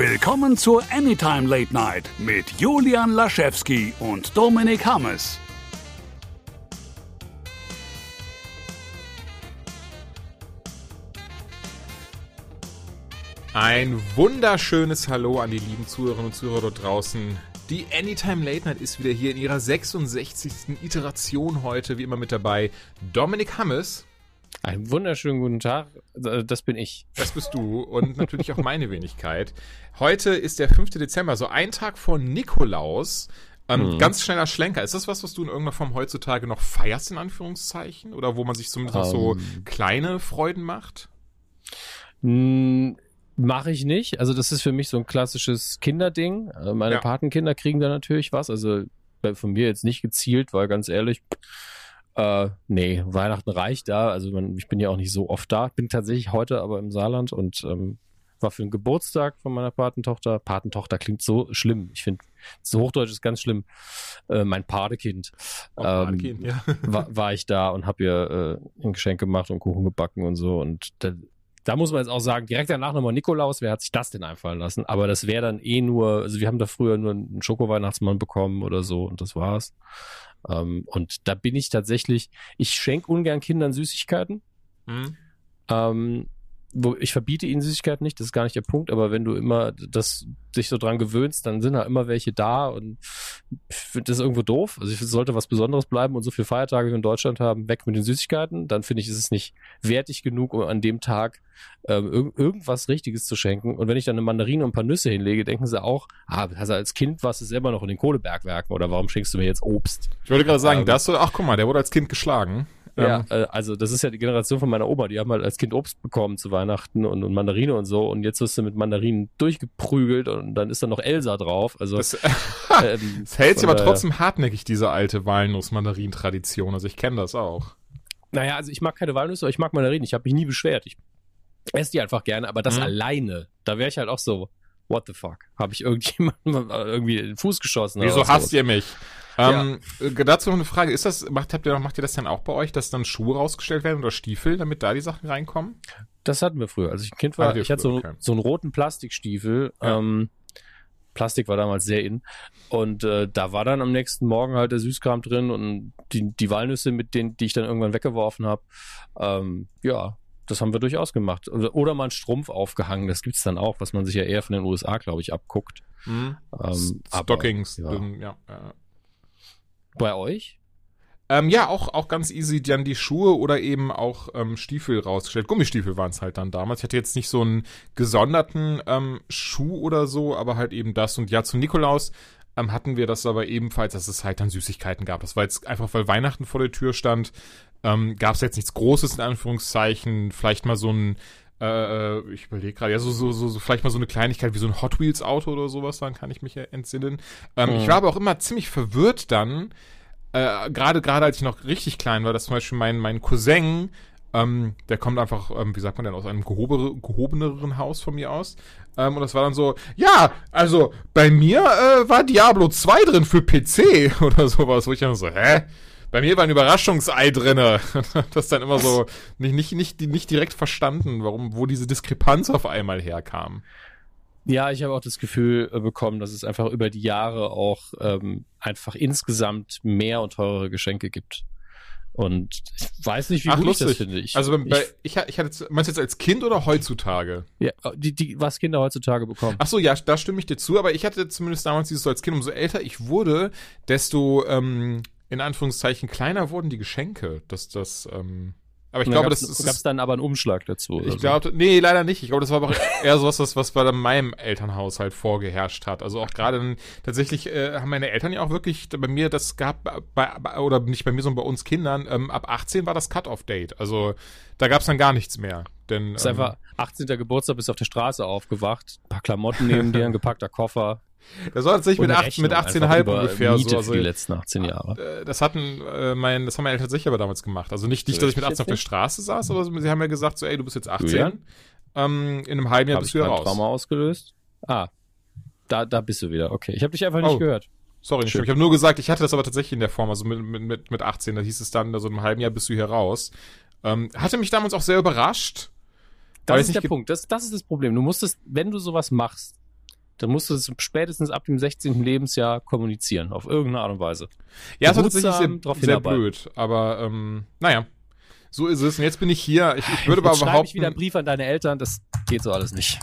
Willkommen zur Anytime Late Night mit Julian Laschewski und Dominik Hammes. Ein wunderschönes Hallo an die lieben Zuhörerinnen und Zuhörer dort draußen. Die Anytime Late Night ist wieder hier in ihrer 66. Iteration heute, wie immer mit dabei. Dominik Hammes. Einen wunderschönen guten Tag. Äh, das bin ich. Das bist du und natürlich auch meine Wenigkeit. Heute ist der 5. Dezember, so ein Tag vor Nikolaus. Ähm, mhm. Ganz schneller Schlenker. Ist das was, was du in irgendeiner Form heutzutage noch feierst, in Anführungszeichen? Oder wo man sich zumindest um, noch so ähm. kleine Freuden macht? Mache ich nicht. Also das ist für mich so ein klassisches Kinderding. Äh, meine ja. Patenkinder kriegen da natürlich was. Also von mir jetzt nicht gezielt, weil ganz ehrlich, äh, nee, Weihnachten reicht da. Also man, ich bin ja auch nicht so oft da. Bin tatsächlich heute aber im Saarland und ähm, war für den Geburtstag von meiner Patentochter. Patentochter klingt so schlimm. Ich finde, so Hochdeutsch ist ganz schlimm. Äh, mein Patekind. Ähm, Patekind ja. war, war ich da und habe ihr äh, ein Geschenk gemacht und Kuchen gebacken und so. Und da, da muss man jetzt auch sagen, direkt danach nochmal Nikolaus, wer hat sich das denn einfallen lassen? Aber das wäre dann eh nur, also wir haben da früher nur einen Schoko-Weihnachtsmann bekommen oder so und das war's. Ähm, und da bin ich tatsächlich, ich schenke ungern Kindern Süßigkeiten. Mhm. Ähm, ich verbiete ihnen Süßigkeiten nicht, das ist gar nicht der Punkt, aber wenn du immer das dich so dran gewöhnst, dann sind da immer welche da und ich finde das irgendwo doof. Also ich sollte was Besonderes bleiben und so viele Feiertage wie wir in Deutschland haben, weg mit den Süßigkeiten, dann finde ich, ist es nicht wertig genug, um an dem Tag ähm, irg irgendwas Richtiges zu schenken. Und wenn ich dann eine Mandarine und ein paar Nüsse hinlege, denken sie auch, ah, also als Kind warst du selber noch in den Kohlebergwerken oder warum schenkst du mir jetzt Obst? Ich wollte gerade sagen, ähm, das, ach guck mal, der wurde als Kind geschlagen. Ja, ähm, äh, also das ist ja die Generation von meiner Oma, die haben halt als Kind Obst bekommen zu Weihnachten und, und Mandarine und so und jetzt wirst du mit Mandarinen durchgeprügelt und dann ist da noch Elsa drauf. Also das, ähm, das hält sich aber trotzdem hartnäckig, diese alte Walnuss-Mandarin-Tradition. Also ich kenne das auch. Naja, also ich mag keine Walnüsse, aber ich mag Mandarinen. Ich habe mich nie beschwert. Ich esse die einfach gerne, aber das mhm. alleine, da wäre ich halt auch so, what the fuck? Habe ich irgendjemandem irgendwie in den Fuß geschossen? Wieso hasst ihr mich? Ähm, ja. Äh, dazu noch eine Frage. Ist das, macht, habt ihr, macht ihr das dann auch bei euch, dass dann Schuhe rausgestellt werden oder Stiefel, damit da die Sachen reinkommen? Das hatten wir früher. Als ich ein Kind war, ich hatte so, okay. so einen roten Plastikstiefel. Ja. Ähm, Plastik war damals sehr in. Und äh, da war dann am nächsten Morgen halt der Süßkram drin und die, die Walnüsse, mit denen, die ich dann irgendwann weggeworfen habe. Ähm, ja, das haben wir durchaus gemacht. Oder mal einen Strumpf aufgehangen, das gibt's dann auch, was man sich ja eher von den USA, glaube ich, abguckt. Mhm. Ähm, Stockings, aber, ja. ja. Bei euch? Ähm, ja, auch, auch ganz easy dann die Schuhe oder eben auch ähm, Stiefel rausgestellt. Gummistiefel waren es halt dann damals. Ich hatte jetzt nicht so einen gesonderten ähm, Schuh oder so, aber halt eben das. Und ja, zu Nikolaus ähm, hatten wir das aber ebenfalls, dass es halt dann Süßigkeiten gab. Das war jetzt einfach, weil Weihnachten vor der Tür stand, ähm, gab es jetzt nichts Großes in Anführungszeichen. Vielleicht mal so ein äh, äh ich überlege gerade, ja, so, so, so, so, vielleicht mal so eine Kleinigkeit wie so ein Hot Wheels Auto oder sowas, dann kann ich mich ja entsinnen. Ähm, mhm. Ich war aber auch immer ziemlich verwirrt dann, äh, gerade, gerade als ich noch richtig klein war, dass zum Beispiel mein, mein Cousin, ähm, der kommt einfach, ähm, wie sagt man denn, aus einem gehobe, gehobeneren Haus von mir aus. Ähm, und das war dann so, ja, also bei mir äh, war Diablo 2 drin für PC oder sowas, wo ich dann so, hä? Bei mir war ein Überraschungsei drinne. Das dann immer so nicht, nicht, nicht, nicht direkt verstanden, warum, wo diese Diskrepanz auf einmal herkam. Ja, ich habe auch das Gefühl äh, bekommen, dass es einfach über die Jahre auch ähm, einfach insgesamt mehr und teurere Geschenke gibt. Und ich weiß nicht, wie Ach, gut lustig. ich das finde. Ich, also bei, ich, ich, ich hatte, meinst du jetzt als Kind oder heutzutage? Ja, die, die, was Kinder heutzutage bekommen. Ach so, ja, da stimme ich dir zu, aber ich hatte zumindest damals dieses so als Kind, umso älter ich wurde, desto ähm, in Anführungszeichen kleiner wurden die Geschenke. dass das, ähm, aber ich glaube, das ist. Gab es dann aber einen Umschlag dazu? Ich glaube, nee, leider nicht. Ich glaube, das war aber eher so was, was, was bei meinem Elternhaushalt vorgeherrscht hat. Also auch gerade tatsächlich äh, haben meine Eltern ja auch wirklich bei mir das gab, bei, oder nicht bei mir, sondern bei uns Kindern, ähm, ab 18 war das Cut-Off-Date. Also da gab es dann gar nichts mehr. Denn, ist ähm, einfach 18. Geburtstag, bist auf der Straße aufgewacht, ein paar Klamotten neben dir, ein gepackter Koffer, das war tatsächlich mit, acht, mit 18,5 ungefähr so. Also, die letzten 18 Jahre. Äh, das hatten äh, mein, das haben meine Eltern tatsächlich aber damals gemacht. Also nicht, nicht dass ich mit 18 auf der Straße saß, aber sie haben ja gesagt, so, ey, du bist jetzt 18. Ähm, in einem halben Jahr hab bist du ja raus. Trauma ausgelöst? Ah, da, da bist du wieder. Okay, ich habe dich einfach nicht oh. gehört. Sorry, nicht Ich habe nur gesagt, ich hatte das aber tatsächlich in der Form, also mit, mit, mit 18, da hieß es dann, also in einem halben Jahr bist du hier raus. Ähm, hatte mich damals auch sehr überrascht. Das ist der Punkt, das, das ist das Problem. Du musstest, wenn du sowas machst, dann musst du es spätestens ab dem 16. Lebensjahr kommunizieren, auf irgendeine Art und Weise. Ja, das ist tatsächlich sehr, sehr blöd. Aber ähm, naja, so ist es. Und jetzt bin ich hier. Ich, ich würde aber Jetzt schreibe behaupten, ich wieder einen Brief an deine Eltern, das geht so alles nicht.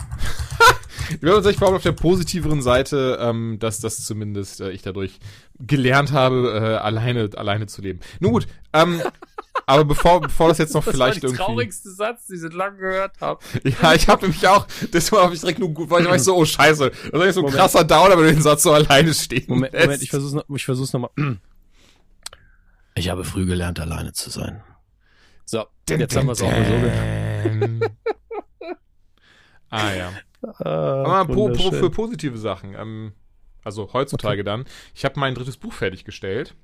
ich würde tatsächlich behaupten, auf der positiveren Seite, ähm, dass das zumindest äh, ich dadurch gelernt habe, äh, alleine, alleine zu leben. Nun gut, ähm, aber bevor, bevor das jetzt noch vielleicht irgendwie. Satz, den ich lang gehört habe. Ja, ich habe nämlich auch, deshalb habe ich direkt nur gut, weil ich war so, oh scheiße, das ist eigentlich so ein Moment. krasser Downer, wenn du den Satz so alleine stehen Moment, lässt. Moment, ich versuch's noch, ich versuch's noch mal. Ich habe früh gelernt, alleine zu sein. So, jetzt haben wir es auch mal so. Ah ja. Ah, Aber po, po, für positive Sachen. Ähm, also heutzutage dann. Ich habe mein drittes Buch fertiggestellt.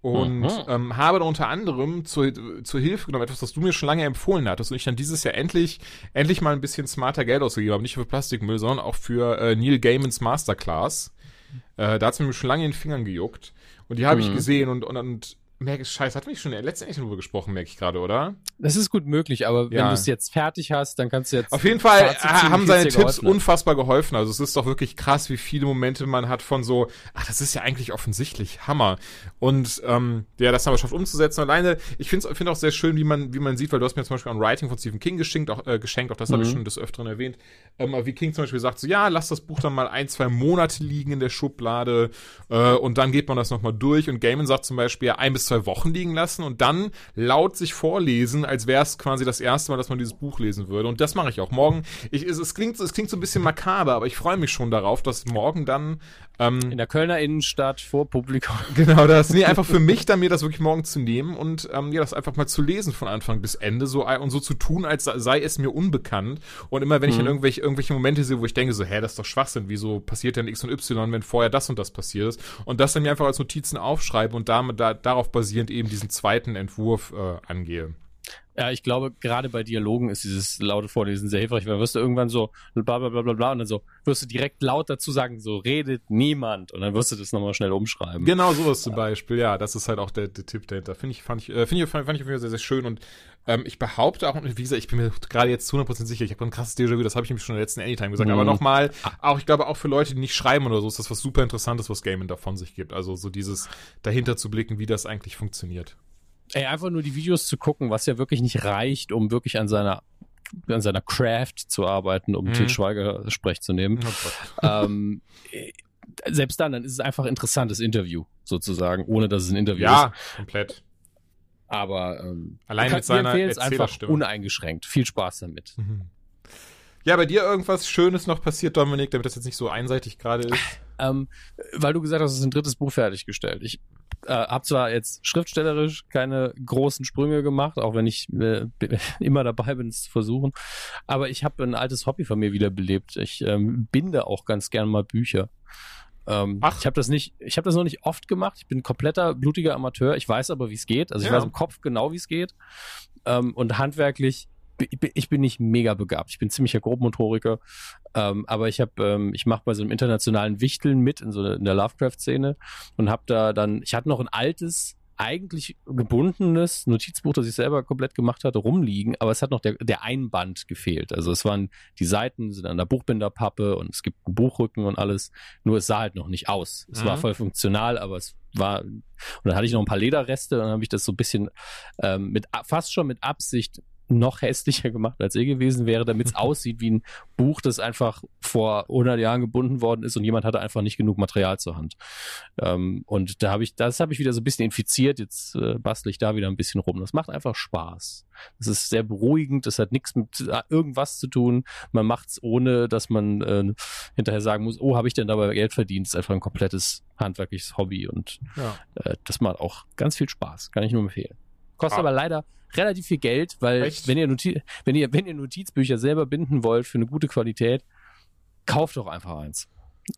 Und Mhm. ähm, habe da unter anderem zur, zur Hilfe genommen, etwas, was du mir schon lange empfohlen hattest und ich dann dieses Jahr endlich, endlich mal ein bisschen smarter Geld ausgegeben habe. Nicht für Plastikmüll, sondern auch für äh, Neil Gaimans Masterclass. Äh, da hat's mir schon lange in den Fingern gejuckt. Und die habe ich Mhm. gesehen und, und, und merke, scheiße, hatten wir schon letztendlich darüber gesprochen, merke ich gerade, oder? Das ist gut möglich, aber wenn Ja. du es jetzt fertig hast, dann kannst du jetzt. Auf jeden Fall äh, haben seine Tipps geholfen unfassbar geholfen. Also es ist doch wirklich krass, wie viele Momente man hat von so, ach, das ist ja eigentlich offensichtlich Hammer. Und ähm, ja, das haben wir schafft umzusetzen. Alleine, ich finde es find auch sehr schön, wie man, wie man sieht, weil du hast mir zum Beispiel an Writing von Stephen King geschenkt, auch, äh, geschenkt, auch das habe ich Mhm. schon des Öfteren erwähnt. Ähm, aber wie King zum Beispiel sagt, so ja, lass das Buch dann mal ein, zwei Monate liegen in der Schublade äh, und dann geht man das nochmal durch. Und Gaiman sagt zum Beispiel, ja, ein bis zwei Wochen liegen lassen und dann laut sich vorlesen, als wäre es quasi das erste Mal, dass man dieses Buch lesen würde. Und das mache ich auch. Morgen, ich, es, es, klingt, es klingt so ein bisschen makaber, aber ich freue mich schon darauf, dass morgen dann ähm, In der Kölner Innenstadt vor Publikum. Genau das. Nee, einfach für mich dann mir das wirklich morgen zu nehmen und ähm, ja, das einfach mal zu lesen von Anfang bis Ende so und so zu tun, als sei es mir unbekannt. Und immer wenn ich Mhm. dann irgendwelche, irgendwelche Momente sehe, wo ich denke so, hä, das ist doch Schwachsinn, wieso passiert denn X und Y, wenn vorher das und das passiert ist? Und das dann mir einfach als Notizen aufschreibe und damit da, darauf basierend eben diesen zweiten Entwurf äh, angehe. Ja, ich glaube, gerade bei Dialogen ist dieses laute Vorlesen sehr hilfreich, weil wirst du irgendwann so bla bla bla bla bla und dann so wirst du direkt laut dazu sagen, so redet niemand und dann wirst du das nochmal schnell umschreiben. Genau sowas zum Beispiel, ja, das ist halt auch der, der Tipp dahinter. Finde ich, fand ich, äh, finde ich, fand, fand ich sehr, sehr schön und ähm, ich behaupte auch, und wie gesagt, ich bin mir gerade jetzt zu 100% sicher, ich habe ein krasses Déjà-vu, das habe ich nämlich schon in der letzten Anytime gesagt, Mhm. aber nochmal, auch ich glaube auch für Leute, die nicht schreiben oder so, ist das was super Interessantes, was Gaming davon sich gibt. Also so dieses dahinter zu blicken, wie das eigentlich funktioniert. Ey, einfach nur die Videos zu gucken, was ja wirklich nicht reicht, um wirklich an seiner an seiner Craft zu arbeiten, um Mhm. Til Schweiger Sprech zu nehmen. ähm, äh, selbst dann, dann ist es einfach ein interessantes Interview, sozusagen, ohne dass es ein Interview ist. Ja, komplett. Aber ähm, Allein mit seiner es einfach uneingeschränkt. Viel Spaß damit. Mhm. Ja, bei dir irgendwas Schönes noch passiert, Dominik, damit das jetzt nicht so einseitig gerade ist. Ähm, weil du gesagt hast, es ist ein drittes Buch fertiggestellt. Ich äh, habe zwar jetzt schriftstellerisch keine großen Sprünge gemacht, auch wenn ich äh, immer dabei bin, es zu versuchen, aber ich habe ein altes Hobby von mir wiederbelebt. Ich ähm, binde auch ganz gern mal Bücher. Ähm, Ach. Ich habe das nicht, ich habe das noch nicht oft gemacht. Ich bin ein kompletter blutiger Amateur. Ich weiß aber, wie es geht. Also ich Ja. weiß im Kopf genau, wie es geht. Ähm, und handwerklich, ich bin- ich bin nicht mega begabt. Ich bin ziemlicher Grobmotoriker. Ähm, aber ich habe, ähm, ich mache bei so einem internationalen Wichteln mit in so in der Lovecraft-Szene und habe da dann, ich hatte noch ein altes, eigentlich gebundenes Notizbuch, das ich selber komplett gemacht hatte, rumliegen, aber es hat noch der, der Einband gefehlt. Also es waren die Seiten sind an der Buchbinderpappe und es gibt einen Buchrücken und alles. Nur es sah halt noch nicht aus. Es Mhm. war voll funktional, aber es war und dann hatte ich noch ein paar Lederreste und dann habe ich das so ein bisschen ähm, mit fast schon mit Absicht noch hässlicher gemacht, als eh gewesen wäre, damit es aussieht wie ein Buch, das einfach vor 100 Jahren gebunden worden ist und jemand hatte einfach nicht genug Material zur Hand. Ähm, und da habe ich, das habe ich wieder so ein bisschen infiziert. Jetzt äh, bastle ich da wieder ein bisschen rum. Das macht einfach Spaß. Das ist sehr beruhigend. Das hat nichts mit äh, irgendwas zu tun. Man macht's ohne, dass man äh, hinterher sagen muss, oh, habe ich denn dabei Geld verdient? Das ist einfach ein komplettes handwerkliches Hobby und Ja. äh, das macht auch ganz viel Spaß. Kann ich nur empfehlen. Kostet Ah. aber leider relativ viel Geld, weil Echt? wenn ihr, Noti wenn ihr wenn ihr Notizbücher selber binden wollt für eine gute Qualität, kauft doch einfach eins.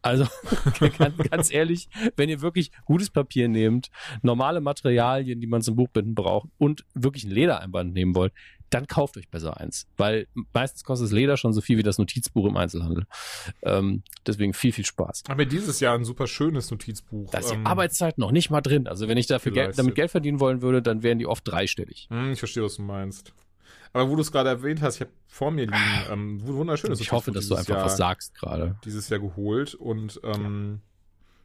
Also ganz, ganz ehrlich, wenn ihr wirklich gutes Papier nehmt, normale Materialien, die man zum Buchbinden braucht und wirklich ein Ledereinband nehmen wollt, dann kauft euch besser eins, weil meistens kostet das Leder schon so viel wie das Notizbuch im Einzelhandel. Ähm, deswegen viel viel Spaß. Haben wir dieses Jahr ein super schönes Notizbuch. Da ist die ähm, Arbeitszeit noch nicht mal drin. Also wenn ich dafür Geld, damit Geld verdienen wollen würde, dann wären die oft dreistellig. Hm, ich verstehe, was du meinst. Aber wo du es gerade erwähnt hast, ich habe vor mir liegen, ähm, wunderschönes. Ich hoffe, dass du einfach Jahr, was sagst gerade. Dieses Jahr geholt und ähm,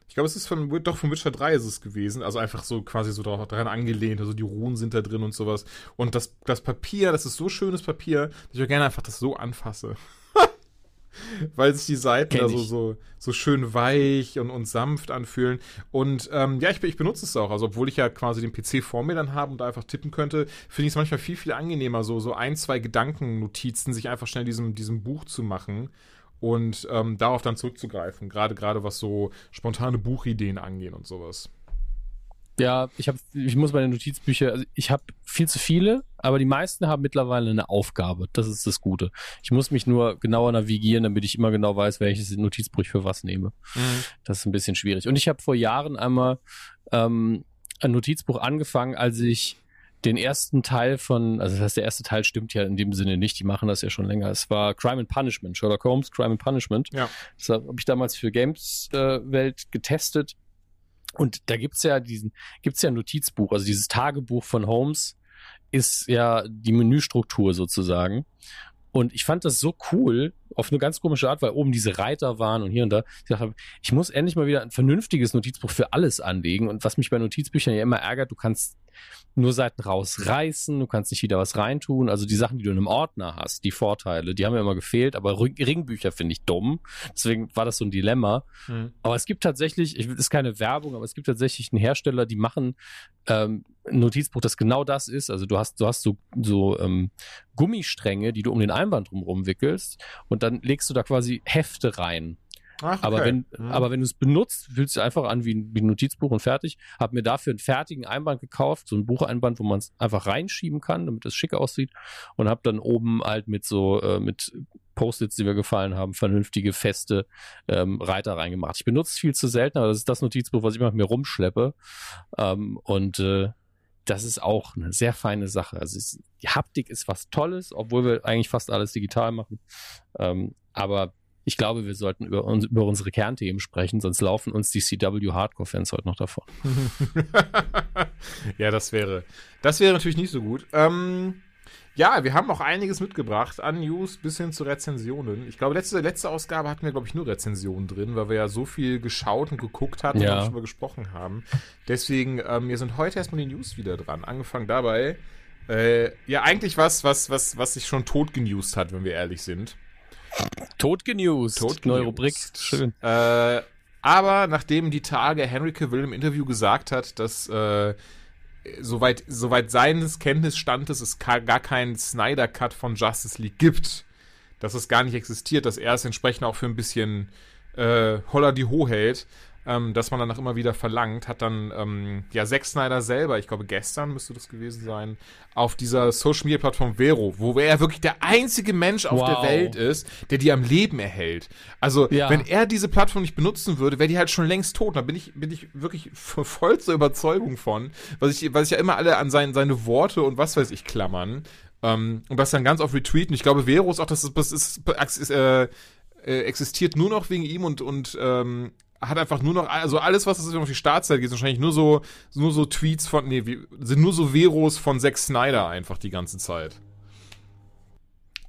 ich glaube, es ist von, doch von Witcher 3 ist es gewesen. Also einfach so quasi so daran angelehnt. Also die Ruhen sind da drin und sowas. Und das, das Papier, das ist so schönes Papier, dass ich auch gerne einfach das so anfasse. Weil sich die Seiten da so, so, so schön weich und, und sanft anfühlen. Und ähm, ja, ich, ich benutze es auch. Also, obwohl ich ja quasi den PC vor mir dann habe und da einfach tippen könnte, finde ich es manchmal viel, viel angenehmer, so, so ein, zwei Gedankennotizen sich einfach schnell diesem, diesem Buch zu machen und ähm, darauf dann zurückzugreifen. Gerade, gerade was so spontane Buchideen angehen und sowas. Ja, ich habe, ich muss meine Notizbücher, also ich habe viel zu viele, aber die meisten haben mittlerweile eine Aufgabe. Das ist das Gute. Ich muss mich nur genauer navigieren, damit ich immer genau weiß, welches Notizbuch für was nehme. Mhm. Das ist ein bisschen schwierig. Und ich habe vor Jahren einmal ähm, ein Notizbuch angefangen, als ich den ersten Teil von, also das heißt, der erste Teil stimmt ja in dem Sinne nicht, die machen das ja schon länger. Es war Crime and Punishment, Sherlock Holmes, Crime and Punishment. Ja. Das habe ich damals für Games äh, Welt getestet. Und da gibt's ja diesen, gibt's ja ein Notizbuch, also dieses Tagebuch von Holmes ist ja die Menüstruktur sozusagen. Und ich fand das so cool, auf eine ganz komische Art, weil oben diese Reiter waren und hier und da. Ich dachte, ich muss endlich mal wieder ein vernünftiges Notizbuch für alles anlegen. Und was mich bei Notizbüchern ja immer ärgert, du kannst nur Seiten rausreißen, du kannst nicht wieder was reintun. Also die Sachen, die du in einem Ordner hast, die Vorteile, die haben mir immer gefehlt, aber Ringbücher finde ich dumm. Deswegen war das so ein Dilemma. Mhm. Aber es gibt tatsächlich, ich, ist keine Werbung, aber es gibt tatsächlich einen Hersteller, die machen ähm, Notizbuch, das genau das ist. Also du hast, du hast so, so ähm, Gummistränge, die du um den Einband drumherum wickelst und dann legst du da quasi Hefte rein. Ach, okay. Aber wenn, mhm. aber wenn du es benutzt, fühlt es einfach an wie ein, wie ein Notizbuch und fertig. Hab mir dafür einen fertigen Einband gekauft, so ein Bucheinband, wo man es einfach reinschieben kann, damit es schick aussieht. Und hab dann oben halt mit so, äh, mit Post-its, die mir gefallen haben, vernünftige, feste ähm, Reiter reingemacht. Ich benutze es viel zu selten, aber das ist das Notizbuch, was ich immer mit mir rumschleppe. Ähm, und äh, das ist auch eine sehr feine Sache. Also es, die Haptik ist was Tolles, obwohl wir eigentlich fast alles digital machen. Ähm, aber ich glaube, wir sollten über, uns, über unsere Kernthemen sprechen, sonst laufen uns die CW Hardcore-Fans heute noch davon. ja, das wäre, das wäre natürlich nicht so gut. Ähm, ja, wir haben auch einiges mitgebracht an News bis hin zu Rezensionen. Ich glaube, letzte, letzte Ausgabe hatten wir, glaube ich, nur Rezensionen drin, weil wir ja so viel geschaut und geguckt hatten ja. und darüber gesprochen haben. Deswegen, ähm, wir sind heute erstmal die News wieder dran. Angefangen dabei, äh, ja, eigentlich was, was, was, was sich schon tot genewst hat, wenn wir ehrlich sind. Totgenewst. Totgenewst. Neue Rubrik. Schön. Äh, aber nachdem die Tage Henry Cavill im Interview gesagt hat, dass äh, soweit, soweit seines Kenntnisstandes es gar keinen Snyder-Cut von Justice League gibt, dass es gar nicht existiert, dass er es entsprechend auch für ein bisschen äh, holler die Ho hält, ähm, dass man danach immer wieder verlangt, hat dann ähm, ja Zack Snyder selber, ich glaube gestern müsste das gewesen sein, auf dieser Social Media Plattform Vero, wo er wirklich der einzige Mensch auf wow. der Welt ist, der die am Leben erhält. Also ja. wenn er diese Plattform nicht benutzen würde, wäre die halt schon längst tot. Da bin ich bin ich wirklich voll zur Überzeugung von, was ich was ich ja immer alle an sein, seine Worte und was weiß ich klammern. Ähm, und das dann ganz oft retweeten. Ich glaube, Vero ist auch, das ist, das ist, ist äh, äh, existiert nur noch wegen ihm und, und ähm, hat einfach nur noch, also alles, was auf die Startzeit geht, ist wahrscheinlich nur so, nur so Tweets von, nee, sind nur so Veros von Zack Snyder einfach die ganze Zeit.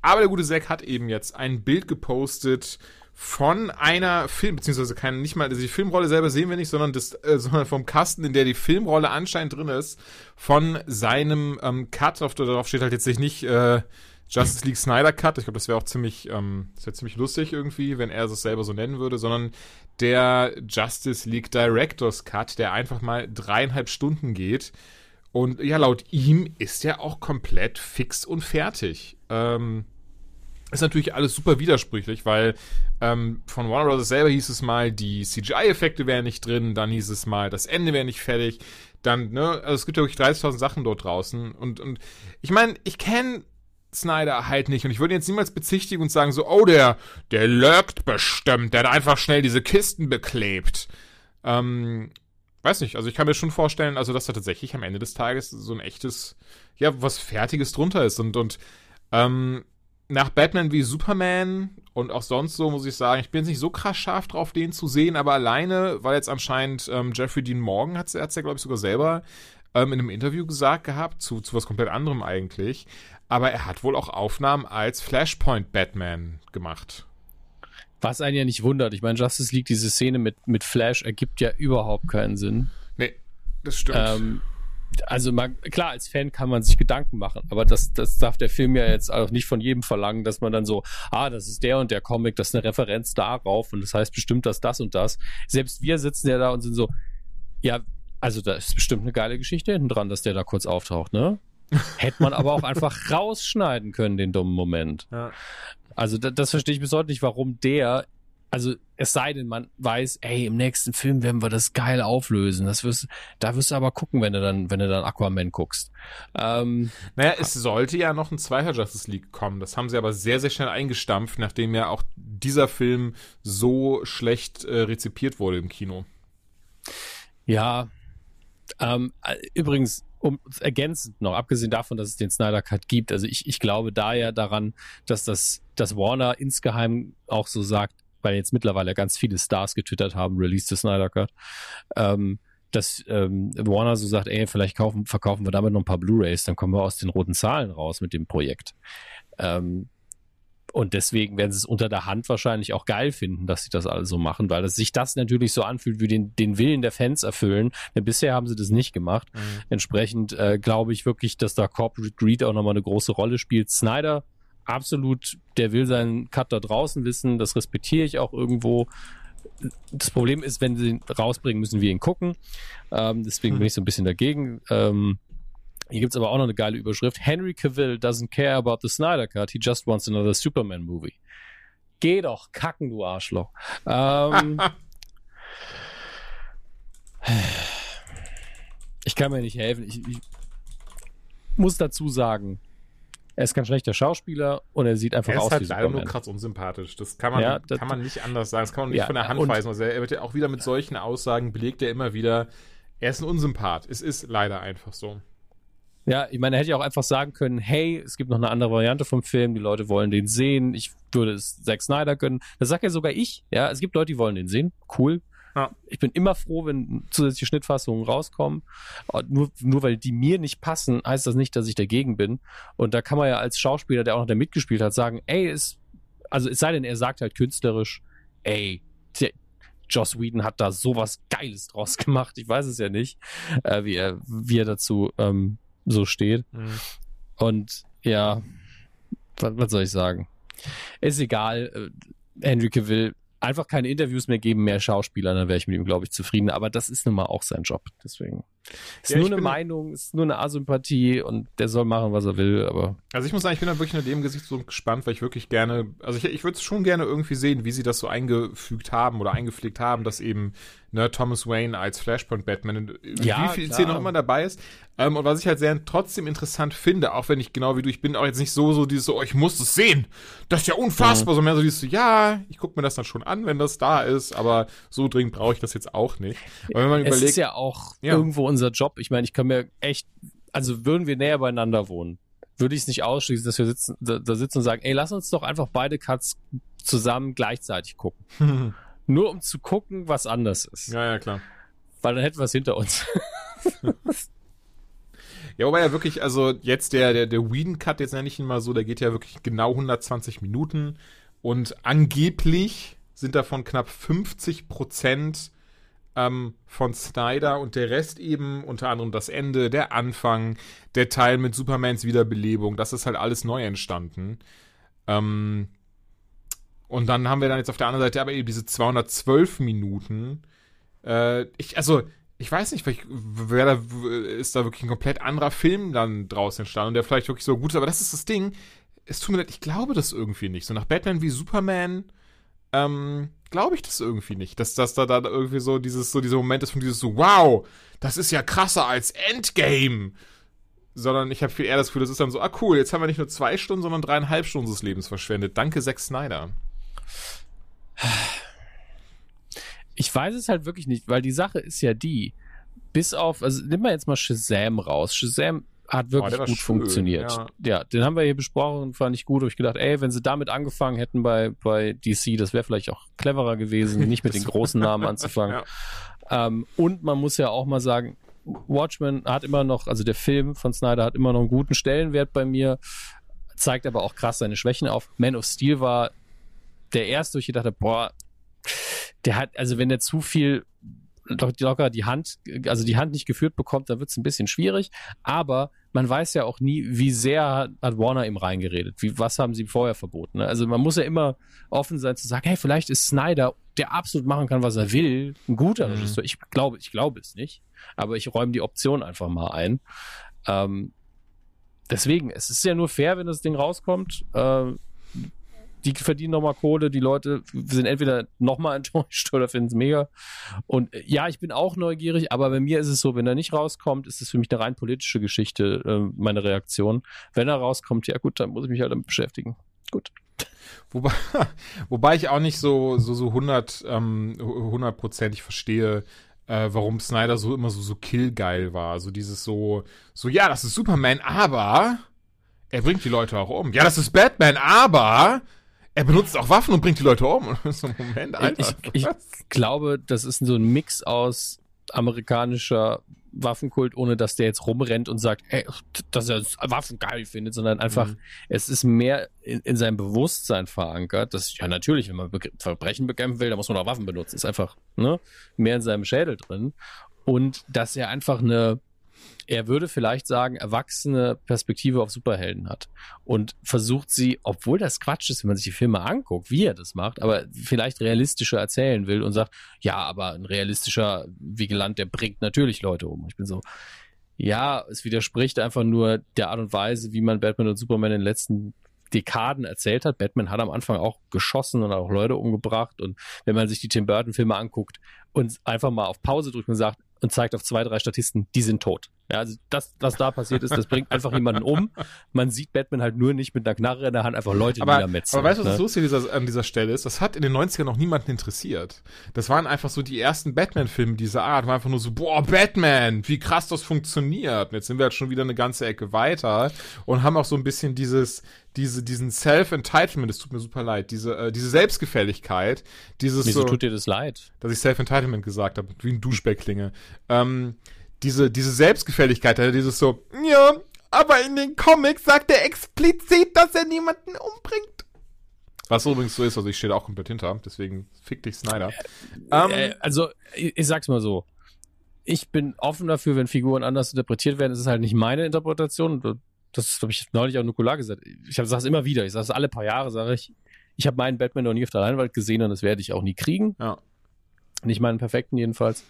Aber der gute Zack hat eben jetzt ein Bild gepostet von einer Film, beziehungsweise keine, nicht mal, also die Filmrolle selber sehen wir nicht, sondern das, äh, sondern vom Kasten, in der die Filmrolle anscheinend drin ist, von seinem ähm, Cut, auf, darauf steht halt jetzt nicht, äh, Justice League Snyder Cut. Ich glaube, das wäre auch ziemlich, ähm, das wäre ziemlich lustig irgendwie, wenn er es selber so nennen würde, sondern der Justice League Directors Cut, der einfach mal dreieinhalb Stunden geht. Und ja, laut ihm ist er auch komplett fix und fertig. Ähm, ist natürlich alles super widersprüchlich, weil ähm, von Warner Bros. selber hieß es mal, die CGI-Effekte wären nicht drin, dann hieß es mal, das Ende wäre nicht fertig. Dann, ne, also es gibt ja wirklich 30.000 Sachen dort draußen. Und, und ich meine, ich kenne Snyder halt nicht. Und ich würde jetzt niemals bezichtigen und sagen so, oh, der, der lurkt bestimmt, der hat einfach schnell diese Kisten beklebt. Ähm, weiß nicht, also ich kann mir schon vorstellen, also dass da tatsächlich am Ende des Tages so ein echtes, ja, was Fertiges drunter ist. Und, und ähm, nach Batman wie Superman und auch sonst so, muss ich sagen, ich bin jetzt nicht so krass scharf drauf, den zu sehen, aber alleine, weil jetzt anscheinend ähm, Jeffrey Dean Morgan hat es ja, glaube ich, sogar selber ähm, in einem Interview gesagt gehabt, zu, zu was komplett anderem eigentlich. Aber er hat wohl auch Aufnahmen als Flashpoint Batman gemacht. Was einen ja nicht wundert. Ich meine, Justice League, diese Szene mit, mit Flash ergibt ja überhaupt keinen Sinn. Nee, das stimmt. Ähm, also man, klar, als Fan kann man sich Gedanken machen, aber das, das darf der Film ja jetzt auch nicht von jedem verlangen, dass man dann so, ah, das ist der und der Comic, das ist eine Referenz darauf und das heißt bestimmt, dass das und das. Selbst wir sitzen ja da und sind so, ja, also da ist bestimmt eine geile Geschichte hinten dran, dass der da kurz auftaucht, ne? Hätte man aber auch einfach rausschneiden können, den dummen Moment. Ja. Also das, das verstehe ich bis heute nicht, warum der, also es sei denn, man weiß, ey, im nächsten Film werden wir das geil auflösen. Das wirst, da wirst du aber gucken, wenn du dann, wenn du dann Aquaman guckst. Ähm, Naja, es sollte ja noch ein zweiter Justice League kommen. Das haben sie aber sehr, sehr schnell eingestampft, nachdem ja auch dieser Film so schlecht äh, rezipiert wurde im Kino. ja, ähm, äh, übrigens, um ergänzend noch, abgesehen davon, dass es den Snyder Cut gibt, also ich, ich glaube da ja daran, dass das, dass Warner insgeheim auch so sagt, weil jetzt mittlerweile ganz viele Stars getwittert haben, release the Snyder Cut, ähm, dass ähm, Warner so sagt, ey, vielleicht kaufen, verkaufen wir damit noch ein paar Blu-Rays, dann kommen wir aus den roten Zahlen raus mit dem Projekt. Ähm, und deswegen werden sie es unter der Hand wahrscheinlich auch geil finden, dass sie das alle so machen, weil es sich das natürlich so anfühlt, wie den, den Willen der Fans erfüllen. Denn bisher haben sie das nicht gemacht. Mhm. Entsprechend äh, glaube ich wirklich, dass da Corporate Greed auch nochmal eine große Rolle spielt. Snyder, absolut, der will seinen Cut da draußen wissen, das respektiere ich auch irgendwo. Das Problem ist, wenn sie ihn rausbringen, müssen wir ihn gucken. Ähm, deswegen Hm. bin ich so ein bisschen dagegen. Ähm, hier gibt's aber auch noch eine geile Überschrift. Henry Cavill doesn't care about the Snyder Cut. He just wants another Superman movie. Geh doch kacken, du Arschloch. Ähm, ich kann mir nicht helfen. Ich, ich muss dazu sagen, er ist kein schlechter Schauspieler und er sieht einfach Er aus ist halt wie leider nur Superman. krass unsympathisch. Das kann man, Ja, das- kann man nicht anders sagen. Das kann man nicht Ja, von der Hand weisen. Also er wird ja auch wieder mit solchen Aussagen belegt er immer wieder, er ist ein Unsympath. Es ist leider einfach so. Ja, ich meine, er hätte ja auch einfach sagen können, hey, es gibt noch eine andere Variante vom Film, die Leute wollen den sehen, ich würde es Zack Snyder gönnen. Das sagt ja sogar ich, ja, es gibt Leute, die wollen den sehen, cool. Ja. Ich bin immer froh, wenn zusätzliche Schnittfassungen rauskommen. Und Nur, nur weil die mir nicht passen, heißt das nicht, dass ich dagegen bin. Und da kann man ja als Schauspieler, der auch noch da mitgespielt hat, sagen, ey, es, also es sei denn, er sagt halt künstlerisch, ey, der, Joss Whedon hat da sowas Geiles draus gemacht. Ich weiß es ja nicht, äh, wie, er, wie er dazu ähm, so steht. Und ja, was, was soll ich sagen? Ist egal. äh, Henry Cavill einfach keine Interviews mehr geben, mehr Schauspieler, dann wäre ich mit ihm, glaube ich, zufrieden. Aber das ist nun mal auch sein Job. Deswegen. Ist Ja, nur eine Meinung, ist nur eine Asympathie und der soll machen, was er will, aber Also ich muss sagen, ich bin da wirklich unter dem Gesicht so gespannt, weil ich wirklich gerne, also ich, ich würde es schon gerne irgendwie sehen, wie sie das so eingefügt haben oder eingepflegt haben, dass eben ne, Thomas Wayne als Flashpoint Batman Ja, wie vielen klar. Szenen auch immer dabei ist. Ähm, und was ich halt sehr trotzdem interessant finde, auch wenn ich genau wie du, ich bin auch jetzt nicht so, so dieses so, oh, ich muss es sehen. Das ist ja unfassbar, Mhm. so mehr so dieses so, ja, ich gucke mir das dann schon an, wenn das da ist, aber so dringend brauche ich das jetzt auch nicht. Aber wenn man es überlegt, ist ja auch Ja. irgendwo unser Job. Ich meine, ich kann mir echt, also würden wir näher beieinander wohnen, würde ich es nicht ausschließen, dass wir sitzen, da, da sitzen und sagen, ey, lass uns doch einfach beide Cuts zusammen gleichzeitig gucken. Nur um zu gucken, was anders ist. ja, ja, klar. Weil dann hätten wir es hinter uns. Ja, wobei ja wirklich, also jetzt der, der, der Whedon-Cut, jetzt nenne ich ihn mal so, der geht ja wirklich genau 120 Minuten und angeblich sind davon knapp 50 Prozent ähm, von Snyder und der Rest eben unter anderem das Ende, der Anfang, der Teil mit Supermans Wiederbelebung, das ist halt alles neu entstanden. Ähm, und dann haben wir dann jetzt auf der anderen Seite aber eben diese 212 Minuten. Äh, ich, also, ich weiß nicht, vielleicht da, ist da wirklich ein komplett anderer Film dann draus entstanden und der vielleicht wirklich so gut ist, aber das ist das Ding. Es tut mir leid, ich glaube das irgendwie nicht. So nach Batman wie Superman, ähm, glaube ich das irgendwie nicht. Dass, dass da dann irgendwie so dieses, so dieser Moment ist von dieses so, wow, das ist ja krasser als Endgame. Sondern ich habe viel eher das Gefühl, das ist dann so, ah cool, jetzt haben wir nicht nur zwei Stunden, sondern dreieinhalb Stunden des Lebens verschwendet. Danke, Zack Snyder. Ich weiß es halt wirklich nicht, weil die Sache ist ja die, bis auf, also nimm mal jetzt mal Shazam raus. Shazam hat wirklich Oh, gut schön, funktioniert. ja. Ja. den haben wir hier besprochen, fand ich gut. Hab ich gedacht, ey, wenn sie damit angefangen hätten bei, bei DC, das wäre vielleicht auch cleverer gewesen, nicht mit den großen Namen anzufangen. Ja. Ähm, und man muss ja auch mal sagen, Watchmen hat immer noch, also der Film von Snyder hat immer noch einen guten Stellenwert bei mir. zeigt aber auch krass seine Schwächen auf. Man of Steel war der erste, wo ich gedacht habe, boah, der hat, also wenn der zu viel locker die Hand, also die Hand nicht geführt bekommt, dann wird es ein bisschen schwierig. Aber man weiß ja auch nie, wie sehr hat Warner ihm reingeredet. Wie, was haben sie vorher verboten? Ne? Also man muss ja immer offen sein zu sagen, hey, vielleicht ist Snyder, der absolut machen kann, was er will, ein guter mhm. Regisseur. Ich glaube, ich glaube es nicht. Aber ich räume die Option einfach mal ein. Ähm, deswegen, es ist ja nur fair, wenn das Ding rauskommt. Äh, die verdienen nochmal Kohle, die Leute sind entweder nochmal enttäuscht oder finden es mega. Und äh, ja, ich bin auch neugierig, aber bei mir ist es so, wenn er nicht rauskommt, ist es für mich eine rein politische Geschichte, äh, meine Reaktion. Wenn er rauskommt, ja gut, dann muss ich mich halt damit beschäftigen. Gut. Wobei, wobei ich auch nicht so, so, so 100, ähm, hundertprozentig verstehe, äh, warum Snyder so immer so, so killgeil war. So dieses so, so, ja, das ist Superman, aber er bringt die Leute auch um. Ja, das ist Batman, aber er benutzt auch Waffen und bringt die Leute um. so, Moment, Alter. Ich, ich glaube, das ist so ein Mix aus amerikanischer Waffenkult, ohne dass der jetzt rumrennt und sagt, ey, dass er Waffen geil findet, sondern einfach, mhm. es ist mehr in, in, seinem Bewusstsein verankert, dass, ja, natürlich, wenn man Be Verbrechen bekämpfen will, dann muss man auch Waffen benutzen. Ist einfach, ne, mehr in seinem Schädel drin. Und dass er einfach eine, er würde vielleicht sagen, erwachsene Perspektive auf Superhelden hat und versucht sie, obwohl das Quatsch ist, wenn man sich die Filme anguckt, wie er das macht, aber vielleicht realistischer erzählen will und sagt, ja, aber ein realistischer Vigilant, der bringt natürlich Leute um. Ich bin so, ja, es widerspricht einfach nur der Art und Weise, wie man Batman und Superman in den letzten Dekaden erzählt hat. Batman hat am Anfang auch geschossen und auch Leute umgebracht. Und wenn man sich die Tim Burton-Filme anguckt und einfach mal auf Pause drückt und sagt und zeigt auf zwei, drei Statisten, die sind tot. Ja, also das, was da passiert ist, das bringt einfach jemanden um. Man sieht Batman halt nur nicht mit einer Knarre in der Hand einfach Leute aber, niedermetzeln. Aber weißt du, was ne? lustig dieser, an dieser Stelle ist? Das hat in den 90ern noch niemanden interessiert. Das waren einfach so die ersten Batman-Filme dieser Art. War einfach nur so, boah, Batman, wie krass das funktioniert. Und jetzt sind wir halt schon wieder eine ganze Ecke weiter und haben auch so ein bisschen dieses, diese, diesen Self-Entitlement, es tut mir super leid, diese, äh, diese Selbstgefälligkeit, dieses Wieso so, tut dir das leid? Dass ich Self-Entitlement gesagt habe, wie ein Duschbeck klinge. Ähm, diese, diese Selbstgefälligkeit, also dieses so, ja, aber in den Comics sagt er explizit, dass er niemanden umbringt. Was übrigens so ist, also ich stehe da auch komplett hinter, deswegen fick dich Snyder. Ähm, äh, also, ich, ich sag's mal so. Ich bin offen dafür, wenn Figuren anders interpretiert werden. Es ist halt nicht meine Interpretation. Das habe ich neulich auch Nukular gesagt. Ich sage es immer wieder. Ich sage es alle paar Jahre, sage ich. Ich habe meinen Batman noch nie auf der Leinwand gesehen und das werde ich auch nie kriegen. Ja. Nicht meinen perfekten jedenfalls.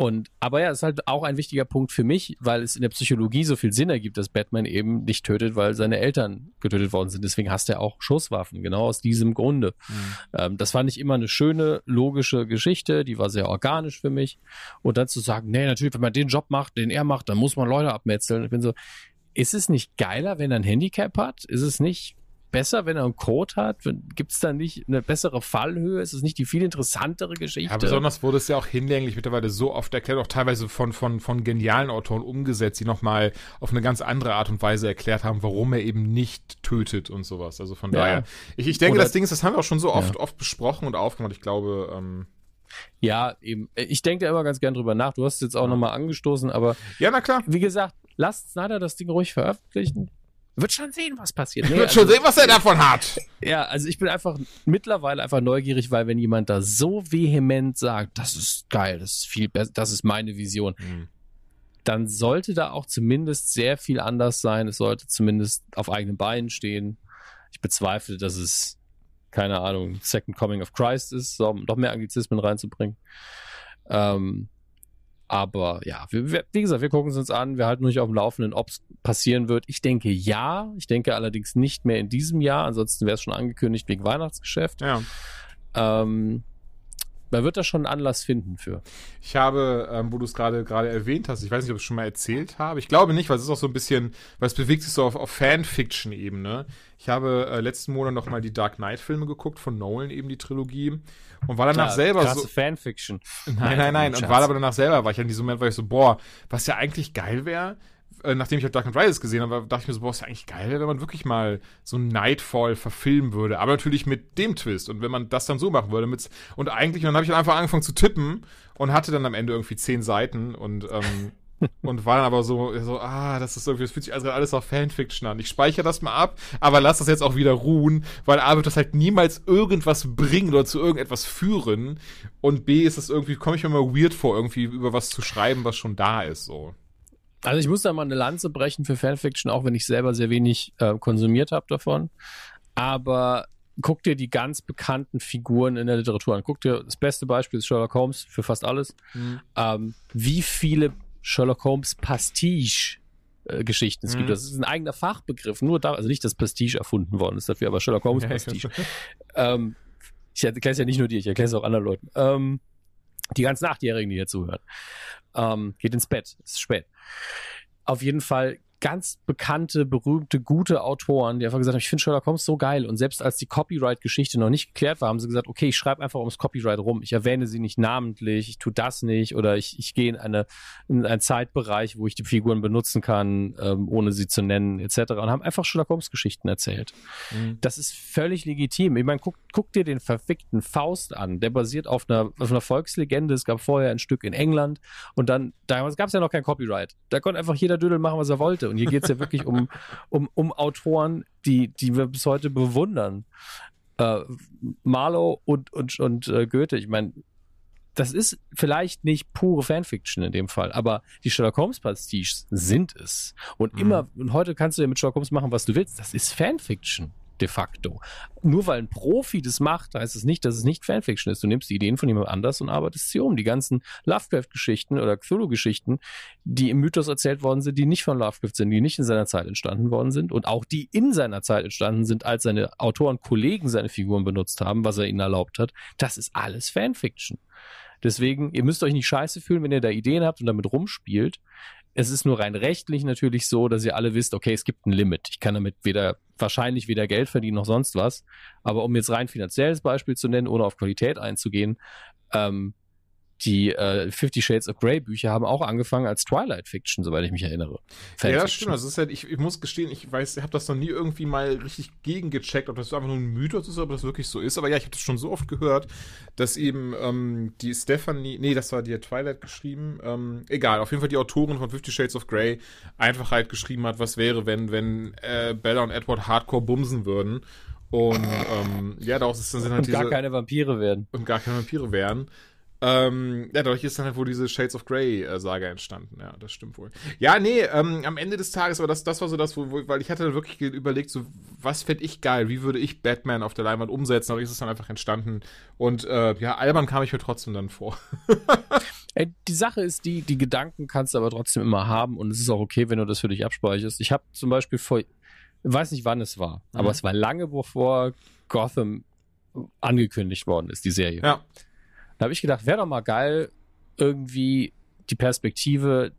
Und, aber ja, ist halt auch ein wichtiger Punkt für mich, weil es in der Psychologie so viel Sinn ergibt, dass Batman eben nicht tötet, weil seine Eltern getötet worden sind. Deswegen hasst er auch Schusswaffen, genau aus diesem Grunde. Mhm. Ähm, das fand ich immer eine schöne, logische Geschichte, die war sehr organisch für mich. Und dann zu sagen, nee, natürlich, wenn man den Job macht, den er macht, dann muss man Leute abmetzeln. Ich bin so, ist es nicht geiler, wenn er ein Handicap hat? Ist es nicht besser, wenn er einen Code hat? Gibt es da nicht eine bessere Fallhöhe? Ist es nicht die viel interessantere Geschichte? Ja, besonders wurde es ja auch hinlänglich mittlerweile so oft erklärt, auch teilweise von, von, von genialen Autoren umgesetzt, die nochmal auf eine ganz andere Art und Weise erklärt haben, warum er eben nicht tötet und sowas. Also von ja. daher. Ich, ich denke, Oder, das Ding ist, das haben wir auch schon so oft, ja. oft besprochen und aufgemacht. Ich glaube, ähm, ja, eben. Ich denke da immer ganz gern drüber nach. Du hast es jetzt auch ja. nochmal angestoßen, aber. Ja, na klar. Wie gesagt, lasst Snyder das Ding ruhig veröffentlichen. Wird schon sehen, was passiert. Nee, wird also, schon sehen, was er davon hat. Ja, also ich bin einfach mittlerweile einfach neugierig, weil wenn jemand da so vehement sagt, das ist geil, das ist viel besser, das ist meine Vision, mhm. dann sollte da auch zumindest sehr viel anders sein. Es sollte zumindest auf eigenen Beinen stehen. Ich bezweifle, dass es, keine Ahnung, Second Coming of Christ ist, so, um noch mehr Anglizismen reinzubringen. Ähm, aber ja, wir, wie gesagt, wir gucken es uns an. Wir halten euch auf dem Laufenden, ob es passieren wird. Ich denke ja. Ich denke allerdings nicht mehr in diesem Jahr. Ansonsten wäre es schon angekündigt wegen Weihnachtsgeschäft. Ja. Ähm, man wird da schon einen Anlass finden für. Ich habe, ähm, wo du es gerade gerade erwähnt hast, ich weiß nicht, ob ich es schon mal erzählt habe. Ich glaube nicht, weil es ist auch so ein bisschen, weil es bewegt sich so auf, auf Fanfiction-Ebene. Ich habe äh, letzten Monat noch mal die Dark Knight-Filme geguckt von Nolan, eben die Trilogie. Und war danach Klar, selber so. Fanfiction. Nein, nein, nein. Und war aber danach selber, war ich an diesem Moment, war ich so, boah, was ja eigentlich geil wäre, äh, nachdem ich halt Dark Knight Rises gesehen habe, dachte ich mir so, boah, ist ja eigentlich geil, wenn man wirklich mal so Nightfall verfilmen würde. Aber natürlich mit dem Twist. Und wenn man das dann so machen würde, mit, und eigentlich, und dann habe ich einfach angefangen zu tippen und hatte dann am Ende irgendwie zehn Seiten und ähm, und war dann aber so, so, ah, das ist irgendwie, das fühlt sich also alles auf Fanfiction an. Ich speichere das mal ab, aber lass das jetzt auch wieder ruhen, weil A wird das halt niemals irgendwas bringen oder zu irgendetwas führen und B ist es irgendwie, komme ich mir mal weird vor, irgendwie über was zu schreiben, was schon da ist, so. Also ich muss da mal eine Lanze brechen für Fanfiction, auch wenn ich selber sehr wenig äh, konsumiert habe davon. Aber guck dir die ganz bekannten Figuren in der Literatur an. Guck dir, das beste Beispiel ist Sherlock Holmes für fast alles. Mhm. Ähm, wie viele Sherlock Holmes Pastiche Geschichten es mhm. gibt. Das ist ein eigener Fachbegriff. Nur da, also nicht, dass Pastiche erfunden worden ist dafür, aber Sherlock Holmes Pastiche. ähm, ich erkläre es ja nicht nur dir, ich erkläre es auch anderen Leuten. Ähm, die ganzen Achtjährigen, die hier zuhören. Ähm, geht ins Bett, es ist spät. Auf jeden Fall ganz bekannte, berühmte, gute Autoren, die einfach gesagt haben, ich finde Sherlock Holmes so geil. Und selbst als die Copyright-Geschichte noch nicht geklärt war, haben sie gesagt, okay, ich schreibe einfach ums Copyright rum. Ich erwähne sie nicht namentlich, ich tue das nicht oder ich, ich gehe in, eine, in einen Zeitbereich, wo ich die Figuren benutzen kann, ähm, ohne sie zu nennen, etc. Und haben einfach Sherlock Holmes-Geschichten erzählt. Mhm. Das ist völlig legitim. Ich meine, guck, guck dir den verfickten Faust an. Der basiert auf einer, auf einer Volkslegende. Es gab vorher ein Stück in England und dann, damals gab es ja noch kein Copyright. Da konnte einfach jeder Dödel machen, was er wollte. Und hier geht es ja wirklich um, um, um Autoren, die, die wir bis heute bewundern. Äh, Marlow und, und, und äh, Goethe, ich meine, das ist vielleicht nicht pure Fanfiction in dem Fall, aber die Sherlock Holmes Pastiches sind es. Und mhm. immer, und heute kannst du ja mit Sherlock Holmes machen, was du willst. Das ist Fanfiction de facto. Nur weil ein Profi das macht, heißt es nicht, dass es nicht Fanfiction ist. Du nimmst die Ideen von jemand anders und arbeitest sie um. Die ganzen Lovecraft-Geschichten oder Cthulhu-Geschichten, die im Mythos erzählt worden sind, die nicht von Lovecraft sind, die nicht in seiner Zeit entstanden worden sind und auch die in seiner Zeit entstanden sind, als seine Autoren, Kollegen seine Figuren benutzt haben, was er ihnen erlaubt hat, das ist alles Fanfiction. Deswegen, ihr müsst euch nicht scheiße fühlen, wenn ihr da Ideen habt und damit rumspielt. Es ist nur rein rechtlich natürlich so, dass ihr alle wisst, okay, es gibt ein Limit. Ich kann damit weder wahrscheinlich weder Geld verdienen noch sonst was. Aber um jetzt rein finanzielles Beispiel zu nennen, ohne auf Qualität einzugehen, ähm, die äh, Fifty Shades of Grey Bücher haben auch angefangen als Twilight Fiction, soweit ich mich erinnere. Fan ja, das stimmt. Das ist halt, ich, ich muss gestehen, ich weiß, ich habe das noch nie irgendwie mal richtig gegengecheckt, ob das einfach nur ein Mythos ist, ob das wirklich so ist. Aber ja, ich habe das schon so oft gehört, dass eben ähm, die Stephanie, nee, das war die Twilight geschrieben, ähm, egal, auf jeden Fall die Autorin von Fifty Shades of Grey einfach halt geschrieben hat, was wäre, wenn, wenn äh, Bella und Edward hardcore bumsen würden. Und ähm, ja, daraus sind halt und diese. gar keine Vampire werden. Und gar keine Vampire werden. Ähm, ja, dadurch ist dann halt wohl diese Shades of Grey-Saga äh, entstanden. Ja, das stimmt wohl. Ja, nee, ähm, am Ende des Tages, aber das, das war so das, wo, wo, weil ich hatte dann wirklich überlegt, so, was fände ich geil? Wie würde ich Batman auf der Leinwand umsetzen? Aber ist es dann einfach entstanden. Und äh, ja, albern kam ich mir trotzdem dann vor. Ey, die Sache ist die, die Gedanken kannst du aber trotzdem immer haben und es ist auch okay, wenn du das für dich abspeicherst. Ich habe zum Beispiel vor, weiß nicht wann es war, mhm. aber es war lange bevor Gotham angekündigt worden ist, die Serie. Ja da habe ich gedacht, wäre doch mal geil, irgendwie die Perspektive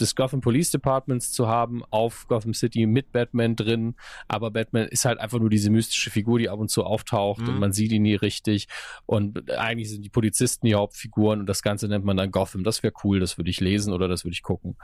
des Gotham Police Departments zu haben auf Gotham City mit Batman drin. Aber Batman ist halt einfach nur diese mystische Figur, die ab und zu auftaucht mhm. und man sieht ihn nie richtig. Und eigentlich sind die Polizisten die Hauptfiguren und das Ganze nennt man dann Gotham. Das wäre cool, das würde ich lesen oder das würde ich gucken.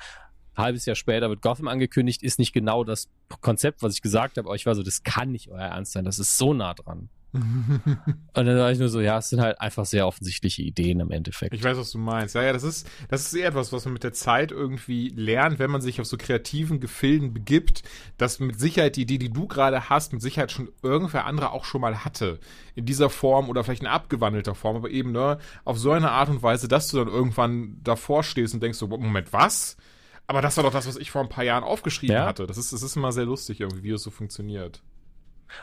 Ein halbes Jahr später wird Gotham angekündigt, ist nicht genau das Konzept, was ich gesagt habe, aber ich war so, das kann nicht euer Ernst sein, das ist so nah dran und dann war ich nur so, ja, es sind halt einfach sehr offensichtliche Ideen im Endeffekt. Ich weiß, was du meinst. Ja, ja, das ist, das ist eher etwas, was man mit der Zeit irgendwie lernt, wenn man sich auf so kreativen Gefilden begibt, dass mit Sicherheit die Idee, die du gerade hast, mit Sicherheit schon irgendwer andere auch schon mal hatte. In dieser Form oder vielleicht in abgewandelter Form, aber eben, ne, auf so eine Art und Weise, dass du dann irgendwann davor stehst und denkst so, Moment, was? Aber das war doch das, was ich vor ein paar Jahren aufgeschrieben ja? hatte. Das ist, das ist immer sehr lustig irgendwie, wie es so funktioniert.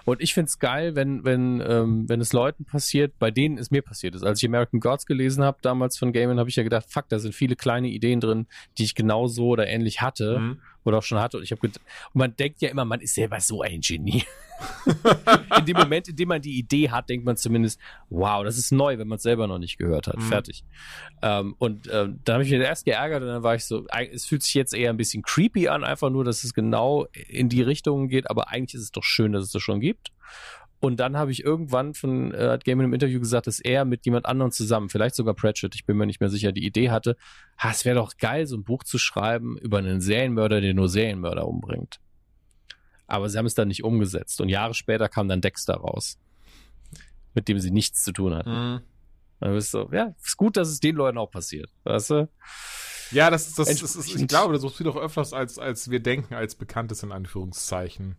Und ich find's geil, wenn, wenn, ähm, wenn es Leuten passiert, bei denen es mir passiert ist. Als ich American Gods gelesen habe, damals von Gaiman, habe ich ja gedacht, fuck, da sind viele kleine Ideen drin, die ich genau so oder ähnlich hatte. Mhm oder auch schon hatte. Und ich habe und man denkt ja immer, man ist selber so ein Genie. in dem Moment, in dem man die Idee hat, denkt man zumindest, wow, das ist neu, wenn man es selber noch nicht gehört hat. Mhm. Fertig. Ähm, und ähm, dann habe ich mich erst geärgert und dann war ich so, es fühlt sich jetzt eher ein bisschen creepy an, einfach nur, dass es genau in die Richtung geht, aber eigentlich ist es doch schön, dass es das schon gibt. Und dann habe ich irgendwann von, äh, hat Gaiman im Interview gesagt, dass er mit jemand anderem zusammen, vielleicht sogar Pratchett, ich bin mir nicht mehr sicher, die Idee hatte, ha, es wäre doch geil, so ein Buch zu schreiben über einen Serienmörder, der nur Serienmörder umbringt. Aber sie haben es dann nicht umgesetzt. Und Jahre später kam dann Dexter raus, mit dem sie nichts zu tun hatten. Mhm. Dann bist du, ja, ist gut, dass es den Leuten auch passiert, weißt du? Ja, das, das, das, das ist, ich glaube, das passiert auch öfters, als, als wir denken, als Bekanntes in Anführungszeichen.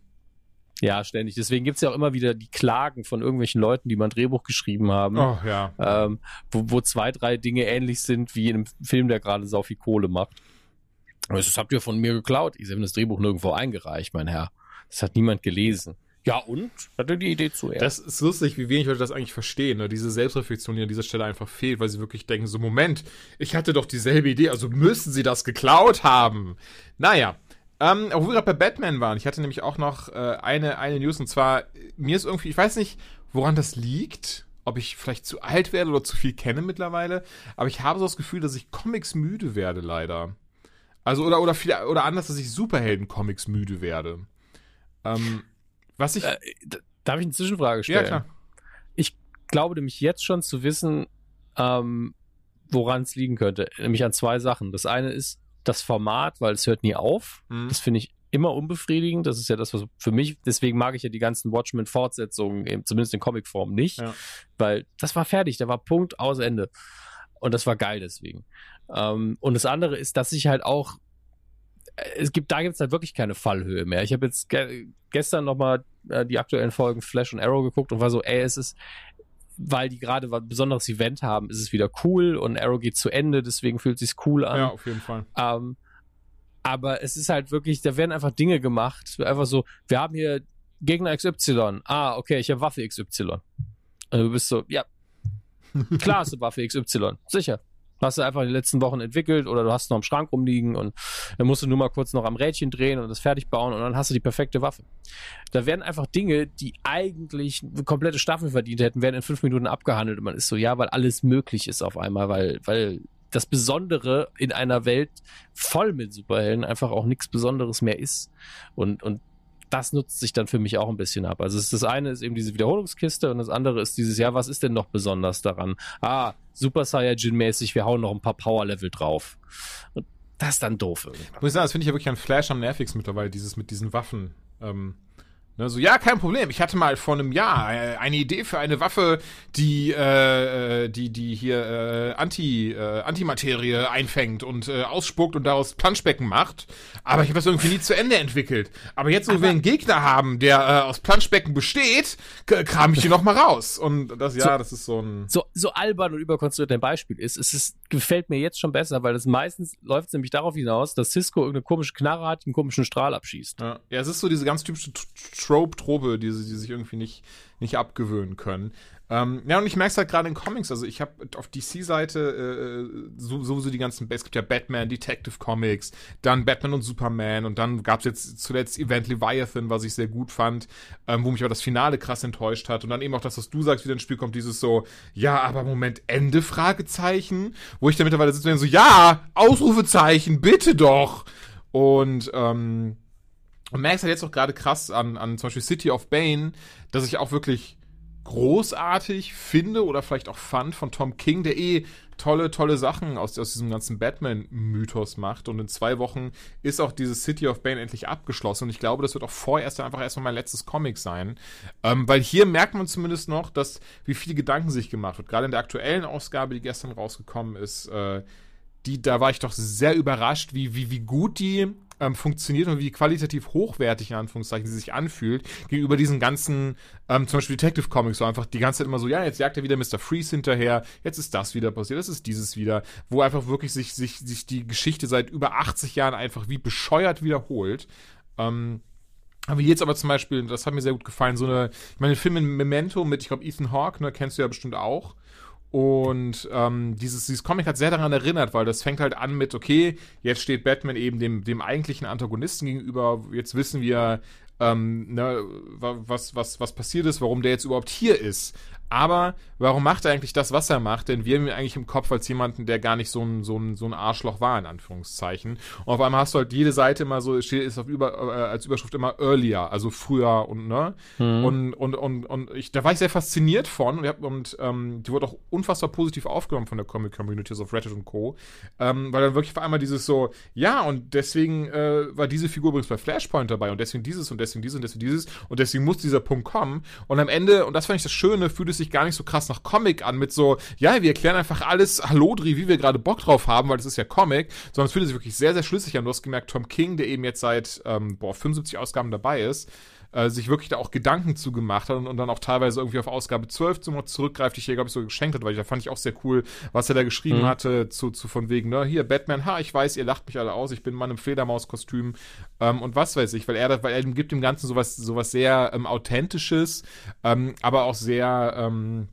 Ja, ständig. Deswegen gibt's ja auch immer wieder die Klagen von irgendwelchen Leuten, die mal ein Drehbuch geschrieben haben, Oh, ja. ähm, wo, wo zwei, drei Dinge ähnlich sind wie in einem Film, der gerade sau viel Kohle macht. Aber Das habt ihr von mir geklaut. Ich habe das Drehbuch nirgendwo eingereicht, mein Herr. Das hat niemand gelesen. Ja, und? Hatte die Idee zuerst. Das ist lustig, wie wenig Leute das eigentlich verstehen. Ne? Diese Selbstreflexion, die an dieser Stelle einfach fehlt, weil sie wirklich denken, so Moment, ich hatte doch dieselbe Idee, also müssen sie das geklaut haben. Naja, ähm, wo wir gerade bei Batman waren, ich hatte nämlich auch noch äh, eine, eine News und zwar, mir ist irgendwie, ich weiß nicht, woran das liegt, ob ich vielleicht zu alt werde oder zu viel kenne mittlerweile, aber ich habe so das Gefühl, dass ich Comics müde werde, leider. Also, oder, oder, viel, oder anders, dass ich Superhelden-Comics müde werde. Ähm, was ich. Äh, darf ich eine Zwischenfrage ja, stellen? klar. Ich glaube nämlich jetzt schon zu wissen, ähm, woran es liegen könnte. Nämlich an zwei Sachen. Das eine ist das Format, weil es hört nie auf. Mhm. Das finde ich immer unbefriedigend. Das ist ja das, was für mich, deswegen mag ich ja die ganzen Watchmen-Fortsetzungen, eben zumindest in Comicform nicht, Ja. weil das war fertig, da war Punkt aus Ende. Und das war geil deswegen. Ähm, und das andere ist, dass ich halt auch, äh, es gibt, da gibt es halt wirklich keine Fallhöhe mehr. Ich habe jetzt ge gestern nochmal äh, die aktuellen Folgen Flash und Arrow geguckt und war so, ey, es ist, weil die gerade was besonderes Event haben, ist es wieder cool und Arrow geht zu Ende, deswegen fühlt sich's cool an. Ja, auf jeden Fall. Ähm, aber es ist halt wirklich, da werden einfach Dinge gemacht. Einfach so, wir haben hier Gegner XY. Ah, okay, ich habe Waffe XY. Und du bist so, ja, klar hast du Waffe XY. Sicher. Hast du einfach in den letzten Wochen entwickelt oder du hast noch im Schrank rumliegen und dann musst du nur mal kurz noch am Rädchen drehen und das fertig bauen und dann hast du die perfekte Waffe. Da werden einfach Dinge, die eigentlich eine komplette Staffel verdient hätten, werden in fünf Minuten abgehandelt und man ist so, ja, weil alles möglich ist auf einmal, weil, weil das Besondere in einer Welt voll mit Superhelden einfach auch nichts Besonderes mehr ist. Und, und das nutzt sich dann für mich auch ein bisschen ab. Also das eine ist eben diese Wiederholungskiste und das andere ist dieses, ja, was ist denn noch besonders daran? Ah, Super Saiyajin-mäßig, wir hauen noch ein paar Power-Level drauf. Und das ist dann doof irgendwann. Muss ich sagen, das finde ich ja wirklich an Flash am nervigsten mittlerweile, dieses mit diesen Waffen. Ähm, ne, so, ja, kein Problem. Ich hatte mal vor einem Jahr äh, eine Idee für eine Waffe, die, äh, äh, die, die hier äh, Anti, äh, Antimaterie einfängt und äh, ausspuckt und daraus Planschbecken macht. Aber ich habe das irgendwie nie zu Ende entwickelt. Aber jetzt, wo wir einen Gegner haben, der äh, aus Planschbecken besteht, kram ich die noch mal raus. Und das, ja, So- das ist so ein. so, so albern und überkonstruiert ein Beispiel ist, es ist, gefällt mir jetzt schon besser, weil es meistens läuft nämlich darauf hinaus, dass Cisco irgendeine komische Knarre hat, einen komischen Strahl abschießt. Ja, ja, es ist so diese ganz typische Trope-Trope, die, die sich irgendwie nicht, nicht abgewöhnen können. Ähm, ja, und ich merke es halt gerade in Comics. Also ich habe auf DC-Seite äh, so, sowieso die ganzen, es gibt ja Batman, Detective Comics, dann Batman und Superman und dann gab es jetzt zuletzt Event Leviathan, was ich sehr gut fand, ähm, wo mich aber das Finale krass enttäuscht hat. Und dann eben auch das, was du sagst, wieder ins Spiel kommt, dieses so, ja, aber Moment, Ende, Fragezeichen, wo ich dann mittlerweile sitze und so, ja, Ausrufezeichen, bitte doch. Und ähm, und merkst halt jetzt auch gerade krass an, an zum Beispiel City of Bane, dass ich auch wirklich großartig finde oder vielleicht auch fand von Tom King, der eh tolle, tolle Sachen aus, aus diesem ganzen Batman-Mythos macht. Und in zwei Wochen ist auch dieses City of Bane endlich abgeschlossen. Und ich glaube, das wird auch vorerst einfach erstmal mein letztes Comic sein. Ähm, weil hier merkt man zumindest noch, dass wie viel Gedanken sich gemacht wird. Gerade in der aktuellen Ausgabe, die gestern rausgekommen ist, äh, die, da war ich doch sehr überrascht, wie, wie, wie gut die ähm, funktioniert und wie qualitativ hochwertig, in Anführungszeichen, sie sich anfühlt, gegenüber diesen ganzen, ähm, zum Beispiel Detective Comics, so einfach die ganze Zeit immer so, ja, jetzt jagt er wieder Mr. Freeze hinterher, jetzt ist das wieder passiert, das ist dieses wieder, wo einfach wirklich sich, sich, sich die Geschichte seit über 80 Jahren einfach wie bescheuert wiederholt. Ähm, aber jetzt aber zum Beispiel, das hat mir sehr gut gefallen, so eine, ich meine, Film in Memento mit, ich glaube, Ethan Hawke, ne, kennst du ja bestimmt auch. Und ähm, dieses, dieses Comic hat sehr daran erinnert, weil das fängt halt an mit, okay, jetzt steht Batman eben dem, dem eigentlichen Antagonisten gegenüber, jetzt wissen wir, ähm, ne, wa- was, was, was passiert ist, warum der jetzt überhaupt hier ist. Aber warum macht er eigentlich das, was er macht? Denn wir haben ihn eigentlich im Kopf als jemanden, der gar nicht so ein, so ein, so ein Arschloch war, in Anführungszeichen. Und auf einmal hast du halt jede Seite immer so, steht, ist auf über, äh, als Überschrift immer earlier, also früher und ne. Und, und, und, und ich, da war ich sehr fasziniert von und, hab, und ähm, die wurde auch unfassbar positiv aufgenommen von der Comic Community, also auf Reddit und Co. Ähm, weil dann wirklich auf einmal dieses so, ja, und deswegen äh, war diese Figur übrigens bei Flashpoint dabei und deswegen dieses und deswegen dieses und deswegen dieses und deswegen muss dieser Punkt kommen. Und am Ende, und das fand ich das Schöne, fühlt es sich gar nicht so krass nach Comic an mit so, ja, wir erklären einfach alles Hallodri, wie wir gerade Bock drauf haben, weil das ist ja Comic, sondern es fühlt sich wirklich sehr, sehr schlüssig an. Du hast gemerkt, Tom King, der eben jetzt seit, ähm, boah, 75 Ausgaben dabei ist, äh, sich wirklich da auch Gedanken zugemacht hat und, und, dann auch teilweise irgendwie auf Ausgabe 12 zum zurückgreift, die ich hier, glaube ich, so geschenkt hat, weil da fand ich auch sehr cool, was er da geschrieben mhm. hatte, zu, zu von wegen, ne, hier, Batman, ha, ich weiß, ihr lacht mich alle aus, ich bin in meinem Fledermauskostüm ähm, und was weiß ich, weil er, weil er gibt dem Ganzen sowas, sowas sehr ähm, Authentisches, ähm, aber auch sehr, ähm,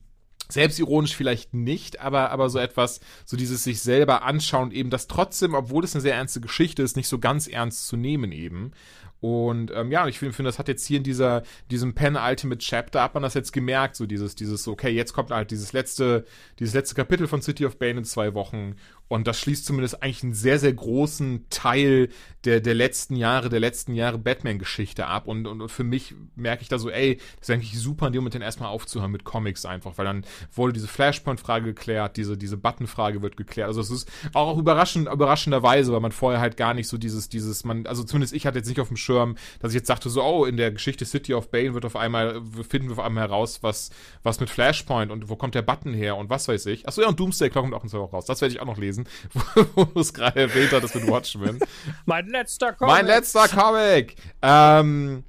selbstironisch vielleicht nicht, aber, aber so etwas, so dieses sich selber anschauen, eben das trotzdem, obwohl es eine sehr ernste Geschichte ist, nicht so ganz ernst zu nehmen eben. Und ähm, ja, ich finde, find, das hat jetzt hier in dieser, diesem Pen Ultimate Chapter, hat man das jetzt gemerkt, so dieses, dieses, okay, jetzt kommt halt dieses letzte, dieses letzte Kapitel von City of Bane in zwei Wochen und das schließt zumindest eigentlich einen sehr, sehr großen Teil der, der letzten Jahre, der letzten Jahre Batman-Geschichte ab. Und, und, für mich merke ich da so, ey, das ist eigentlich super, in dem Moment erstmal aufzuhören mit Comics einfach, weil dann wurde diese Flashpoint-Frage geklärt, diese, diese Button-Frage wird geklärt. Also es ist auch überraschend, überraschenderweise, weil man vorher halt gar nicht so dieses, dieses, man, also zumindest ich hatte jetzt nicht auf dem Schirm, dass ich jetzt sagte so, oh, in der Geschichte City of Bane wird auf einmal, finden wir auf einmal heraus, was, was mit Flashpoint und wo kommt der Button her und was weiß ich. Achso, ja, und Doomsday Clock kommt auch in zwei Wochen raus. Das werde ich auch noch lesen, wo du es gerade erwähnt hattest mit Watchmen. mein letzter Comic. Mein letzter Comic. Ähm,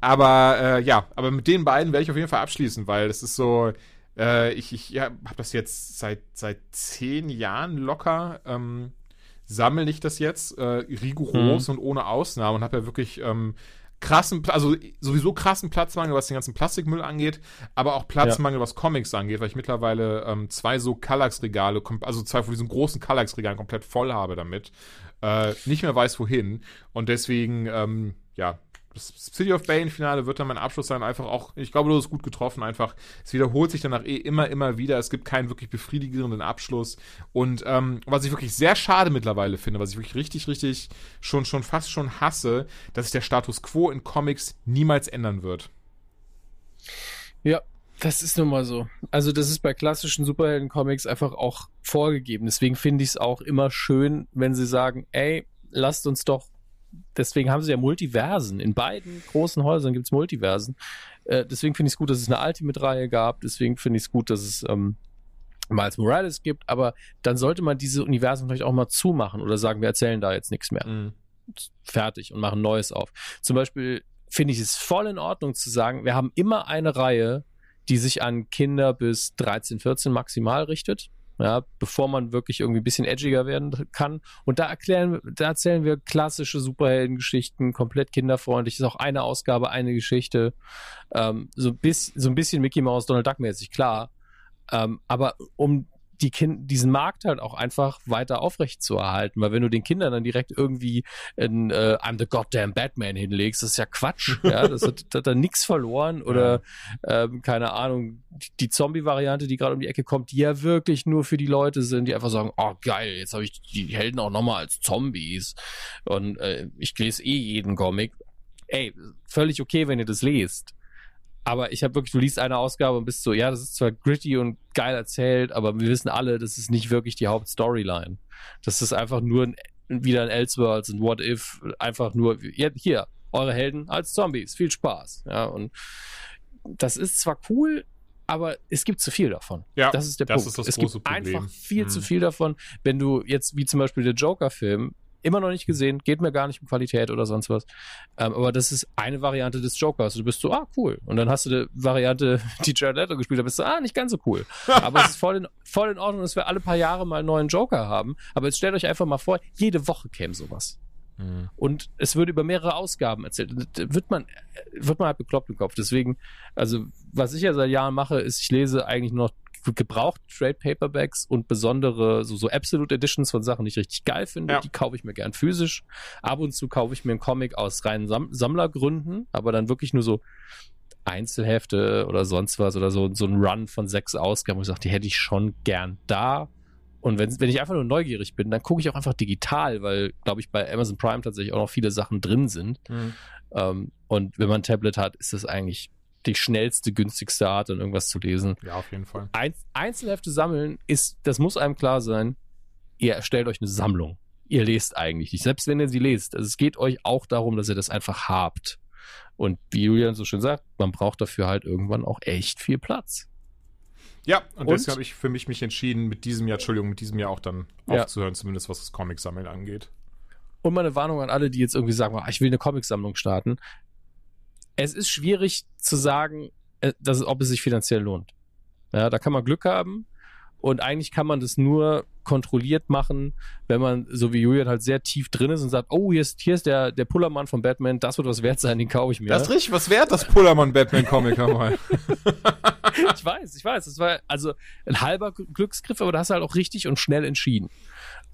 aber äh, ja, aber mit den beiden werde ich auf jeden Fall abschließen, weil das ist so, äh, ich, ich ja, habe das jetzt seit, seit zehn Jahren locker, ähm, sammle ich das jetzt äh, rigoros mhm. und ohne Ausnahme und habe ja wirklich ähm, krassen, also sowieso krassen Platzmangel, was den ganzen Plastikmüll angeht, aber auch Platzmangel, ja. was Comics angeht, weil ich mittlerweile ähm, zwei so Kallax-Regale, also zwei von diesen großen Kallax-Regalen komplett voll habe damit, äh, nicht mehr weiß wohin und deswegen, ähm, ja, das City of Bane Finale wird dann mein Abschluss sein. Einfach auch, ich glaube, du hast gut getroffen. Einfach, es wiederholt sich danach eh immer, immer wieder. Es gibt keinen wirklich befriedigenden Abschluss. Und ähm, was ich wirklich sehr schade mittlerweile finde, was ich wirklich richtig, richtig schon, schon fast schon hasse, dass sich der Status quo in Comics niemals ändern wird. Ja, das ist nun mal so. Also, das ist bei klassischen Superhelden-Comics einfach auch vorgegeben. Deswegen finde ich es auch immer schön, wenn sie sagen, ey, lasst uns doch deswegen haben sie ja Multiversen. In beiden großen Häusern gibt es Multiversen. Äh, deswegen finde ich es gut, dass es eine Ultimate-Reihe gab. Deswegen finde ich es gut, dass es ähm, Miles Morales gibt. Aber dann sollte man diese Universen vielleicht auch mal zumachen oder sagen, wir erzählen da jetzt nichts mehr. Mhm. Fertig und machen Neues auf. Zum Beispiel finde ich es voll in Ordnung zu sagen, wir haben immer eine Reihe, die sich an Kinder bis 13, 14 maximal richtet ja, bevor man wirklich irgendwie ein bisschen edgiger werden kann. Und da erklären, da erzählen wir klassische Superheldengeschichten, komplett kinderfreundlich. Ist auch eine Ausgabe, eine Geschichte. Ähm, so, bis, so ein bisschen Mickey Mouse, Donald Duck mäßig, klar. Ähm, aber um die kind diesen Markt halt auch einfach weiter aufrecht zu erhalten. Weil wenn du den Kindern dann direkt irgendwie in äh, I'm the goddamn Batman hinlegst, das ist ja Quatsch. ja, das hat, hat dann nichts verloren. Oder ja. ähm, keine Ahnung, die Zombie-Variante, die gerade um die Ecke kommt, die ja wirklich nur für die Leute sind, die einfach sagen, oh geil, jetzt habe ich die Helden auch nochmal als Zombies. Und äh, ich lese eh jeden Comic. Ey, völlig okay, wenn ihr das lest. Aber ich habe wirklich, du liest eine Ausgabe und bist so, ja, das ist zwar gritty und geil erzählt, aber wir wissen alle, das ist nicht wirklich die Hauptstoryline. Das ist einfach nur ein, wieder ein Elseworlds, ein What If, einfach nur, hier, eure Helden als Zombies, viel Spaß. Ja, und das ist zwar cool, aber es gibt zu viel davon. Ja, das ist der das Punkt. Ist das es gibt Problem. einfach viel hm. zu viel davon. Wenn du jetzt, wie zum Beispiel der Joker-Film, Immer noch nicht gesehen, geht mir gar nicht um Qualität oder sonst was. Ähm, aber das ist eine Variante des Jokers. Du bist so, ah, cool. Und dann hast du eine Variante, die Jared Leto gespielt hat, bist du, ah, nicht ganz so cool. Aber es ist voll in, voll in Ordnung, dass wir alle paar Jahre mal einen neuen Joker haben. Aber jetzt stellt euch einfach mal vor, jede Woche käme sowas. Mhm. Und es würde über mehrere Ausgaben erzählt. Wird man, wird man halt bekloppt im Kopf. Deswegen, also, was ich ja seit Jahren mache, ist, ich lese eigentlich nur noch gebraucht Trade Paperbacks und besondere, so, so Absolute Editions von Sachen, die ich richtig geil finde. Ja. Die kaufe ich mir gern physisch. Ab und zu kaufe ich mir einen Comic aus reinen Sam Sammlergründen, aber dann wirklich nur so Einzelhefte oder sonst was oder so, so ein Run von sechs Ausgaben, wo ich sage, die hätte ich schon gern da. Und wenn, wenn ich einfach nur neugierig bin, dann gucke ich auch einfach digital, weil, glaube ich, bei Amazon Prime tatsächlich auch noch viele Sachen drin sind. Mhm. Ähm, und wenn man ein Tablet hat, ist das eigentlich die schnellste, günstigste Art, dann irgendwas zu lesen. Ja, auf jeden Fall. Ein, Einzelhefte sammeln ist, das muss einem klar sein, ihr erstellt euch eine Sammlung. Ihr lest eigentlich nicht, selbst wenn ihr sie lest. Also es geht euch auch darum, dass ihr das einfach habt. Und wie Julian so schön sagt, man braucht dafür halt irgendwann auch echt viel Platz. Ja, und, und deswegen habe ich für mich mich entschieden, mit diesem Jahr, Entschuldigung, mit diesem Jahr auch dann Ja. aufzuhören, zumindest was das Comic-Sammeln angeht. Und meine Warnung an alle, die jetzt irgendwie sagen, "Ah, ich will eine Comicsammlung starten. Es ist schwierig zu sagen, äh, dass, ob es sich finanziell lohnt. Ja, da kann man Glück haben. Und eigentlich kann man das nur kontrolliert machen, wenn man, so wie Julian, halt sehr tief drin ist und sagt, oh, hier ist, hier ist der, der Pullermann von Batman, das wird was wert sein, den kaufe ich mir. Das ist richtig was wert, das Pullermann-Batman-Comic mal. ich weiß, ich weiß. Das war also ein halber Glücksgriff, aber da hast du halt auch richtig und schnell entschieden.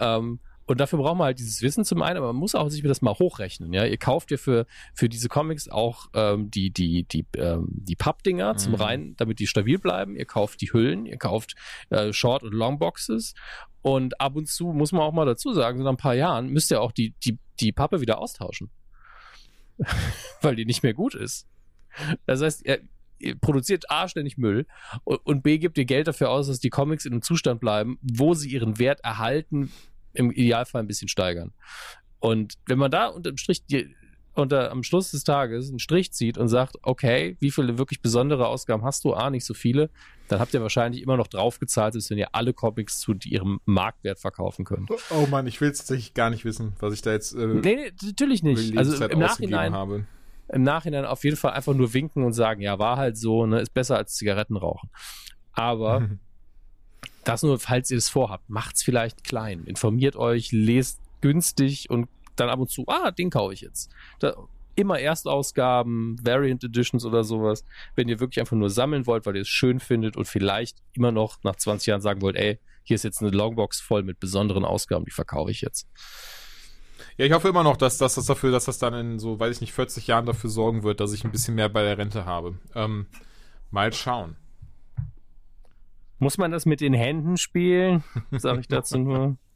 Ähm, und dafür braucht man halt dieses Wissen zum einen, aber man muss auch sich das mal hochrechnen. Ja, ihr kauft ja für für diese Comics auch ähm, die die die ähm, die Pappdinger zum Mhm. rein, damit die stabil bleiben. Ihr kauft die Hüllen, ihr kauft äh, Short und Long Boxes und ab und zu muss man auch mal dazu sagen, so nach ein paar Jahren müsst ihr auch die die die Pappe wieder austauschen, weil die nicht mehr gut ist. Das heißt, ihr, ihr produziert A ständig Müll und, und B gibt ihr Geld dafür aus, dass die Comics in einem Zustand bleiben, wo sie ihren Wert erhalten, im Idealfall ein bisschen steigern. Und wenn man da unterm Strich die, unter am Schluss des Tages einen Strich zieht und sagt, okay, wie viele wirklich besondere Ausgaben hast du? Ah, nicht so viele. Dann habt ihr wahrscheinlich immer noch draufgezahlt, selbst wenn ihr alle Comics zu ihrem Marktwert verkaufen könnt. Oh Mann, ich will es tatsächlich gar nicht wissen, was ich da jetzt äh, Nee, natürlich nicht. Also im Nachhinein, habe. im Nachhinein auf jeden Fall einfach nur winken und sagen, ja, war halt so, ne, ist besser als Zigaretten rauchen. Aber das nur, falls ihr es vorhabt, macht's vielleicht klein. Informiert euch, lest günstig und dann ab und zu, ah, den kaufe ich jetzt. Da, immer Erstausgaben, Variant Editions oder sowas, wenn ihr wirklich einfach nur sammeln wollt, weil ihr es schön findet und vielleicht immer noch nach 20 Jahren sagen wollt, ey, hier ist jetzt eine Longbox voll mit besonderen Ausgaben, die verkaufe ich jetzt. Ja, ich hoffe immer noch, dass, dass das dafür, dass das dann in so, weiß ich nicht, 40 Jahren dafür sorgen wird, dass ich ein bisschen mehr bei der Rente habe. Ähm, mal schauen. Muss man das mit den Händen spielen? Sag ich dazu nur.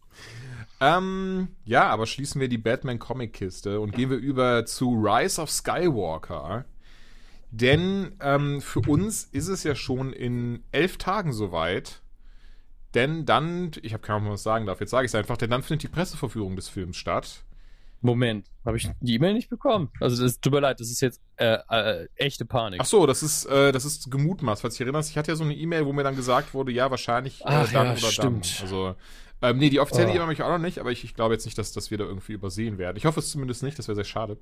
Ähm, ja, aber schließen wir die Batman-Comic-Kiste und gehen wir über zu Rise of Skywalker. Denn ähm, für uns ist es ja schon in elf Tagen soweit. Denn dann, ich habe keine Ahnung, was ich sagen darf, jetzt sage ich es einfach, denn dann findet die Presseverführung des Films statt. Moment, habe ich die E-Mail nicht bekommen? Also das tut mir leid, das ist jetzt äh, äh, echte Panik. Ach so, das ist, äh, das ist gemutmaßt. Falls du dich erinnerst, ich hatte ja so eine E-Mail, wo mir dann gesagt wurde, ja, wahrscheinlich äh, Ach dann ja, oder stimmt. dann. Also, ähm, nee, die offizielle Oh. E-Mail habe ich auch noch nicht, aber ich, ich glaube jetzt nicht, dass, dass wir da irgendwie übersehen werden. Ich hoffe es zumindest nicht, das wäre sehr schade.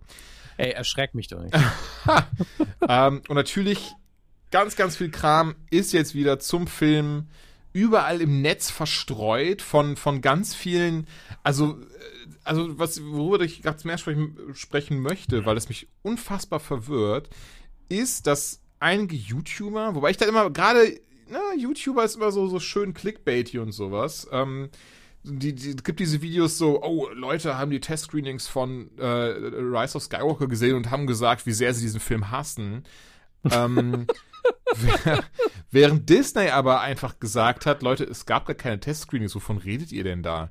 Ey, erschreck mich doch nicht. ähm, und natürlich, ganz, ganz viel Kram ist jetzt wieder zum Film überall im Netz verstreut von, von ganz vielen, also, äh, also was, worüber ich gerade mehr sprechen, sprechen möchte, weil es mich unfassbar verwirrt, ist, dass einige YouTuber, wobei ich da immer gerade, na, YouTuber ist immer so, so schön clickbaity und sowas, ähm, die, die, gibt diese Videos so, oh, Leute haben die Testscreenings von äh, Rise of Skywalker gesehen und haben gesagt, wie sehr sie diesen Film hassen. Ähm, während Disney aber einfach gesagt hat, Leute, es gab gar keine Testscreenings, wovon redet ihr denn da?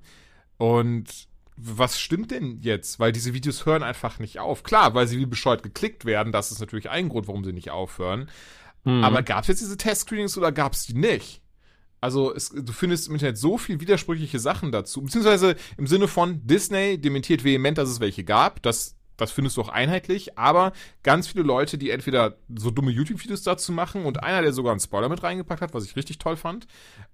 Und was stimmt denn jetzt? Weil diese Videos hören einfach nicht auf. Klar, weil sie wie bescheuert geklickt werden, das ist natürlich ein Grund, warum sie nicht aufhören. Mhm. Aber gab es jetzt diese Testscreenings oder gab es die nicht? Also es, du findest im Internet so viel widersprüchliche Sachen dazu, beziehungsweise im Sinne von Disney dementiert vehement, dass es welche gab. Das, das findest du auch einheitlich, aber ganz viele Leute, die entweder so dumme YouTube-Videos dazu machen und einer, der sogar einen Spoiler mit reingepackt hat, was ich richtig toll fand.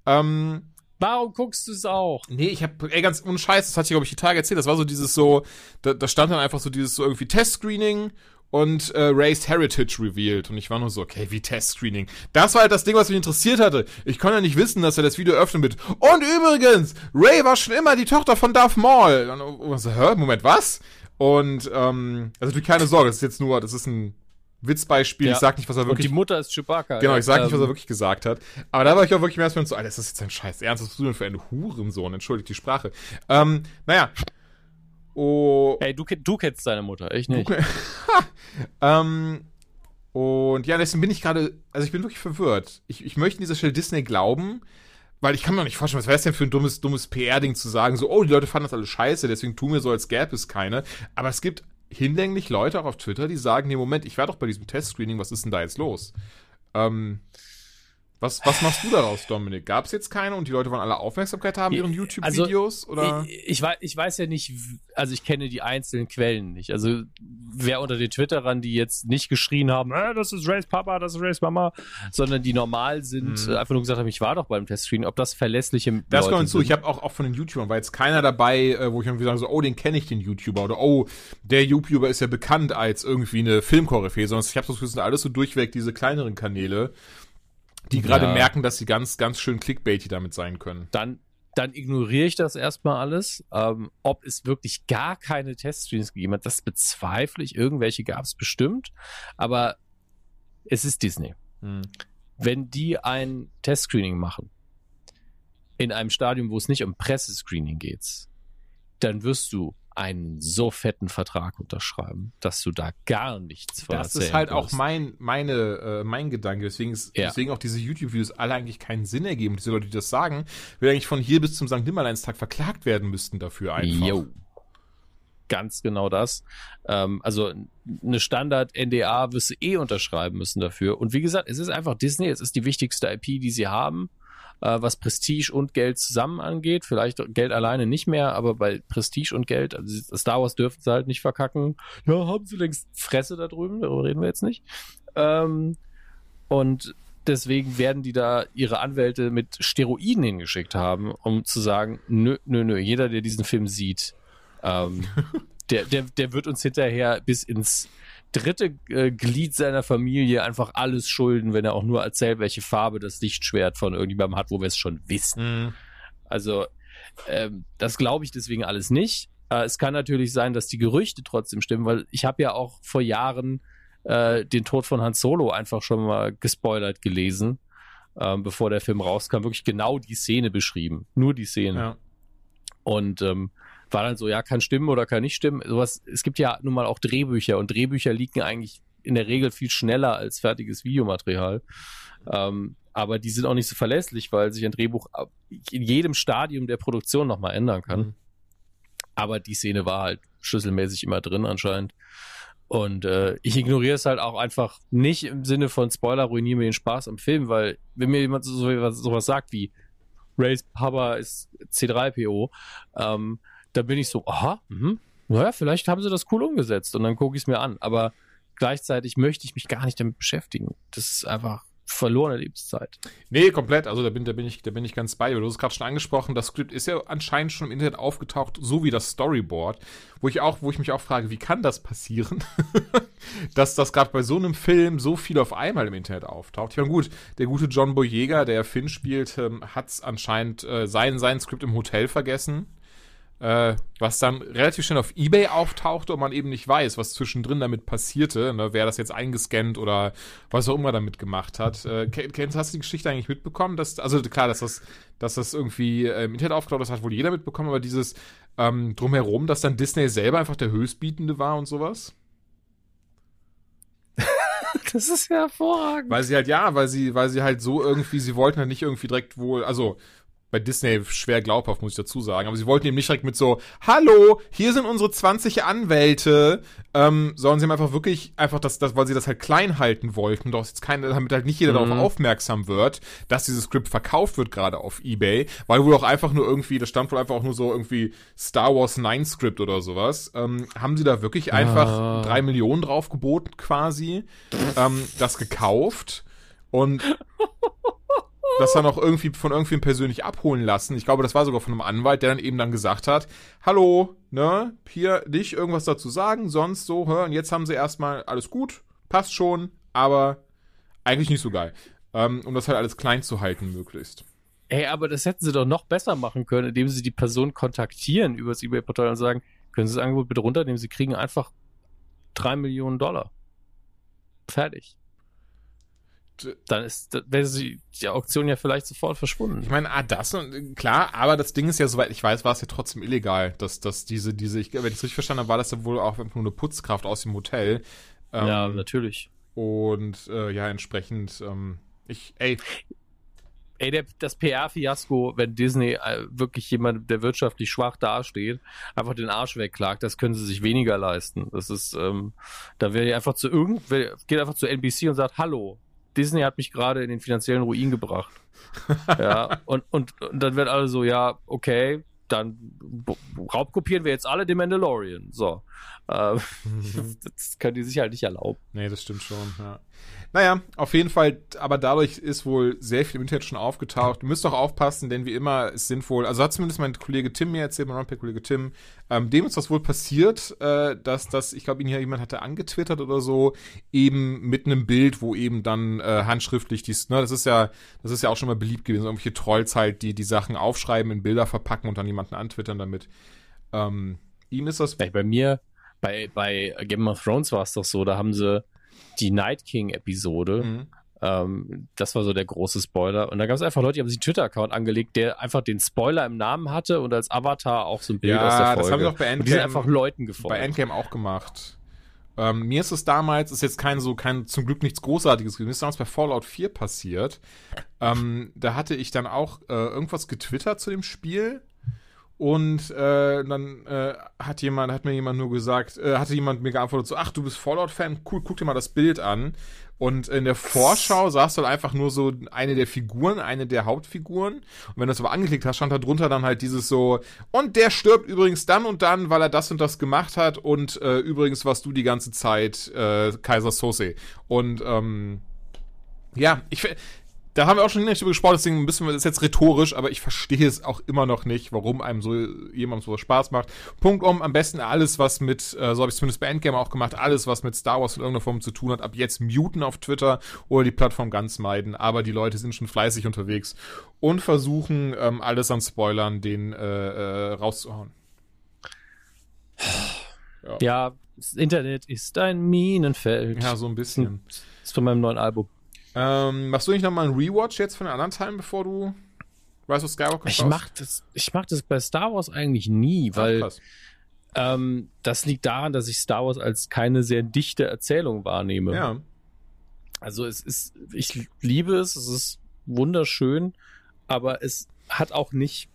Ähm, Warum guckst du es auch? Nee, ich hab, ey, ganz ohne Scheiß, das hatte ich, glaube ich, die Tage erzählt. Das war so dieses so, da, da stand dann einfach so dieses so irgendwie Testscreening und äh, Race Heritage revealed. Und ich war nur so, okay, wie Testscreening? Das war halt das Ding, was mich interessiert hatte. Ich konnte ja nicht wissen, dass er das Video öffnen mit. Und übrigens, Ray war schon immer die Tochter von Darth Maul. Und, und so, hä, Moment, was? Und, ähm, also natürlich keine Sorge, das ist jetzt nur, das ist ein Witzbeispiel. Ja. Ich sag nicht, was er Und wirklich die Mutter ist Chewbacca. Genau, ich sag nicht, was er Ähm, wirklich gesagt hat. Aber da war ich auch wirklich erstmal so, Alter, ist das jetzt ein Scheiß Ernst? Was bist du denn für ein Hurensohn? Entschuldigt die Sprache. Ähm, naja. Oh, Ey, du, du kennst deine Mutter, ich nicht. Ähm, und ja, deswegen bin ich gerade, also ich bin wirklich verwirrt. Ich, ich möchte an dieser Stelle Disney glauben, weil ich kann mir nicht vorstellen, was wäre es denn für ein dummes, dummes PR-Ding zu sagen, so, oh, die Leute fanden das alles scheiße, deswegen tun wir so, als gäbe es keine. Aber es gibt hinlänglich Leute auch auf Twitter, die sagen, nee, Moment, ich war doch bei diesem Testscreening, was ist denn da jetzt los? Ähm, Was, was machst du daraus, Dominik? Gab es jetzt keine und die Leute wollen alle Aufmerksamkeit haben, ihren YouTube-Videos? Also, ich, ich, weiß, ich weiß ja nicht, also ich kenne die einzelnen Quellen nicht. Also wer unter den Twitterern, die jetzt nicht geschrien haben, äh, das ist Race Papa, das ist Race Mama, sondern die normal sind, mhm. einfach nur gesagt haben, ich war doch beim Testscreen, ob das verlässliche Das kommt hinzu, ich habe auch, auch von den YouTubern, war jetzt keiner dabei, äh, wo ich irgendwie sage, so, oh, den kenne ich, den YouTuber, oder oh, der YouTuber ist ja bekannt als irgendwie eine Filmkoryphäe, sondern ich habe sind alles so durchweg diese kleineren Kanäle die gerade ja. merken, dass sie ganz, ganz schön clickbaity damit sein können. Dann, dann ignoriere ich das erstmal alles. Ähm, ob es wirklich gar keine Teststreams gegeben hat, das bezweifle ich. Irgendwelche gab es bestimmt. Aber es ist Disney. Hm. Wenn die ein Testscreening machen, in einem Stadium, wo es nicht um Pressescreening geht, dann wirst du einen so fetten Vertrag unterschreiben, dass du da gar nichts von Das ist halt wirst. auch mein, meine, äh, mein Gedanke. Deswegen, ist, ja. deswegen auch diese YouTube-Videos alle eigentlich keinen Sinn ergeben. Diese Leute, die das sagen, will eigentlich von hier bis zum St. Nimmerleinstag verklagt werden müssten dafür einfach. Jo. Ganz genau das. Ähm, also eine Standard-NDA wirst du eh unterschreiben müssen dafür. Und wie gesagt, es ist einfach Disney, es ist die wichtigste IP, die sie haben äh, was Prestige und Geld zusammen angeht. Vielleicht Geld alleine nicht mehr, aber bei Prestige und Geld, also Star Wars dürfen sie halt nicht verkacken. Ja, haben sie längst Fresse da drüben, darüber reden wir jetzt nicht. Ähm, und deswegen werden die da ihre Anwälte mit Steroiden hingeschickt haben, um zu sagen, nö, nö, nö, jeder, der diesen Film sieht, ähm, der, der, der wird uns hinterher bis ins dritte äh, Glied seiner Familie einfach alles schulden, wenn er auch nur erzählt, welche Farbe das Lichtschwert von irgendjemandem hat, wo wir es schon wissen. Mhm. Also, ähm, das glaube ich deswegen alles nicht. Äh, es kann natürlich sein, dass die Gerüchte trotzdem stimmen, weil ich habe ja auch vor Jahren äh, den Tod von Han Solo einfach schon mal gespoilert gelesen, äh, bevor der Film rauskam. Wirklich genau die Szene beschrieben. Nur die Szene. Ja. Und ähm, war dann so, ja, kann stimmen oder kann nicht stimmen. Sowas, es gibt ja nun mal auch Drehbücher und Drehbücher liegen eigentlich in der Regel viel schneller als fertiges Videomaterial. Ähm, aber die sind auch nicht so verlässlich, weil sich ein Drehbuch in jedem Stadium der Produktion nochmal ändern kann. Mhm. Aber die Szene war halt schlüsselmäßig immer drin anscheinend. Und äh, ich ignoriere es halt auch einfach nicht im Sinne von Spoiler ruinieren mir den Spaß am Film, weil wenn mir jemand so, so, sowas sagt wie Race Papa ist C3PO, ähm, da bin ich so, aha, mh, naja, vielleicht haben sie das cool umgesetzt und dann gucke ich es mir an. Aber gleichzeitig möchte ich mich gar nicht damit beschäftigen. Das ist einfach verlorene Lebenszeit. Nee, komplett. Also da bin, da bin ich, da bin ich ganz bei dir. Du hast gerade schon angesprochen, das Skript ist ja anscheinend schon im Internet aufgetaucht, so wie das Storyboard, wo ich auch, wo ich mich auch frage, wie kann das passieren, dass das gerade bei so einem Film so viel auf einmal im Internet auftaucht. Ich meine, gut, der gute John Boyega, der Finn spielt, ähm, hat anscheinend äh, sein, sein Skript im Hotel vergessen äh, was dann relativ schnell auf Ebay auftauchte und man eben nicht weiß, was zwischendrin damit passierte, ne, wer das jetzt eingescannt oder was auch immer damit gemacht hat. Äh, kennst, hast du die Geschichte eigentlich mitbekommen? Dass, also klar, dass das, dass das irgendwie äh, im Internet aufgetaucht ist, hat wohl jeder mitbekommen, aber dieses ähm, drumherum, dass dann Disney selber einfach der Höchstbietende war und sowas? das ist ja hervorragend. Weil sie halt, ja, weil sie, weil sie halt so irgendwie, sie wollten halt nicht irgendwie direkt wohl, also bei Disney schwer glaubhaft, muss ich dazu sagen. Aber sie wollten eben nicht direkt mit so, hallo, hier sind unsere 20 Anwälte, ähm, sondern sie haben einfach wirklich, einfach das, das weil sie das halt klein halten wollten, doch jetzt keine, damit halt nicht jeder mhm. darauf aufmerksam wird, dass dieses Skript verkauft wird, gerade auf Ebay, weil wohl auch einfach nur irgendwie, das stand wohl einfach auch nur so irgendwie Star Wars 9 Skript oder sowas, ähm, haben sie da wirklich einfach ah. drei Millionen drauf geboten quasi, ähm, das gekauft und das dann auch irgendwie von irgendwem persönlich abholen lassen. Ich glaube, das war sogar von einem Anwalt, der dann eben dann gesagt hat, hallo, ne, hier nicht irgendwas dazu sagen, sonst so, hör, und jetzt haben sie erstmal alles gut, passt schon, aber eigentlich nicht so geil. Ähm, um das halt alles klein zu halten, möglichst. Ey, aber das hätten sie doch noch besser machen können, indem sie die Person kontaktieren über das eBay-Portal und sagen, können Sie das Angebot bitte runternehmen? Sie kriegen einfach drei Millionen Dollar. Fertig dann ist wäre die Auktion ja vielleicht sofort verschwunden. Ich meine, ah, das klar, aber das Ding ist ja, soweit ich weiß, war es ja trotzdem illegal, dass, dass diese, diese, ich, wenn ich es richtig verstanden habe, war das ja wohl auch einfach nur eine Putzkraft aus dem Hotel. Ähm, ja, natürlich. Und äh, ja, entsprechend, ähm, ich, ey. Ey, der, das PR-Fiasko, wenn Disney äh, wirklich jemand, der wirtschaftlich schwach dasteht, einfach den Arsch wegklagt, das können sie sich weniger leisten. Das ist, ähm, da wäre einfach zu irgend, geht einfach zu NBC und sagt, hallo, Disney hat mich gerade in den finanziellen Ruin gebracht. ja, und, und, und dann wird alle so, ja, okay, dann raubkopieren wir jetzt alle den Mandalorian. So. Äh, das können die sich halt nicht erlauben. Nee, das stimmt schon, ja. Naja, auf jeden Fall, aber dadurch ist wohl sehr viel im Internet schon aufgetaucht. Ihr müsst auch aufpassen, denn wie immer ist sinnvoll, also hat zumindest mein Kollege Tim mir erzählt, mein Runpack-Kollege Tim, ähm, dem ist das wohl passiert, äh, dass das, ich glaube, ihn hier jemand hatte angetwittert oder so, eben mit einem Bild, wo eben dann äh, handschriftlich dies, ne, das ist ja, das ist ja auch schon mal beliebt gewesen, irgendwelche Trolls halt, die die Sachen aufschreiben, in Bilder verpacken und dann jemanden antwittern damit. Ähm, ihm ist das. Bei mir, bei, bei Game of Thrones war es doch so, da haben sie die Night King-Episode. Mhm. Ähm, das war so der große Spoiler. Und da gab es einfach Leute, die haben sich einen Twitter-Account angelegt, der einfach den Spoiler im Namen hatte und als Avatar auch so ein Bild ja, aus der Folge. das haben wir auch bei Endgame, und die sind einfach Leuten gefolgt. Bei Endgame auch gemacht. Ähm, mir ist es damals, ist jetzt kein so, kein zum Glück nichts Großartiges gewesen, ist damals bei Fallout 4 passiert. Ähm, da hatte ich dann auch äh, irgendwas getwittert zu dem Spiel und äh, dann äh, hat jemand, hat mir jemand nur gesagt, äh, hatte jemand mir geantwortet so, ach, du bist Fallout-Fan, cool, guck dir mal das Bild an. Und in der Vorschau du halt einfach nur so eine der Figuren, eine der Hauptfiguren. Und wenn du das aber angeklickt hast, stand da drunter dann halt dieses so, und der stirbt übrigens dann und dann, weil er das und das gemacht hat. Und äh, übrigens warst du die ganze Zeit äh, Kaiser Sose. Und ähm, ja, ich da haben wir auch schon nicht drüber gesprochen, deswegen müssen wir das jetzt rhetorisch, aber ich verstehe es auch immer noch nicht, warum einem so jemandem so Spaß macht. Punkt um, am besten alles, was mit, äh, so habe ich zumindest bei Endgame auch gemacht, alles, was mit Star Wars in irgendeiner Form zu tun hat, ab jetzt muten auf Twitter oder die Plattform ganz meiden. Aber die Leute sind schon fleißig unterwegs und versuchen, ähm, alles an Spoilern den äh, äh, rauszuhauen. Ja. ja, das Internet ist ein Minenfeld. Ja, so ein bisschen. Ist von meinem neuen Album. Ähm, machst du nicht nochmal einen Rewatch jetzt von den anderen Teilen, bevor du Rise of Skywalker ich mach das Ich mach das bei Star Wars eigentlich nie, weil Ach, ähm, das liegt daran, dass ich Star Wars als keine sehr dichte Erzählung wahrnehme. Ja. Also es ist, ich liebe es, es ist wunderschön, aber es hat auch nicht,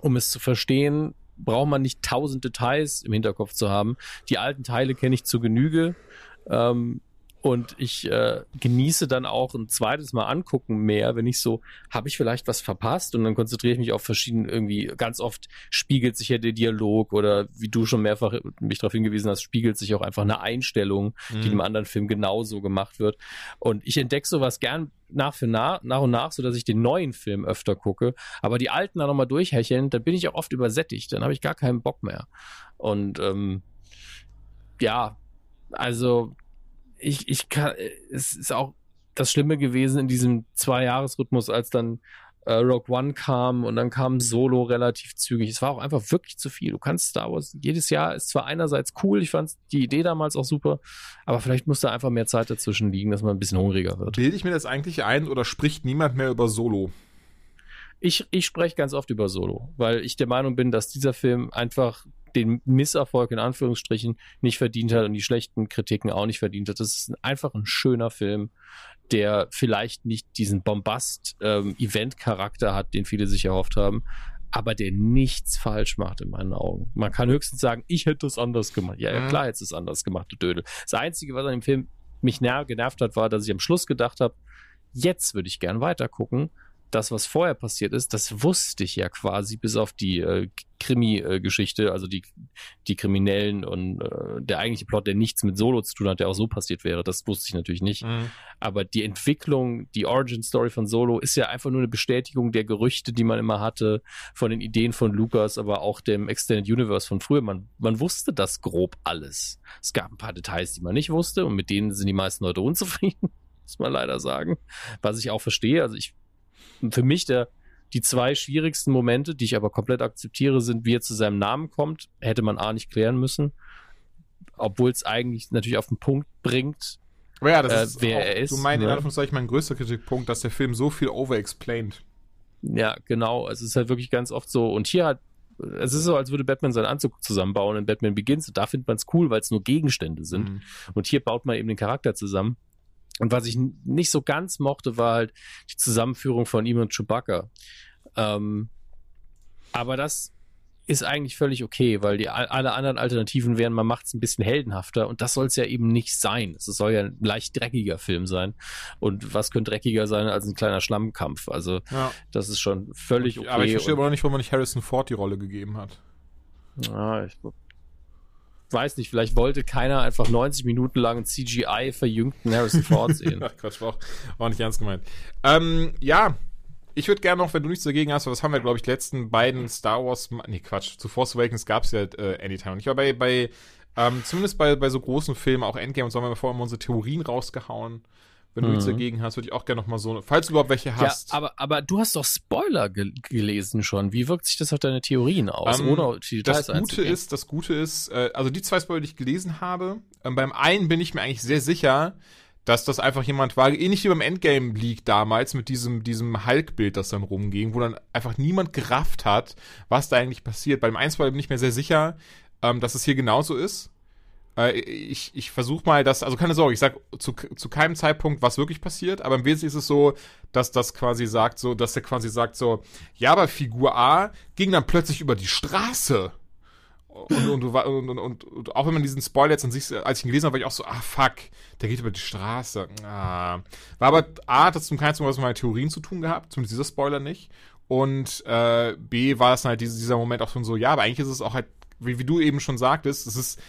um es zu verstehen, braucht man nicht tausend Details im Hinterkopf zu haben. Die alten Teile kenne ich zu Genüge. Ähm, und ich äh, genieße dann auch ein zweites Mal angucken mehr, wenn ich so, habe ich vielleicht was verpasst? Und dann konzentriere ich mich auf verschiedene, irgendwie, ganz oft spiegelt sich ja der Dialog oder wie du schon mehrfach mich darauf hingewiesen hast, spiegelt sich auch einfach eine Einstellung, mhm. die im anderen Film genauso gemacht wird. Und ich entdecke sowas gern nach für nach, nach und nach, so dass ich den neuen Film öfter gucke. Aber die alten dann nochmal durchhecheln, dann bin ich auch oft übersättigt. Dann habe ich gar keinen Bock mehr. Und ähm, ja, also ich, ich kann, es ist auch das Schlimme gewesen in diesem Zwei-Jahres-Rhythmus, als dann äh, Rogue One kam und dann kam Solo relativ zügig. Es war auch einfach wirklich zu viel. Du kannst Star Wars, jedes Jahr ist zwar einerseits cool, ich fand die Idee damals auch super, aber vielleicht muss da einfach mehr Zeit dazwischen liegen, dass man ein bisschen hungriger wird. Bilde ich mir das eigentlich ein oder spricht niemand mehr über Solo? Ich, ich spreche ganz oft über Solo, weil ich der Meinung bin, dass dieser Film einfach den Misserfolg in Anführungsstrichen nicht verdient hat und die schlechten Kritiken auch nicht verdient hat. Das ist einfach ein schöner Film, der vielleicht nicht diesen Bombast-Event-Charakter ähm, hat, den viele sich erhofft haben, aber der nichts falsch macht in meinen Augen. Man kann höchstens sagen, ich hätte es anders gemacht. Ja, ja mhm. klar hätte es anders gemacht, du Dödel. Das Einzige, was an dem Film mich genervt hat, war, dass ich am Schluss gedacht habe, jetzt würde ich gern weiter gucken das, was vorher passiert ist, das wusste ich ja quasi, bis auf die äh, Krimi-Geschichte, also die, die Kriminellen und äh, der eigentliche Plot, der nichts mit Solo zu tun hat, der auch so passiert wäre, das wusste ich natürlich nicht. Mhm. Aber die Entwicklung, die Origin-Story von Solo ist ja einfach nur eine Bestätigung der Gerüchte, die man immer hatte, von den Ideen von Lucas, aber auch dem Extended Universe von früher. Man, man wusste das grob alles. Es gab ein paar Details, die man nicht wusste und mit denen sind die meisten Leute unzufrieden muss man leider sagen. Was ich auch verstehe. Also ich für mich der, die zwei schwierigsten Momente, die ich aber komplett akzeptiere, sind, wie er zu seinem Namen kommt, hätte man A nicht klären müssen, obwohl es eigentlich natürlich auf den Punkt bringt, aber ja, das äh, ist wer auch, er ist. Du meinst, ne? in Anführungszeichen, mein größter Kritikpunkt, dass der Film so viel overexplained. Ja, genau. Es ist halt wirklich ganz oft so. Und hier hat, es ist so, als würde Batman seinen Anzug zusammenbauen in Batman Begins. Und da findet man es cool, weil es nur Gegenstände sind. Mhm. Und hier baut man eben den Charakter zusammen. Und was ich nicht so ganz mochte, war halt die Zusammenführung von ihm und Chewbacca. Ähm, aber das ist eigentlich völlig okay, weil die alle anderen Alternativen wären, man macht es ein bisschen heldenhafter und das soll es ja eben nicht sein. Es soll ja ein leicht dreckiger Film sein. Und was könnte dreckiger sein als ein kleiner Schlammkampf? Also ja. das ist schon völlig okay. Aber ich verstehe aber noch nicht, warum man nicht Harrison Ford die Rolle gegeben hat. Ja, ich weiß nicht, vielleicht wollte keiner einfach 90 Minuten lang CGI verjüngten Harrison Ford sehen. Quatsch, war auch, war nicht ernst gemeint. Ähm, ja, ich würde gerne noch, wenn du nichts dagegen hast, weil das haben wir, glaube ich, letzten beiden Star Wars, nee, Quatsch, zu Force Awakens gab es ja äh, Anytime. Und ich war bei, bei ähm, zumindest bei, bei so großen Filmen, auch Endgame und so, haben wir vorher immer unsere Theorien rausgehauen. Wenn du mhm. nichts dagegen hast, würde ich auch gerne noch mal so, falls du überhaupt welche hast. Ja, aber, aber du hast doch Spoiler ge gelesen schon. Wie wirkt sich das auf deine Theorien aus? Um, ähm, ohne die Details das Gute ist, das Gute ist, äh, also die zwei Spoiler, die ich gelesen habe, äh, beim einen bin ich mir eigentlich sehr sicher, dass das einfach jemand war, ähnlich wie beim Endgame League damals mit diesem, diesem Hulk-Bild, das dann rumging, wo dann einfach niemand gerafft hat, was da eigentlich passiert. Beim 1 bin ich mir sehr sicher, ähm, dass es hier genauso ist. Äh, ich ich versuche mal das, also keine Sorge, ich sag zu, zu keinem Zeitpunkt, was wirklich passiert, aber im Wesentlichen ist es so, dass das quasi sagt, so, dass er quasi sagt so, ja, aber Figur A ging dann plötzlich über die Straße. Und, und, und, und, und, auch wenn man diesen Spoiler jetzt an sich, als ich ihn gelesen habe, war ich auch so, ah fuck, der geht über die Straße. Ah. War aber A, hat das zum keinen was mit meinen Theorien zu tun gehabt, zumindest dieser Spoiler nicht. Und äh, B war es halt dieser, Moment auch schon so, ja, aber eigentlich ist es auch halt, wie, wie du eben schon sagtest, es ist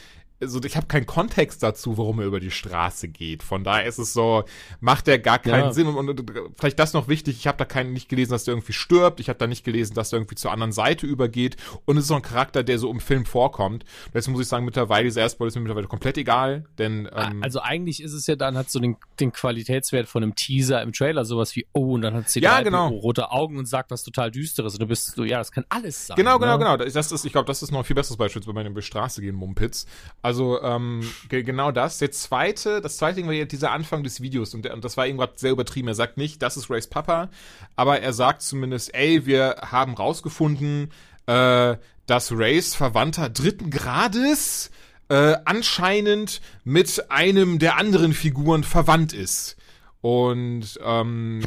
also ich habe keinen Kontext dazu, warum er über die Straße geht. Von daher ist es so, macht er gar keinen ja. Sinn. Und, und, vielleicht das noch wichtig, ich habe da keinen nicht gelesen, dass der irgendwie stirbt. Ich habe da nicht gelesen, dass er irgendwie zur anderen Seite übergeht. Und es ist so ein Charakter, der so im Film vorkommt. Und deswegen muss ich sagen, mittlerweile, dieser Erstball ist mir mittlerweile komplett egal. Denn, ähm, also eigentlich ist es ja dann, hat so den, den Qualitätswert von einem Teaser im Trailer, sowas wie, oh, und dann hat sie ja, genau. rote Augen und sagt was total Düsteres. Und du bist so, ja, das kann alles sein. Genau, genau, ne? genau. Das ist, ich glaube, das ist noch ein viel besseres Beispiel, wenn man über die Straße gehen, Mumpitz. Also, ähm, ge genau das. Der zweite, das zweite Ding war ja dieser Anfang des Videos und, der, und das war irgendwas sehr übertrieben. Er sagt nicht, das ist Rays Papa, aber er sagt zumindest, ey, wir haben rausgefunden, äh, dass Rays Verwandter dritten Grades äh, anscheinend mit einem der anderen Figuren verwandt ist. Und ähm,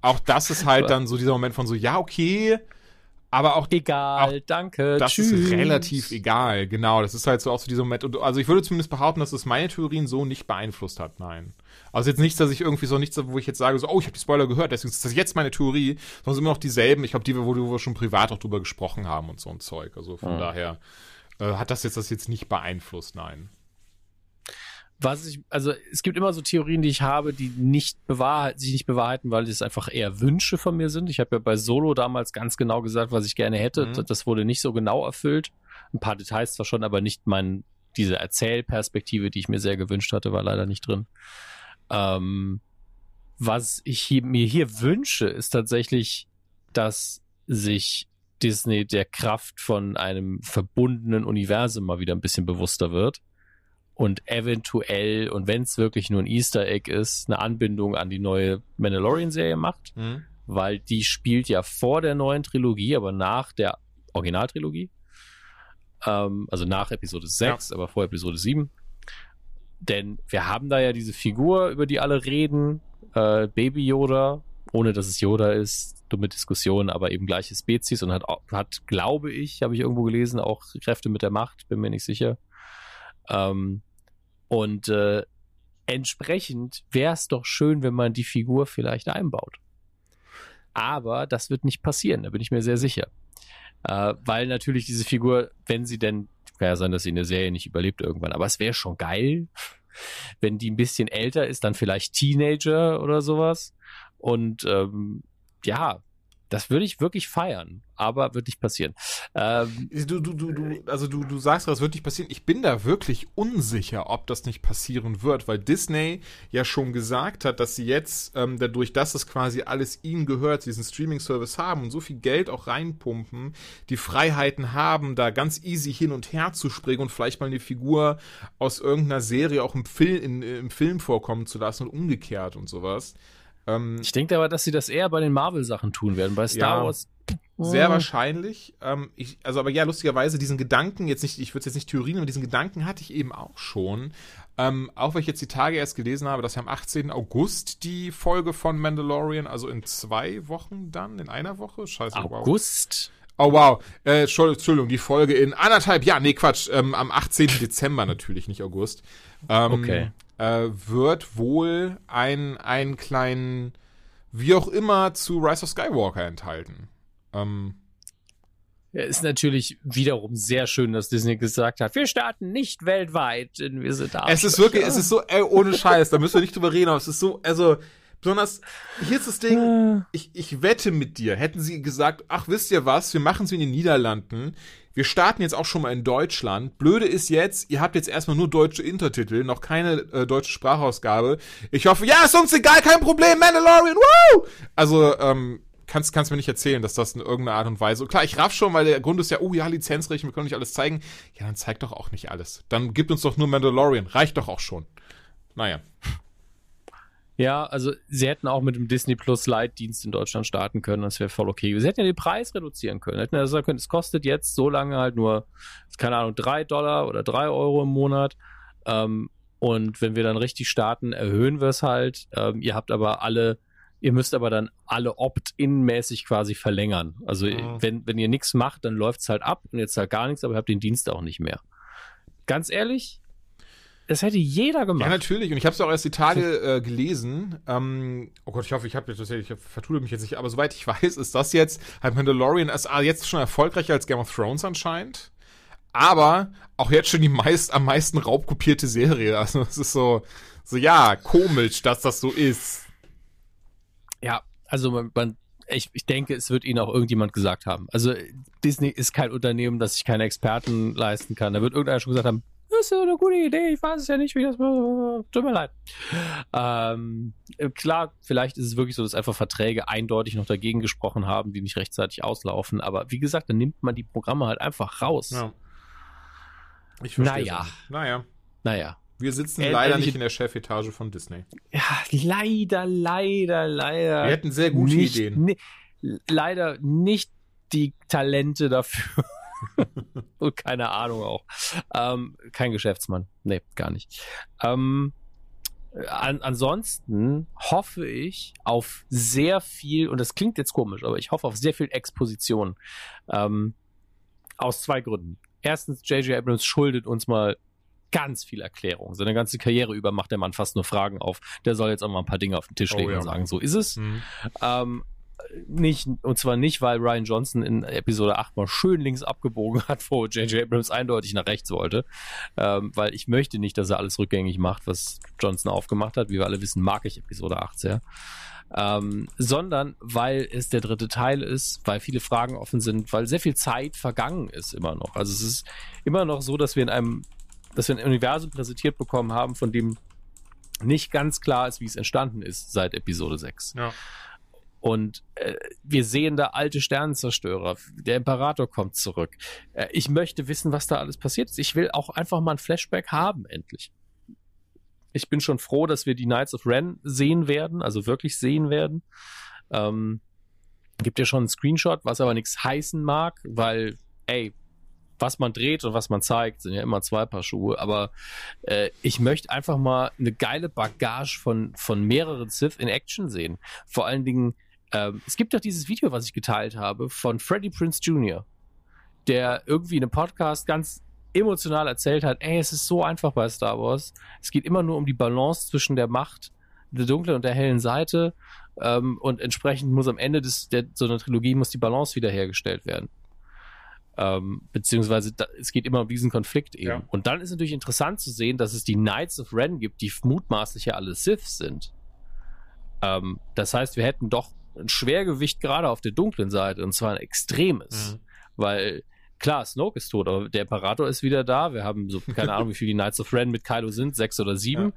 auch das ist halt dann so dieser Moment von so, ja, okay, aber auch egal, auch danke, das tschüss. ist relativ egal, genau. Das ist halt so auch so dieser Moment. Und, also ich würde zumindest behaupten, dass es meine Theorien so nicht beeinflusst hat. Nein. Also jetzt nichts, dass ich irgendwie so nichts, wo ich jetzt sage, so, oh, ich habe die Spoiler gehört, deswegen ist das jetzt meine Theorie, sondern immer noch dieselben. Ich glaube, die, wo wir schon privat auch drüber gesprochen haben und so ein Zeug. Also von mhm. daher äh, hat das jetzt das jetzt nicht beeinflusst, nein was ich, also es gibt immer so Theorien, die ich habe, die nicht sich nicht bewahrheiten, weil es einfach eher Wünsche von mir sind. Ich habe ja bei Solo damals ganz genau gesagt, was ich gerne hätte. Mhm. Das wurde nicht so genau erfüllt. Ein paar Details zwar schon, aber nicht mein, diese Erzählperspektive, die ich mir sehr gewünscht hatte, war leider nicht drin. Ähm, was ich hier, mir hier wünsche, ist tatsächlich, dass sich Disney der Kraft von einem verbundenen Universum mal wieder ein bisschen bewusster wird und eventuell, und wenn es wirklich nur ein Easter Egg ist, eine Anbindung an die neue Mandalorian-Serie macht, mhm. weil die spielt ja vor der neuen Trilogie, aber nach der Originaltrilogie. Ähm, also nach Episode 6, ja. aber vor Episode 7. Denn wir haben da ja diese Figur, über die alle reden, äh, Baby Yoda, ohne dass es Yoda ist, dumme Diskussion, aber eben gleiche Spezies und hat, hat glaube ich, habe ich irgendwo gelesen, auch Kräfte mit der Macht, bin mir nicht sicher. Ähm, und äh, entsprechend wäre es doch schön, wenn man die Figur vielleicht einbaut. Aber das wird nicht passieren, da bin ich mir sehr sicher. Äh, weil natürlich diese Figur, wenn sie denn, kann ja sein, dass sie in der Serie nicht überlebt irgendwann, aber es wäre schon geil, wenn die ein bisschen älter ist, dann vielleicht Teenager oder sowas. Und ähm, ja, das würde ich wirklich feiern, aber wird nicht passieren. Ähm, du, du, du, du, also du, du sagst, das wird nicht passieren. Ich bin da wirklich unsicher, ob das nicht passieren wird, weil Disney ja schon gesagt hat, dass sie jetzt ähm, dadurch, dass es quasi alles ihnen gehört, diesen Streaming-Service haben und so viel Geld auch reinpumpen, die Freiheiten haben, da ganz easy hin und her zu springen und vielleicht mal eine Figur aus irgendeiner Serie auch im, Film, in, im Film vorkommen zu lassen und umgekehrt und sowas. Ähm, ich denke aber, dass sie das eher bei den Marvel-Sachen tun werden. Bei Star ja, Wars. Sehr wahrscheinlich. Ähm, ich, also, aber ja, lustigerweise, diesen Gedanken, jetzt nicht, ich würde es jetzt nicht Theorien, aber diesen Gedanken hatte ich eben auch schon. Ähm, auch weil ich jetzt die Tage erst gelesen habe, dass ja am 18. August die Folge von Mandalorian, also in zwei Wochen dann, in einer Woche, scheiße, August? Wow. Oh wow, äh, Entschuldigung, die Folge in anderthalb Jahren, nee Quatsch, ähm, am 18. Dezember natürlich, nicht August. Ähm, Okay. Äh, wird wohl ein, einen kleinen, wie auch immer, zu Rise of Skywalker enthalten. Ähm, Ja, ist natürlich wiederum sehr schön, dass Disney gesagt hat, wir starten nicht weltweit, denn wir sind da. Es ist wirklich, es ist so, ey, ohne Scheiß, da müssen wir nicht drüber reden, aber es ist so, also, besonders, hier ist das Ding, ich, ich wette mit dir, hätten sie gesagt, ach, wisst ihr was, wir machen es wie in den Niederlanden, wir starten jetzt auch schon mal in Deutschland. Blöde ist jetzt, ihr habt jetzt erstmal nur deutsche Intertitel, noch keine äh, deutsche Sprachausgabe. Ich hoffe, ja, ist uns egal, kein Problem, Mandalorian, woo! Also, ähm, kannst, kannst mir nicht erzählen, dass das in irgendeiner Art und Weise. Klar, ich raff schon, weil der Grund ist ja, oh ja, Lizenzrecht, wir können nicht alles zeigen. Ja, dann zeig doch auch nicht alles. Dann gibt uns doch nur Mandalorian. Reicht doch auch schon. Naja. Ja, also sie hätten auch mit dem Disney Plus Lite-Dienst in Deutschland starten können, das wäre voll okay. Sie hätten ja den Preis reduzieren können. Hätten ja sagen können, es kostet jetzt so lange halt nur, keine Ahnung, drei Dollar oder drei Euro im Monat. Ähm, und wenn wir dann richtig starten, erhöhen wir es halt. Ähm, ihr habt aber alle, ihr müsst aber dann alle Opt-in-mäßig quasi verlängern. Also Mhm. wenn, wenn ihr nichts macht, dann läuft es halt ab und jetzt halt gar nichts, aber ihr habt den Dienst auch nicht mehr. Ganz ehrlich, das hätte jeder gemacht. Ja, natürlich. Und ich habe es auch erst die Tage äh, gelesen. Ähm, oh Gott, ich hoffe, ich habe jetzt ich vertue mich jetzt nicht, aber soweit ich weiß, ist das jetzt halt Mandalorian ist ah, jetzt schon erfolgreicher als Game of Thrones anscheinend. Aber auch jetzt schon die meist, am meisten raubkopierte Serie. Also es ist so, so ja, komisch, dass das so ist. Ja, also man, man ich, ich denke, es wird ihnen auch irgendjemand gesagt haben. Also Disney ist kein Unternehmen, das sich keine Experten leisten kann. Da wird irgendeiner schon gesagt haben, das ist ja eine gute Idee, ich weiß es ja nicht, wie das tut mir leid. Ähm, klar, vielleicht ist es wirklich so, dass einfach Verträge eindeutig noch dagegen gesprochen haben, die nicht rechtzeitig auslaufen. Aber wie gesagt, dann nimmt man die Programme halt einfach raus. Ich verstehe. Naja. Naja. Naja. Wir sitzen Äh, leider nicht in der Chefetage von Disney. Ja, leider, leider, leider. Wir hätten sehr gute nicht, Ideen. ni- leider nicht die Talente dafür. Und keine Ahnung auch. Ähm, kein Geschäftsmann. Nee, gar nicht. Ähm, an, ansonsten hoffe ich auf sehr viel, und das klingt jetzt komisch, aber ich hoffe auf sehr viel Exposition. Ähm, aus zwei Gründen. Erstens, J.J. Abrams schuldet uns mal ganz viel Erklärung. Seine ganze Karriere über macht der Mann fast nur Fragen auf. Der soll jetzt auch mal ein paar Dinge auf den Tisch Oh legen ja. und sagen, so ist es. Hm. Ähm, nicht, und zwar nicht, weil Ryan Johnson in Episode 8 mal schön links abgebogen hat, wo J.J. Abrams eindeutig nach rechts wollte. Ähm, weil ich möchte nicht, dass er alles rückgängig macht, was Johnson aufgemacht hat. Wie wir alle wissen, mag ich Episode 8 sehr. Ähm, sondern weil es der dritte Teil ist, weil viele Fragen offen sind, weil sehr viel Zeit vergangen ist immer noch. Also es ist immer noch so, dass wir in einem, dass wir ein Universum präsentiert bekommen haben, von dem nicht ganz klar ist, wie es entstanden ist seit Episode 6. Ja. Und äh, wir sehen da alte Sternenzerstörer. Der Imperator kommt zurück. Äh, ich möchte wissen, was da alles passiert ist. Ich will auch einfach mal ein Flashback haben, endlich. Ich bin schon froh, dass wir die Knights of Ren sehen werden, also wirklich sehen werden. Ähm, gibt ja schon einen Screenshot, was aber nichts heißen mag, weil, ey, was man dreht und was man zeigt, sind ja immer zwei Paar Schuhe. Aber äh, ich möchte einfach mal eine geile Bagage von, von mehreren Sith in Action sehen. Vor allen Dingen, ähm, es gibt doch dieses Video, was ich geteilt habe, von Freddie Prince Jr., der irgendwie in einem Podcast ganz emotional erzählt hat, ey, es ist so einfach bei Star Wars. Es geht immer nur um die Balance zwischen der Macht, der dunklen und der hellen Seite. Ähm, und entsprechend muss am Ende des, der, so einer Trilogie muss die Balance wiederhergestellt werden. Ähm, beziehungsweise da, es geht immer um diesen Konflikt eben. Ja. Und dann ist natürlich interessant zu sehen, dass es die Knights of Ren gibt, die mutmaßlich ja alle Siths sind. Ähm, das heißt, wir hätten doch ein Schwergewicht gerade auf der dunklen Seite und zwar ein extremes. Mhm. Weil klar, Snoke ist tot, aber der Imperator ist wieder da. Wir haben so, keine Ahnung, wie viele die Knights of Ren mit Kylo sind, sechs oder sieben.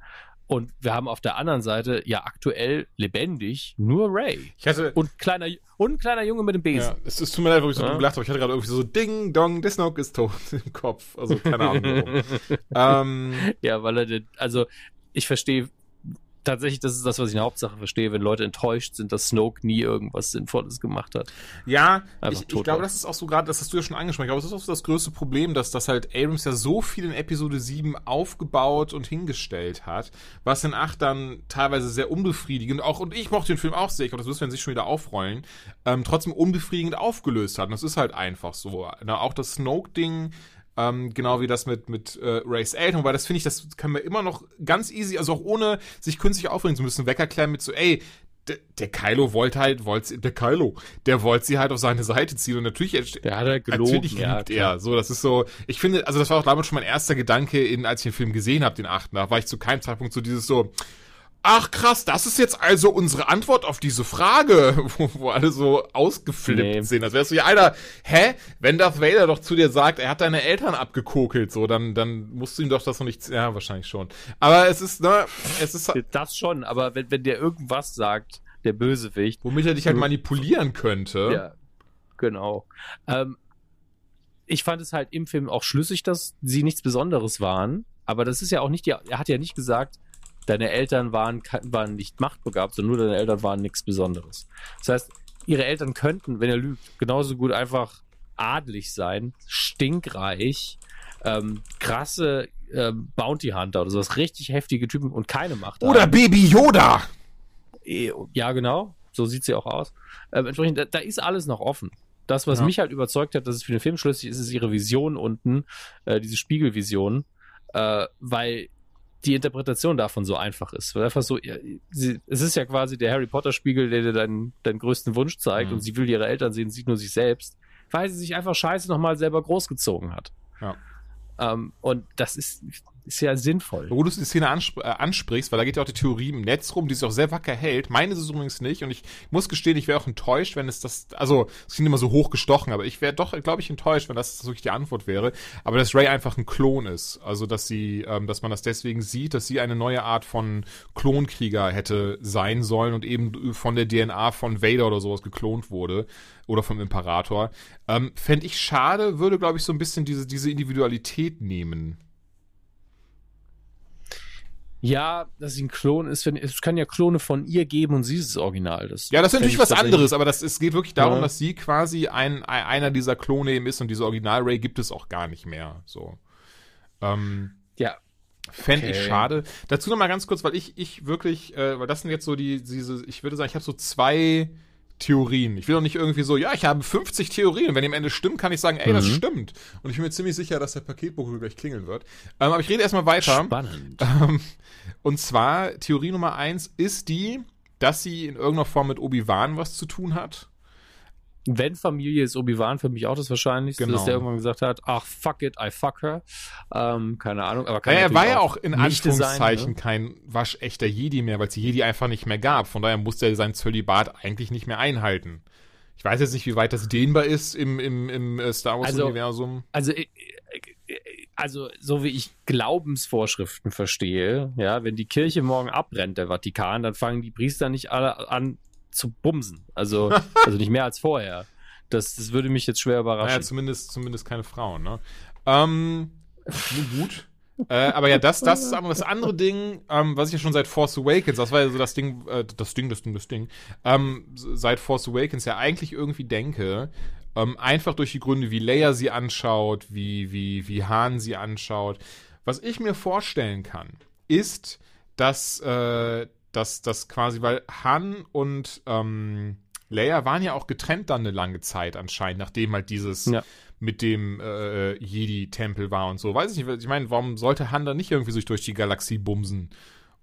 Und wir haben auf der anderen Seite ja aktuell lebendig nur Ray. Und kleiner, und ein kleiner Junge mit dem Besen. ja, es, es tut mir leid, wo ich so Ja. gelacht habe. Ich hatte gerade irgendwie so Ding, Dong, der Snoke ist tot im Kopf. Also keine Ahnung ähm, Ja, weil er, also ich verstehe tatsächlich, das ist das, was ich in der Hauptsache verstehe, wenn Leute enttäuscht sind, dass Snoke nie irgendwas Sinnvolles gemacht hat. Ja, Einfach ich, ich glaube, das ist auch so gerade, das hast du ja schon angesprochen, ich glaube, das ist auch so das größte Problem, dass das halt Abrams ja so viel in Episode 7 aufgebaut und hingestellt hat, was in 8 dann teilweise sehr unbefriedigend, auch, und ich mochte den Film auch sehr, ich glaube, das müssen wir sich schon wieder aufrollen, ähm, trotzdem unbefriedigend aufgelöst hat. Und das ist halt einfach so. Na, auch das Snoke-Ding, ähm, genau wie das mit, mit äh, Race Eltern, weil das finde ich, das kann man immer noch ganz easy, also auch ohne sich künstlich aufregen zu müssen, wegerklären mit so, ey, der, Kylo wollte halt, wollte, der Kylo, der wollte sie halt auf seine Seite ziehen und natürlich, Der hat halt gelogen. natürlich liebt ja, er, so, das ist so, ich finde, also das war auch damals schon mein erster Gedanke, in, als ich den Film gesehen habe, den achten, da war ich zu keinem Zeitpunkt so dieses so, Ach krass, das ist jetzt also unsere Antwort auf diese Frage, wo, wo alle so ausgeflippt Nee. sind. Das wärst du ja, Alter, hä? Wenn Darth Vader doch zu dir sagt, er hat deine Eltern abgekokelt, so, dann, dann musst du ihm doch das noch nicht, ja, wahrscheinlich schon. Aber es ist, ne, es ist, Das schon, aber wenn, wenn der irgendwas sagt, der Bösewicht, womit er dich halt manipulieren könnte. Ja, genau. Ähm, ich fand es halt im Film auch schlüssig, dass sie nichts Besonderes waren. Aber das ist ja auch nicht die, er hat ja nicht gesagt, deine Eltern waren, waren nicht machtbegabt, sondern nur deine Eltern waren nichts Besonderes. Das heißt, ihre Eltern könnten, wenn er lügt, genauso gut einfach adlig sein, stinkreich, ähm, krasse ähm, Bounty Hunter oder sowas, richtig heftige Typen und keine Macht. Oder haben. Baby Yoda! Eh, Ja, genau. So sieht sie auch aus. Ähm, entsprechend, da, da ist alles noch offen. Das, was Ja. mich halt überzeugt hat, dass es für den Film schlüssig ist, ist ihre Vision unten, äh, diese Spiegelvision, äh, weil die Interpretation davon so einfach ist. Weil einfach so, ja, sie, es ist ja quasi der Harry Potter Spiegel, der dir deinen, deinen größten Wunsch zeigt Mhm. und sie will ihre Eltern sehen, sieht nur sich selbst, weil sie sich einfach scheiße nochmal selber großgezogen hat. Ja. Ähm, und das ist, ist ja sinnvoll. Wo du die Szene anspr äh, ansprichst, weil da geht ja auch die Theorie im Netz rum, die sich auch sehr wacker hält. Meine ist es übrigens nicht und ich muss gestehen, ich wäre auch enttäuscht, wenn es das, also es klingt immer so hochgestochen, aber ich wäre doch, glaube ich, enttäuscht, wenn das wirklich die Antwort wäre. Aber dass Ray einfach ein Klon ist, also dass sie, ähm, dass man das deswegen sieht, dass sie eine neue Art von Klonkrieger hätte sein sollen und eben von der DNA von Vader oder sowas geklont wurde oder vom Imperator. Ähm, Fände ich schade, würde, glaube ich, so ein bisschen diese, diese Individualität nehmen. Ja, dass sie ein Klon ist, wenn, es kann ja Klone von ihr geben und sie ist das Original. Das Ja, das ist natürlich ich was anderes, aber das, es geht wirklich darum, Ja. dass sie quasi ein, ein, einer dieser Klone eben ist und diese Original-Ray gibt es auch gar nicht mehr. So. Ähm, Ja, Fände ich Okay. schade. Dazu noch mal ganz kurz, weil ich, ich wirklich, äh, weil das sind jetzt so die, diese, ich würde sagen, ich habe so zwei Theorien. Ich will doch nicht irgendwie so, ja, ich habe 50 Theorien. Wenn die am Ende stimmt, kann ich sagen, ey, das Mhm. stimmt. Und ich bin mir ziemlich sicher, dass der Paketbote gleich klingeln wird. Ähm, aber ich rede erstmal weiter. spannend. Ähm, und zwar, Theorie Nummer eins ist die, dass sie in irgendeiner Form mit Obi-Wan was zu tun hat. Wenn Familie ist Obi-Wan für mich auch das Wahrscheinlichste, Genau. dass der irgendwann gesagt hat, ach, fuck it, I fuck her. Ähm, keine Ahnung, aber kann Naja, er war ja auch in sein, Anführungszeichen ne? kein waschechter Jedi mehr, weil es die Jedi einfach nicht mehr gab. Von daher musste er sein Zölibat eigentlich nicht mehr einhalten. Ich weiß jetzt nicht, wie weit das dehnbar ist im, im, im äh, Star Also- Wars-Universum. Also, äh, äh, also, so wie ich Glaubensvorschriften verstehe, ja, wenn die Kirche morgen abbrennt, der Vatikan, dann fangen die Priester nicht alle an zu bumsen. Also, also nicht mehr als vorher. Das, das würde mich jetzt schwer Naja, überraschen. zumindest, zumindest keine Frauen, ne? Ähm, nun gut. äh, aber ja, das, das ist aber das andere Ding, ähm, was ich ja schon seit Force Awakens, das war ja so das Ding, äh, das Ding, das Ding, das Ding, ähm, seit Force Awakens ja eigentlich irgendwie denke, ähm, einfach durch die Gründe, wie Leia sie anschaut, wie, wie, wie Han sie anschaut. Was ich mir vorstellen kann, ist, dass, äh, dass, dass quasi, weil Han und ähm, Leia waren ja auch getrennt dann eine lange Zeit anscheinend, nachdem halt dieses Ja. mit dem äh, Jedi-Tempel war und so. Weiß ich nicht, ich meine, warum sollte Han dann nicht irgendwie sich durch die Galaxie bumsen?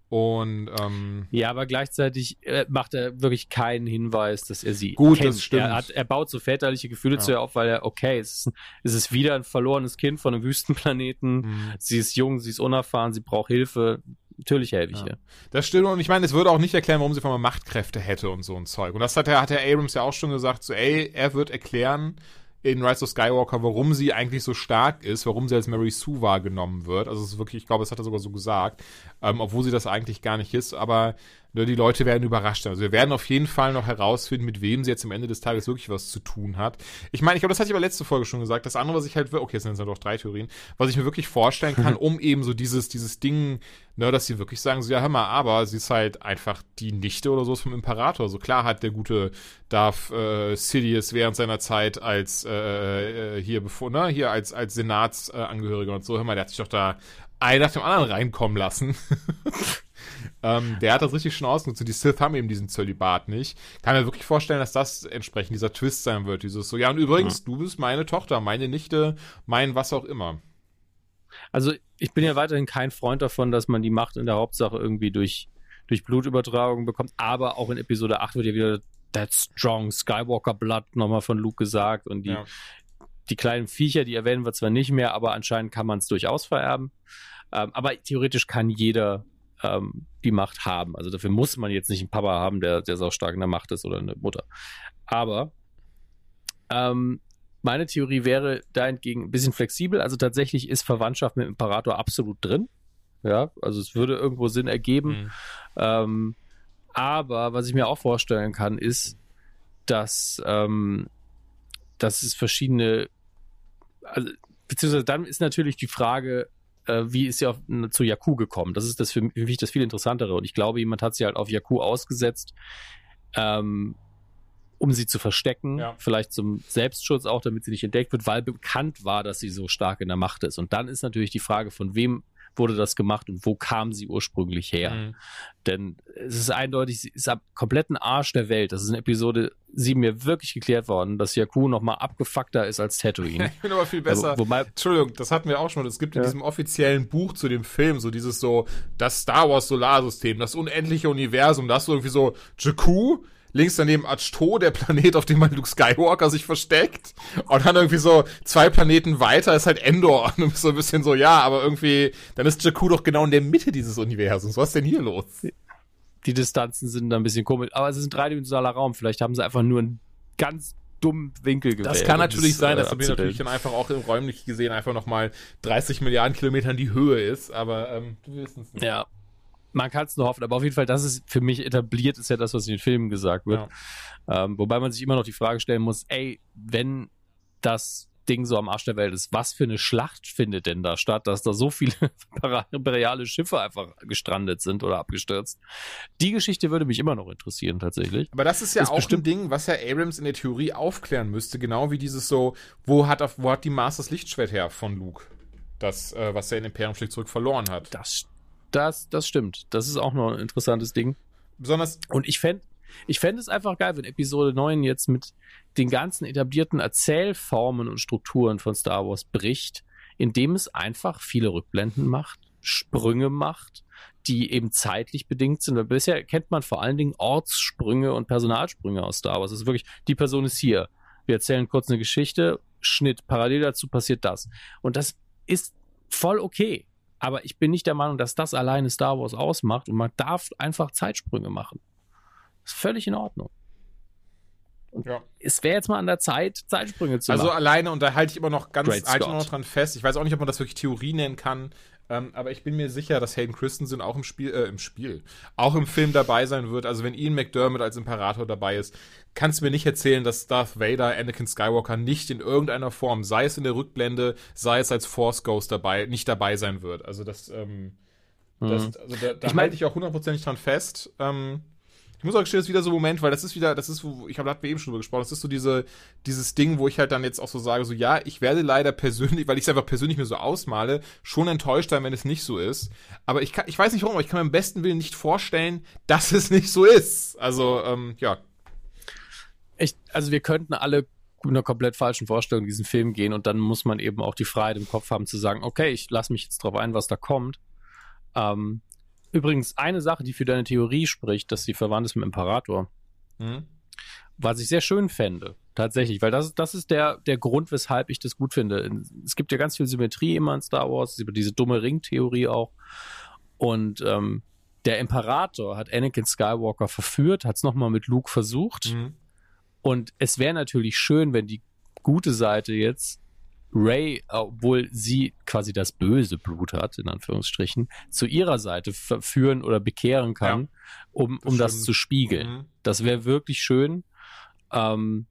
Und ähm, Ja, aber gleichzeitig äh, macht er wirklich keinen Hinweis, dass er sie Gut, kennt. das stimmt. Er, hat, er baut so väterliche Gefühle Ja. zu ihr auf, weil er, okay, es ist, es ist wieder ein verlorenes Kind von einem Wüstenplaneten. mh. Sie ist jung, sie ist unerfahren, sie braucht Hilfe. Natürlich helfe ich Ja. ihr. Das stimmt und ich meine, es würde auch nicht erklären, warum sie auf einmal Machtkräfte hätte und so ein Zeug. Und das hat hat der Abrams ja auch schon gesagt, so ey, er wird erklären in Rise of Skywalker, warum sie eigentlich so stark ist, warum sie als Mary Sue wahrgenommen wird. Also es ist wirklich, ich glaube, das hat er sogar so gesagt, ähm, obwohl sie das eigentlich gar nicht ist. Aber die Leute werden überrascht. Also wir werden auf jeden Fall noch herausfinden, mit wem sie jetzt am Ende des Tages wirklich was zu tun hat. Ich meine, ich glaube, das hatte ich aber letzte Folge schon gesagt. Das andere, was ich halt, okay, jetzt sind es ja doch drei Theorien, was ich mir wirklich vorstellen kann, um eben so dieses, dieses Ding, ne, dass sie wirklich sagen, so, ja, hör mal, aber sie ist halt einfach die Nichte oder so vom Imperator. So klar hat der gute Darth äh, Sidious während seiner Zeit als äh, äh hier bevor, ne, hier als, als Senatsangehöriger und so, hör mal, der hat sich doch da einen nach dem anderen reinkommen lassen. ähm, der hat das richtig schon ausgenutzt. Und die Sith haben eben diesen Zölibat nicht. Kann mir wirklich vorstellen, dass das entsprechend dieser Twist sein wird. Dieses so, ja, und übrigens, ja. du bist meine Tochter, meine Nichte, mein was auch immer. Also, ich bin ja weiterhin kein Freund davon, dass man die Macht in der Hauptsache irgendwie durch, durch Blutübertragung bekommt. Aber auch in Episode 8 wird ja wieder That Strong Skywalker Blood nochmal von Luke gesagt. Und die, ja. die kleinen Viecher, die erwähnen wir zwar nicht mehr, aber anscheinend kann man es durchaus vererben. Ähm, aber theoretisch kann jeder ähm, die Macht haben. Also dafür muss man jetzt nicht einen Papa haben, der, der so stark in der Macht ist oder eine Mutter. Aber ähm, meine Theorie wäre dahingegen ein bisschen flexibel. Also tatsächlich ist Verwandtschaft mit dem Imperator absolut drin. Ja, also es würde irgendwo Sinn ergeben. Mhm. Ähm, aber was ich mir auch vorstellen kann, ist, dass, ähm, dass es verschiedene, also, beziehungsweise dann ist natürlich die Frage, äh, wie ist sie auf, zu Jakku gekommen? Das ist das für, mich das viel interessantere. Und ich glaube, jemand hat sie halt auf Jakku ausgesetzt, ähm, um sie zu verstecken, ja. vielleicht zum Selbstschutz auch, damit sie nicht entdeckt wird, weil bekannt war, dass sie so stark in der Macht ist. Und dann ist natürlich die Frage, von wem wurde das gemacht und wo kam sie ursprünglich her? Mhm. Denn es ist eindeutig, sie ist am kompletten Arsch der Welt. Das ist in Episode 7 mir wirklich geklärt worden, dass Jakku noch mal abgefuckter ist als Tatooine. ich bin aber viel besser. Also, wobei, Entschuldigung, das hatten wir auch schon. Es gibt in ja. diesem offiziellen Buch zu dem Film so dieses so, das Star Wars Solarsystem, das unendliche Universum, das so irgendwie so, Jakku links daneben Achto, der Planet, auf dem man Luke Skywalker sich versteckt. Und dann irgendwie so zwei Planeten weiter ist halt Endor. Und du bist so ein bisschen so, ja, aber irgendwie, dann ist Jakku doch genau in der Mitte dieses Universums. Was ist denn hier los? Die Distanzen sind da ein bisschen komisch. Aber es ist ein dreidimensionaler Raum. Vielleicht haben sie einfach nur einen ganz dummen Winkel gewählt. Das kann natürlich das, sein, dass äh, natürlich dann einfach auch räumlich gesehen einfach nochmal 30 Milliarden Kilometern die Höhe ist, aber ähm, du wirst es nicht. Ja, man kann es nur hoffen, aber auf jeden Fall, das ist für mich etabliert, ist ja das, was in den Filmen gesagt wird. Ja. Ähm, wobei man sich immer noch die Frage stellen muss, ey, wenn das Ding so am Arsch der Welt ist, was für eine Schlacht findet denn da statt, dass da so viele imperiale Schiffe einfach gestrandet sind oder abgestürzt? Die Geschichte würde mich immer noch interessieren, tatsächlich. Aber das ist ja ist auch ein Ding, was ja Abrams in der Theorie aufklären müsste, genau wie dieses so, wo hat, auf, wo hat die Mars das Lichtschwert her von Luke? Das, äh, was er in Imperium schlägt zurück verloren hat. Das das, das stimmt. Das ist auch noch ein interessantes Ding. Besonders. Und ich fände ich fänd es einfach geil, wenn Episode 9 jetzt mit den ganzen etablierten Erzählformen und Strukturen von Star Wars bricht, indem es einfach viele Rückblenden macht, Sprünge macht, die eben zeitlich bedingt sind. Weil bisher kennt man vor allen Dingen Ortssprünge und Personalsprünge aus Star Wars. Es ist wirklich, die Person ist hier. Wir erzählen kurz eine Geschichte, Schnitt, parallel dazu passiert das. Und das ist voll okay. Aber ich bin nicht der Meinung, dass das alleine Star Wars ausmacht und man darf einfach Zeitsprünge machen. ist völlig in Ordnung. Und ja. es wäre jetzt mal an der Zeit, Zeitsprünge zu also machen. Also alleine, und da halte ich immer noch ganz halte noch dran fest. Ich weiß auch nicht, ob man das wirklich Theorie nennen kann. Ähm, aber ich bin mir sicher, dass Hayden Christensen auch im Spiel, äh, im Spiel, auch im Film dabei sein wird. Also wenn Ian McDermott als Imperator dabei ist, kannst du mir nicht erzählen, dass Darth Vader Anakin Skywalker nicht in irgendeiner Form, sei es in der Rückblende, sei es als Force Ghost dabei, nicht dabei sein wird. Also das, ähm, mhm. das also da, da ich mein, halte ich auch hundertprozentig dran fest. Ähm, ich muss auch gestehen, das ist wieder so ein Moment, weil das ist wieder, das ist, ich habe, wir eben schon drüber gesprochen, das ist so diese, dieses Ding, wo ich halt dann jetzt auch so sage, so ja, ich werde leider persönlich, weil ich es einfach persönlich mir so ausmale, schon enttäuscht sein, wenn es nicht so ist. Aber ich kann, ich weiß nicht warum, aber ich kann mir am besten Willen nicht vorstellen, dass es nicht so ist. Also, ähm, ja. Ich, also wir könnten alle mit einer komplett falschen Vorstellung in diesen Film gehen und dann muss man eben auch die Freiheit im Kopf haben zu sagen, okay, ich lasse mich jetzt drauf ein, was da kommt. Ähm, Übrigens, eine Sache, die für deine Theorie spricht, dass sie verwandt ist mit dem Imperator, mhm. was ich sehr schön fände, tatsächlich, weil das, das ist der, der Grund, weshalb ich das gut finde. Es gibt ja ganz viel Symmetrie immer in Star Wars, diese dumme Ringtheorie auch. Und ähm, der Imperator hat Anakin Skywalker verführt, hat es nochmal mit Luke versucht. Mhm. Und es wäre natürlich schön, wenn die gute Seite jetzt Ray, obwohl sie quasi das böse Blut hat, in Anführungsstrichen, zu ihrer Seite verführen oder bekehren kann, ja, um, um das, das zu spiegeln. Mhm. Das wäre wirklich schön. Ähm,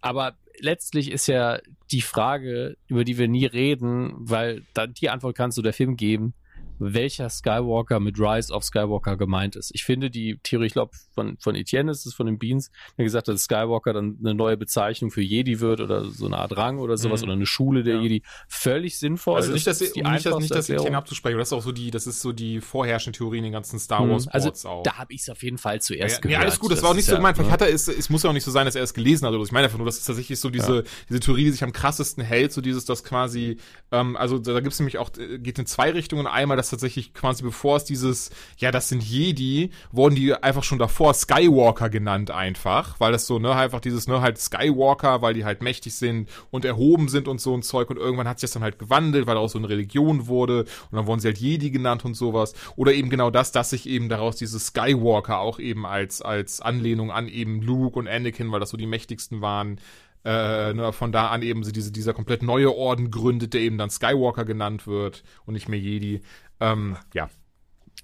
aber letztlich ist ja die Frage, über die wir nie reden, weil da, die Antwort kannst du der Film geben, welcher Skywalker mit Rise of Skywalker gemeint ist. Ich finde die Theorie, ich glaube, von, von Etienne ist es, von den Beans, der gesagt hat, dass Skywalker dann eine neue Bezeichnung für Jedi wird oder so eine Art Rang oder sowas mhm. oder eine Schule der ja. Jedi. Völlig sinnvoll. Also nicht, dass, das die nicht, dass, nicht, dass Etienne abzusprechen, das ist auch so die, das ist so die vorherrschende Theorie in den ganzen Star mhm. Wars mhm. also, auch. Da habe ich es auf jeden Fall zuerst ja, gehört. Ja, alles gut, das, das war auch nicht so gemeint. Vielleicht hat er es, es muss ja auch nicht so sein, dass er es gelesen hat oder Ich meine einfach nur, das ist tatsächlich so diese, ja. diese Theorie, die sich am krassesten hält, so dieses, das quasi, ähm, also da, da gibt es nämlich auch, äh, geht in zwei Richtungen. Einmal, dass tatsächlich quasi bevor es dieses, ja, das sind Jedi, wurden die einfach schon davor Skywalker genannt einfach, weil das so, ne, einfach dieses, ne, halt Skywalker, weil die halt mächtig sind und erhoben sind und so ein Zeug und irgendwann hat sich das dann halt gewandelt, weil auch so eine Religion wurde und dann wurden sie halt Jedi genannt und sowas. Oder eben genau das, dass sich eben daraus diese Skywalker auch eben als, als Anlehnung an eben Luke und Anakin, weil das so die mächtigsten waren, äh, ne, von da an eben diese, dieser komplett neue Orden gründet, der eben dann Skywalker genannt wird und nicht mehr Jedi. Ähm, ja.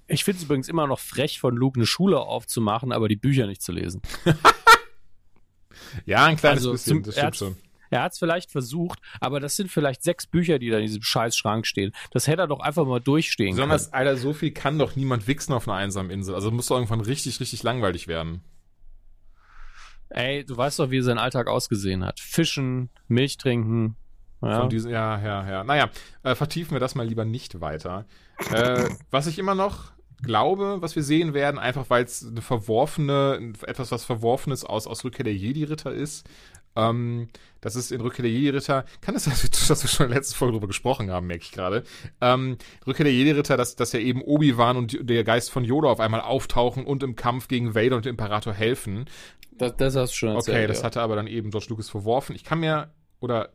Ich finde es übrigens immer noch frech, von Luke eine Schule aufzumachen, aber die Bücher nicht zu lesen. ja, ein kleines also, bisschen, das stimmt schon. Er hat es vielleicht versucht, aber das sind vielleicht sechs Bücher, die da in diesem scheiß Schrank stehen. Das hätte er doch einfach mal durchstehen Besonders, können. Alter, so viel kann doch niemand wichsen auf einer einsamen Insel. Also muss doch irgendwann richtig, richtig langweilig werden. Ey, du weißt doch, wie sein Alltag ausgesehen hat. Fischen, Milch trinken, ja. Von diesen, ja, ja, ja. Naja, äh, vertiefen wir das mal lieber nicht weiter. Äh, was ich immer noch glaube, was wir sehen werden, einfach weil es eine verworfene, etwas, was Verworfenes aus, aus Rückkehr der Jedi-Ritter ist. Ähm, das ist in Rückkehr der Jedi-Ritter, kann es das, dass wir schon in der letzten Folge darüber gesprochen haben, merke ich gerade. Ähm, Rückkehr der Jedi-Ritter, dass, dass ja eben Obi-Wan und der Geist von Yoda auf einmal auftauchen und im Kampf gegen Vader und den Imperator helfen. Das, das hast du schon erzählt. Okay, das ja. hatte aber dann eben George Lucas verworfen. Ich kann mir, oder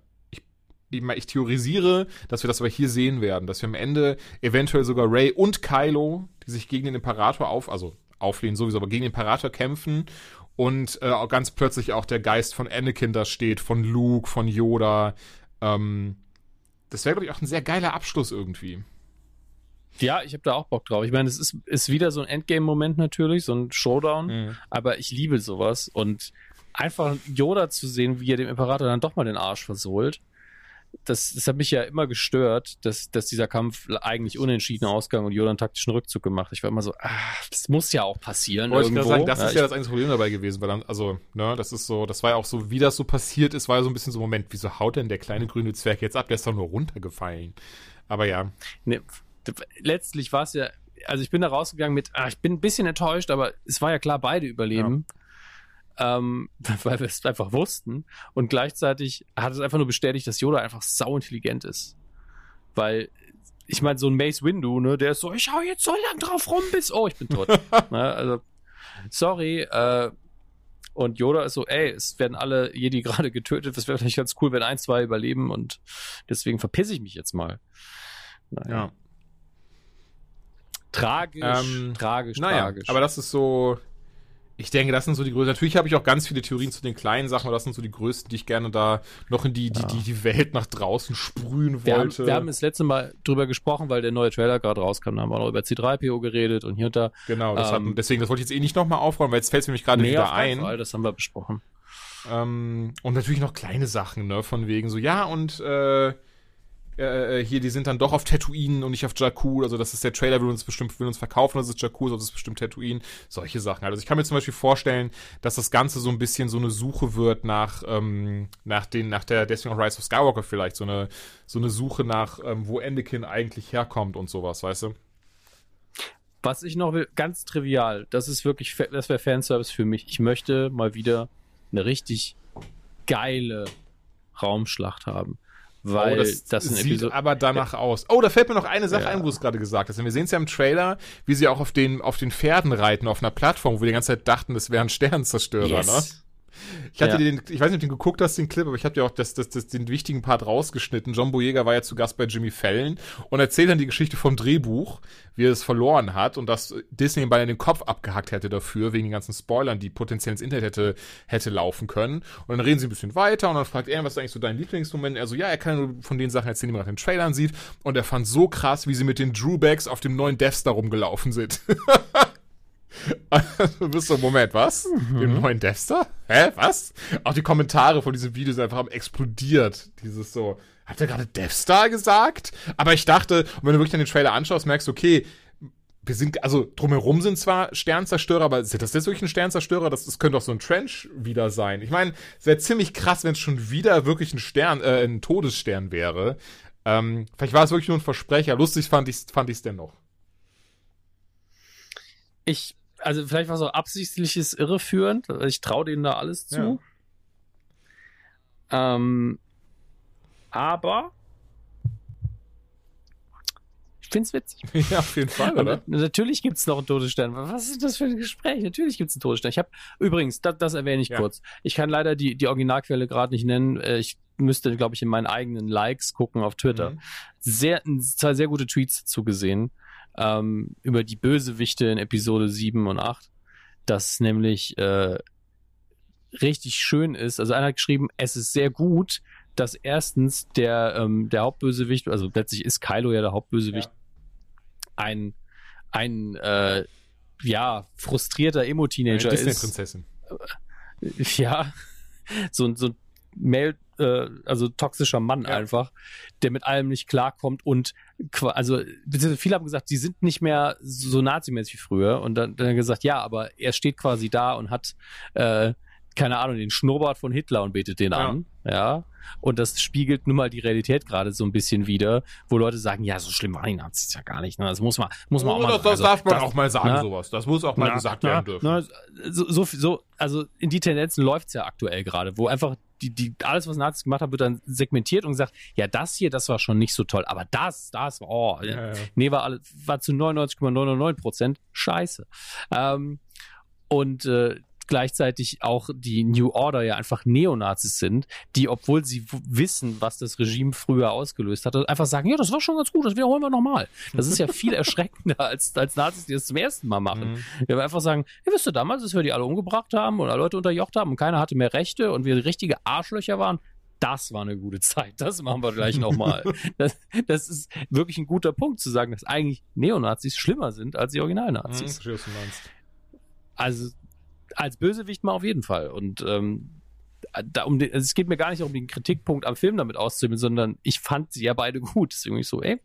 ich theorisiere, dass wir das aber hier sehen werden, dass wir am Ende eventuell sogar Ray und Kylo, die sich gegen den Imperator auf, also auflehnen sowieso, aber gegen den Imperator kämpfen und äh, ganz plötzlich auch der Geist von Anakin da steht, von Luke, von Yoda. Ähm, das wäre, glaube ich, auch ein sehr geiler Abschluss irgendwie. Ja, ich habe da auch Bock drauf. Ich meine, es ist, ist wieder so ein Endgame-Moment natürlich, so ein Showdown, mhm. aber ich liebe sowas und einfach Yoda zu sehen, wie er dem Imperator dann doch mal den Arsch versohlt das, das hat mich ja immer gestört, dass, dass dieser Kampf eigentlich unentschieden ausgang und einen taktischen Rückzug gemacht. Ich war immer so, ah, das muss ja auch passieren. Wollte irgendwo. Ich sagen, das ja, ist ja das einzige Problem dabei gewesen, weil dann, also, ne, das ist so, das war ja auch so, wie das so passiert ist, war ja so ein bisschen so, Moment, wieso haut denn der kleine grüne Zwerg jetzt ab? Der ist doch nur runtergefallen. Aber ja. Ne, letztlich war es ja, also ich bin da rausgegangen mit, ah, ich bin ein bisschen enttäuscht, aber es war ja klar, beide überleben. Ja ähm, weil wir es einfach wussten. Und gleichzeitig hat es einfach nur bestätigt, dass Yoda einfach sau intelligent ist. Weil, ich meine, so ein Mace Windu, ne, der ist so, ich hau jetzt so lang drauf rum, bis, oh, ich bin tot. ne, also, sorry, äh, und Yoda ist so, ey, es werden alle Jedi gerade getötet, das wäre vielleicht ganz cool, wenn ein, zwei überleben und deswegen verpiss ich mich jetzt mal. Naja. Ja. Tragisch, ähm, tragisch, naja, tragisch. Aber das ist so, ich denke, das sind so die größten. Natürlich habe ich auch ganz viele Theorien zu den kleinen Sachen, aber das sind so die größten, die ich gerne da noch in die, die, ja. die, die Welt nach draußen sprühen wir wollte. Haben, wir haben das letzte Mal drüber gesprochen, weil der neue Trailer gerade rauskam. Da haben wir noch über C3PO geredet und hier und da. Genau, das ähm, hatten, deswegen, das wollte ich jetzt eh nicht nochmal aufräumen, weil jetzt fällt es mir nämlich gerade nee, wieder ein. Fall, das haben wir besprochen. Ähm, und natürlich noch kleine Sachen, ne, von wegen so, ja, und äh, äh, hier, die sind dann doch auf Tatooine und nicht auf Jakku. Also das ist der Trailer, will uns bestimmt, will uns verkaufen, das ist Jakku, das ist bestimmt Tatooine. Solche Sachen. Also ich kann mir zum Beispiel vorstellen, dass das Ganze so ein bisschen so eine Suche wird nach, ähm, nach den, nach der, deswegen auch Rise of Skywalker vielleicht, so eine, so eine Suche nach, ähm, wo Anakin eigentlich herkommt und sowas, weißt du? Was ich noch will, ganz trivial, das ist wirklich, das wäre Fanservice für mich. Ich möchte mal wieder eine richtig geile Raumschlacht haben. Weil oh, das, das sieht Episode aber danach ja. aus. Oh, da fällt mir noch eine Sache ja. ein, wo du es gerade gesagt hast. Wir sehen es ja im Trailer, wie sie auch auf den, auf den Pferden reiten, auf einer Plattform, wo wir die ganze Zeit dachten, das wären Sternzerstörer, yes. Ich hatte Ja. den, ich weiß nicht, ob du den geguckt hast, den Clip, aber ich habe dir auch das, das, das, den wichtigen Part rausgeschnitten. John Boyega war ja zu Gast bei Jimmy Fallon und erzählt dann die Geschichte vom Drehbuch, wie er es verloren hat und dass Disney ihm beinahe den Kopf abgehackt hätte dafür, wegen den ganzen Spoilern, die potenziell ins Internet hätte, hätte laufen können. Und dann reden sie ein bisschen weiter und dann fragt er, was ist eigentlich so dein Lieblingsmoment? Er so, ja, er kann nur von den Sachen erzählen, die man nach den Trailern sieht. Und er fand so krass, wie sie mit den Drewbacks auf dem neuen Death Star rumgelaufen sind. Du bist so, Moment, was? Im neuen Death Star? Hä, was? Auch die Kommentare von diesem Video sind einfach explodiert. Dieses so, hat er gerade Death Star gesagt? Aber ich dachte, und wenn du wirklich den Trailer anschaust, merkst du, okay, wir sind, also drumherum sind zwar Sternzerstörer, aber sind das jetzt wirklich ein Sternzerstörer? Das, das könnte doch so ein Trench wieder sein. Ich meine, es wäre ziemlich krass, wenn es schon wieder wirklich ein Stern, äh, ein Todesstern wäre. Ähm, vielleicht war es wirklich nur ein Versprecher. Lustig fand ich fand ich's dennoch. Ich, also vielleicht war es auch absichtliches irreführend. Ich traue denen da alles zu. Ähm, aber ich finde es witzig. ja, auf jeden Fall, Und oder? na- natürlich gibt es noch einen Todesstern. Was ist das für ein Gespräch? Natürlich gibt es einen Todesstern. Ich habe übrigens, das, das erwähne ich Ja. kurz. Ich kann leider die, die Originalquelle gerade nicht nennen. Äh, Ich müsste, glaube ich, in meinen eigenen Likes gucken auf Twitter. Mhm. Sehr, zwei sehr gute Tweets dazu gesehen ähm, über die Bösewichte in Episode 7 und 8. Das nämlich äh, richtig schön ist. Also einer hat geschrieben, es ist sehr gut, dass erstens der, ähm, der Hauptbösewicht, also letztlich ist Kylo ja der Hauptbösewicht, ein, ein äh, ja, frustrierter Emo-Teenager ist. Disney-Prinzessin. Ja, so, so ein Male, äh, also toxischer Mann Ja. einfach, der mit allem nicht klarkommt und also viele haben gesagt, die sind nicht mehr so nazimäßig wie früher und dann, dann gesagt, ja, aber er steht quasi da und hat äh, keine Ahnung, den Schnurrbart von Hitler und betet den Ja. an, ja, und das spiegelt nun mal die Realität gerade so ein bisschen wieder, wo Leute sagen, ja, so schlimm waren die Nazis ja gar nicht, ne? das muss man, muss man auch Oh, mal das, das also, darf man das- auch mal sagen, na, sowas. Das muss auch mal na, gesagt na, werden dürfen. so, so, so, also in die Tendenzen läuft's ja aktuell gerade, wo einfach die, die, alles, was Nazis gemacht haben, wird dann segmentiert und gesagt, ja, das hier, das war schon nicht so toll, aber das, das, oh, Ja, ja. nee, war, alles, war zu 99,99 Prozent scheiße. Ähm, und äh, gleichzeitig auch die New Order ja einfach Neonazis sind, die, obwohl sie wissen, was das Regime früher ausgelöst hat, einfach sagen, ja, das war schon ganz gut, das wiederholen wir nochmal. Das ist ja viel erschreckender als, als Nazis, die das zum ersten Mal machen. Mhm. Wir einfach sagen, ihr wisst ihr damals, dass wir die alle umgebracht haben und alle Leute unterjocht haben und keiner hatte mehr Rechte und wir richtige Arschlöcher waren. Das war eine gute Zeit. Das machen wir gleich nochmal. das, das ist wirklich ein guter Punkt zu sagen, dass eigentlich Neonazis schlimmer sind als die Mhm, Originalnazis. meinst. Also als Bösewicht mal auf jeden Fall. Und ähm, da, um den, also es geht mir gar nicht darum, den Kritikpunkt am Film damit auszunehmen, sondern ich fand sie ja beide gut. Deswegen ich so, ey,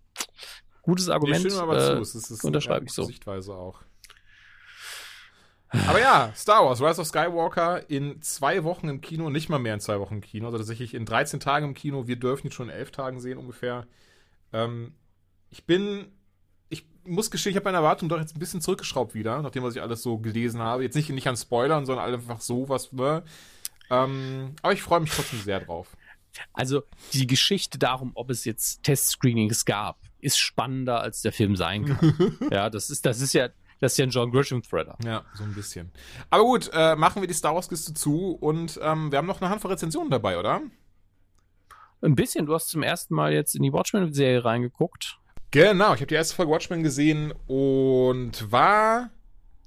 gutes Argument. ich stimme aber äh, zu. Es ist, unterschreibe ich so. Sichtweise auch. Aber ja, Star Wars, Rise of Skywalker in zwei Wochen im Kino, nicht mal mehr in zwei Wochen im Kino, also tatsächlich in 13 Tagen im Kino. Wir dürfen ihn schon in elf Tagen sehen ungefähr. Ähm, ich bin, muss gestehen, ich habe meine Erwartungen doch jetzt ein bisschen zurückgeschraubt wieder, nachdem was ich alles so gelesen habe. Jetzt nicht, nicht an Spoilern, sondern einfach so was, ne? Ähm, aber ich freue mich trotzdem sehr drauf. Also die Geschichte darum, ob es jetzt Testscreenings gab, ist spannender als der Film sein kann. ja, das ist, das ist ja, das ist ja ein John Grisham Threader. Ja, so ein bisschen. Aber gut, äh, machen wir die Star Wars-Kiste zu und ähm, wir haben noch eine Handvoll Rezensionen dabei, oder? Ein bisschen, du hast zum ersten Mal jetzt in die Watchmen-Serie reingeguckt. Genau, ich habe die erste Folge Watchmen gesehen und war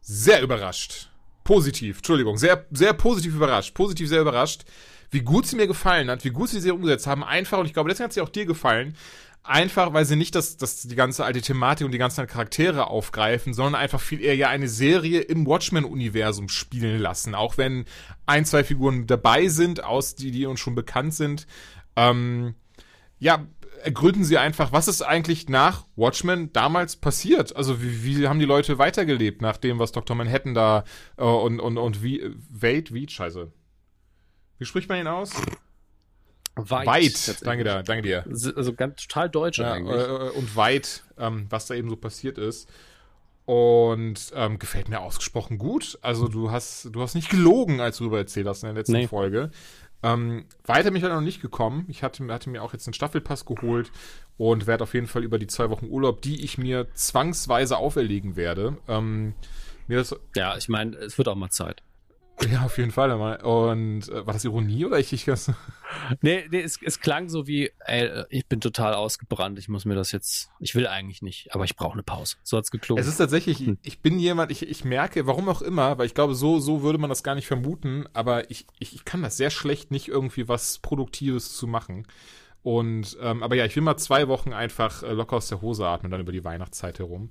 sehr überrascht. Positiv, Entschuldigung, sehr, sehr positiv überrascht. Positiv sehr überrascht, wie gut sie mir gefallen hat, wie gut sie Serie umgesetzt haben. Einfach, und ich glaube, deswegen hat sie auch dir gefallen. Einfach, weil sie nicht das, das, die ganze alte Thematik und die ganzen Charaktere aufgreifen, sondern einfach viel eher ja eine Serie im Watchmen-Universum spielen lassen. Auch wenn ein, zwei Figuren dabei sind, aus die, die uns schon bekannt sind. Ähm, ja, ergründen sie einfach, was ist eigentlich nach Watchmen damals passiert? Also wie, wie haben die Leute weitergelebt nach dem, was Dr. Manhattan da äh, und, und, und wie, Wade, wie, scheiße. Wie spricht man ihn aus? Weit. tatsächlich. Danke, da, danke dir. Also ganz total deutsch Ja, eigentlich. äh, und weit, ähm, was da eben so passiert ist. Und ähm, gefällt mir ausgesprochen gut. Also du hast, du hast nicht gelogen, als du darüber erzählt hast in der letzten Nee. Folge. Ähm, weiter bin ich halt noch nicht gekommen. Ich hatte, hatte mir auch jetzt einen Staffelpass geholt und werde auf jeden Fall über die zwei Wochen Urlaub, die ich mir zwangsweise auferlegen werde, ähm, mir das Ja, ich meine, es wird auch mal Zeit. Ja, auf jeden Fall. Und äh, war das Ironie oder ich? ich nee, nee es, es klang so wie, ey, ich bin total ausgebrannt, ich muss mir das jetzt, ich will eigentlich nicht, aber ich brauche eine Pause. So hat's geklungen. Es ist tatsächlich, hm. ich bin jemand, ich, ich merke, warum auch immer, weil ich glaube, so, so würde man das gar nicht vermuten, aber ich, ich, ich kann das sehr schlecht, nicht irgendwie was Produktives zu machen. Und, ähm, aber ja, ich will mal zwei Wochen einfach äh, locker aus der Hose atmen, dann über die Weihnachtszeit herum.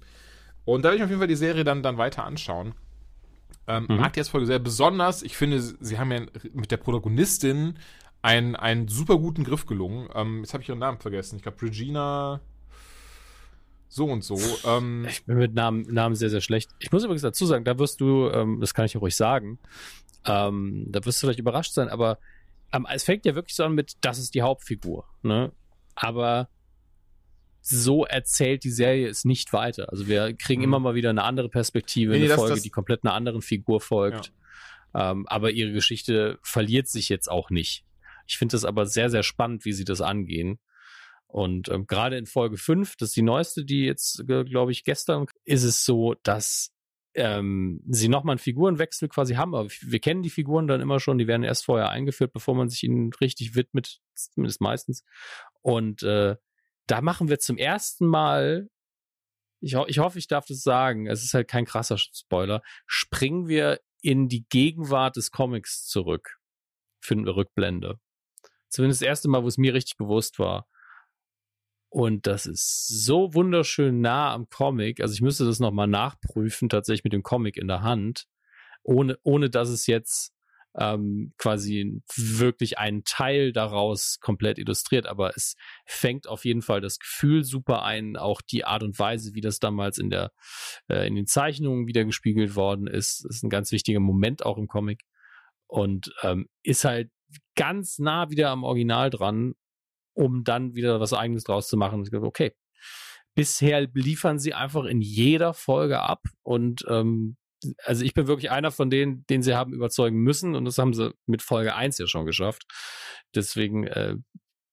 Und da werde ich auf jeden Fall die Serie dann, dann weiter anschauen. Ähm, mhm. Mag die erste Folge sehr besonders. Ich finde, sie haben ja mit der Protagonistin einen, einen super guten Griff gelungen. Ähm, jetzt habe ich ihren Namen vergessen. Ich glaube, Regina so und so. Ähm, ich bin mit Namen, Namen sehr, sehr schlecht. Ich muss übrigens dazu sagen, da wirst du, ähm, das kann ich ja ruhig sagen, ähm, da wirst du vielleicht überrascht sein, aber ähm, es fängt ja wirklich so an mit, das ist die Hauptfigur. Ne? Aber so erzählt die Serie es nicht weiter. Also wir kriegen mhm. immer mal wieder eine andere Perspektive, nee, eine das, Folge, das, die komplett einer anderen Figur folgt. Ja. Ähm, aber ihre Geschichte verliert sich jetzt auch nicht. Ich finde es aber sehr, sehr spannend, wie sie das angehen. Und ähm, gerade in Folge 5, das ist die neueste, die jetzt, äh, glaube ich, gestern, ist es so, dass ähm, sie nochmal einen Figurenwechsel quasi haben, aber wir kennen die Figuren dann immer schon, die werden erst vorher eingeführt, bevor man sich ihnen richtig widmet, zumindest meistens. Und äh, da machen wir zum ersten Mal, ich, ho ich hoffe, ich darf das sagen, es ist halt kein krasser Spoiler, springen wir in die Gegenwart des Comics zurück für eine Rückblende. Zumindest das erste Mal, wo es mir richtig bewusst war. Und das ist so wunderschön nah am Comic. Also ich müsste das nochmal nachprüfen, tatsächlich mit dem Comic in der Hand, ohne, ohne dass es jetzt ähm, quasi wirklich einen Teil daraus komplett illustriert, aber es fängt auf jeden Fall das Gefühl super ein, auch die Art und Weise, wie das damals in der äh, in den Zeichnungen wieder gespiegelt worden ist, ist ein ganz wichtiger Moment auch im Comic. Und ähm, ist halt ganz nah wieder am Original dran, um dann wieder was Eigenes draus zu machen. Glaube, okay, bisher liefern sie einfach in jeder Folge ab. Und ähm, also ich bin wirklich einer von denen, den sie haben überzeugen müssen und das haben sie mit Folge 1 ja schon geschafft. Deswegen äh,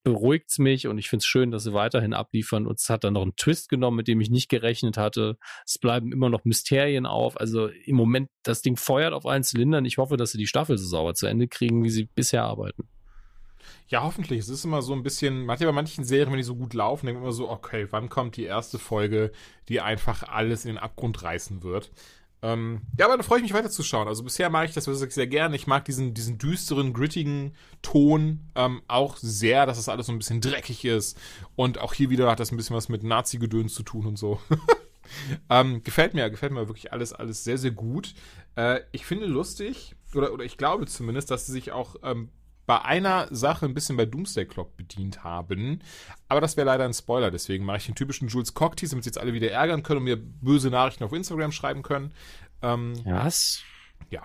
beruhigt es mich und ich finde es schön, dass sie weiterhin abliefern und es hat dann noch einen Twist genommen, mit dem ich nicht gerechnet hatte. Es bleiben immer noch Mysterien auf. Also im Moment, das Ding feuert auf allen Zylindern. Ich hoffe, dass sie die Staffel so sauber zu Ende kriegen, wie sie bisher arbeiten. Ja, hoffentlich. Es ist immer so ein bisschen, manchmal bei manchen Serien, wenn die so gut laufen, denke ich immer so, okay, wann kommt die erste Folge, die einfach alles in den Abgrund reißen wird? Ähm, ja, aber da freue ich mich weiterzuschauen. Also bisher mag ich das wirklich sehr gerne. Ich mag diesen, diesen düsteren, grittigen Ton ähm, auch sehr, dass das alles so ein bisschen dreckig ist. Und auch hier wieder hat das ein bisschen was mit Nazi-Gedöns zu tun und so. ähm, gefällt mir, gefällt mir wirklich alles, alles sehr, sehr gut. Äh, ich finde lustig, oder, oder ich glaube zumindest, dass sie sich auch ähm, bei einer Sache ein bisschen bei Doomsday Clock bedient haben. Aber das wäre leider ein Spoiler, deswegen mache ich den typischen Jules Cocktease, damit sie jetzt alle wieder ärgern können und mir böse Nachrichten auf Instagram schreiben können. Ähm, Was? Ja.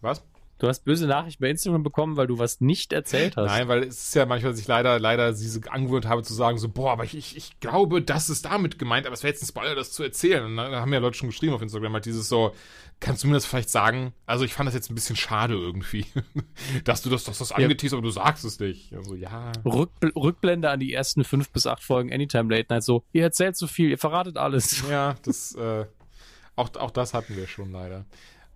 Was? Du hast böse Nachrichten bei Instagram bekommen, weil du was nicht erzählt hast. Nein, weil es ist ja manchmal, dass ich leider, leider diese angewöhnt habe zu sagen, so, boah, aber ich, ich, ich glaube, das ist damit gemeint, aber es wäre jetzt ein Spoiler, das zu erzählen. Und dann haben ja Leute schon geschrieben auf Instagram, halt dieses so, kannst du mir das vielleicht sagen? Also ich fand das jetzt ein bisschen schade irgendwie, dass du das, dass das angeteased, ja. aber du sagst es nicht. Also ja. Rückbl Rückblende an die ersten fünf bis acht Folgen Anytime Late Night, so, ihr erzählt so viel, ihr verratet alles. Ja, das, äh, auch, auch das hatten wir schon leider.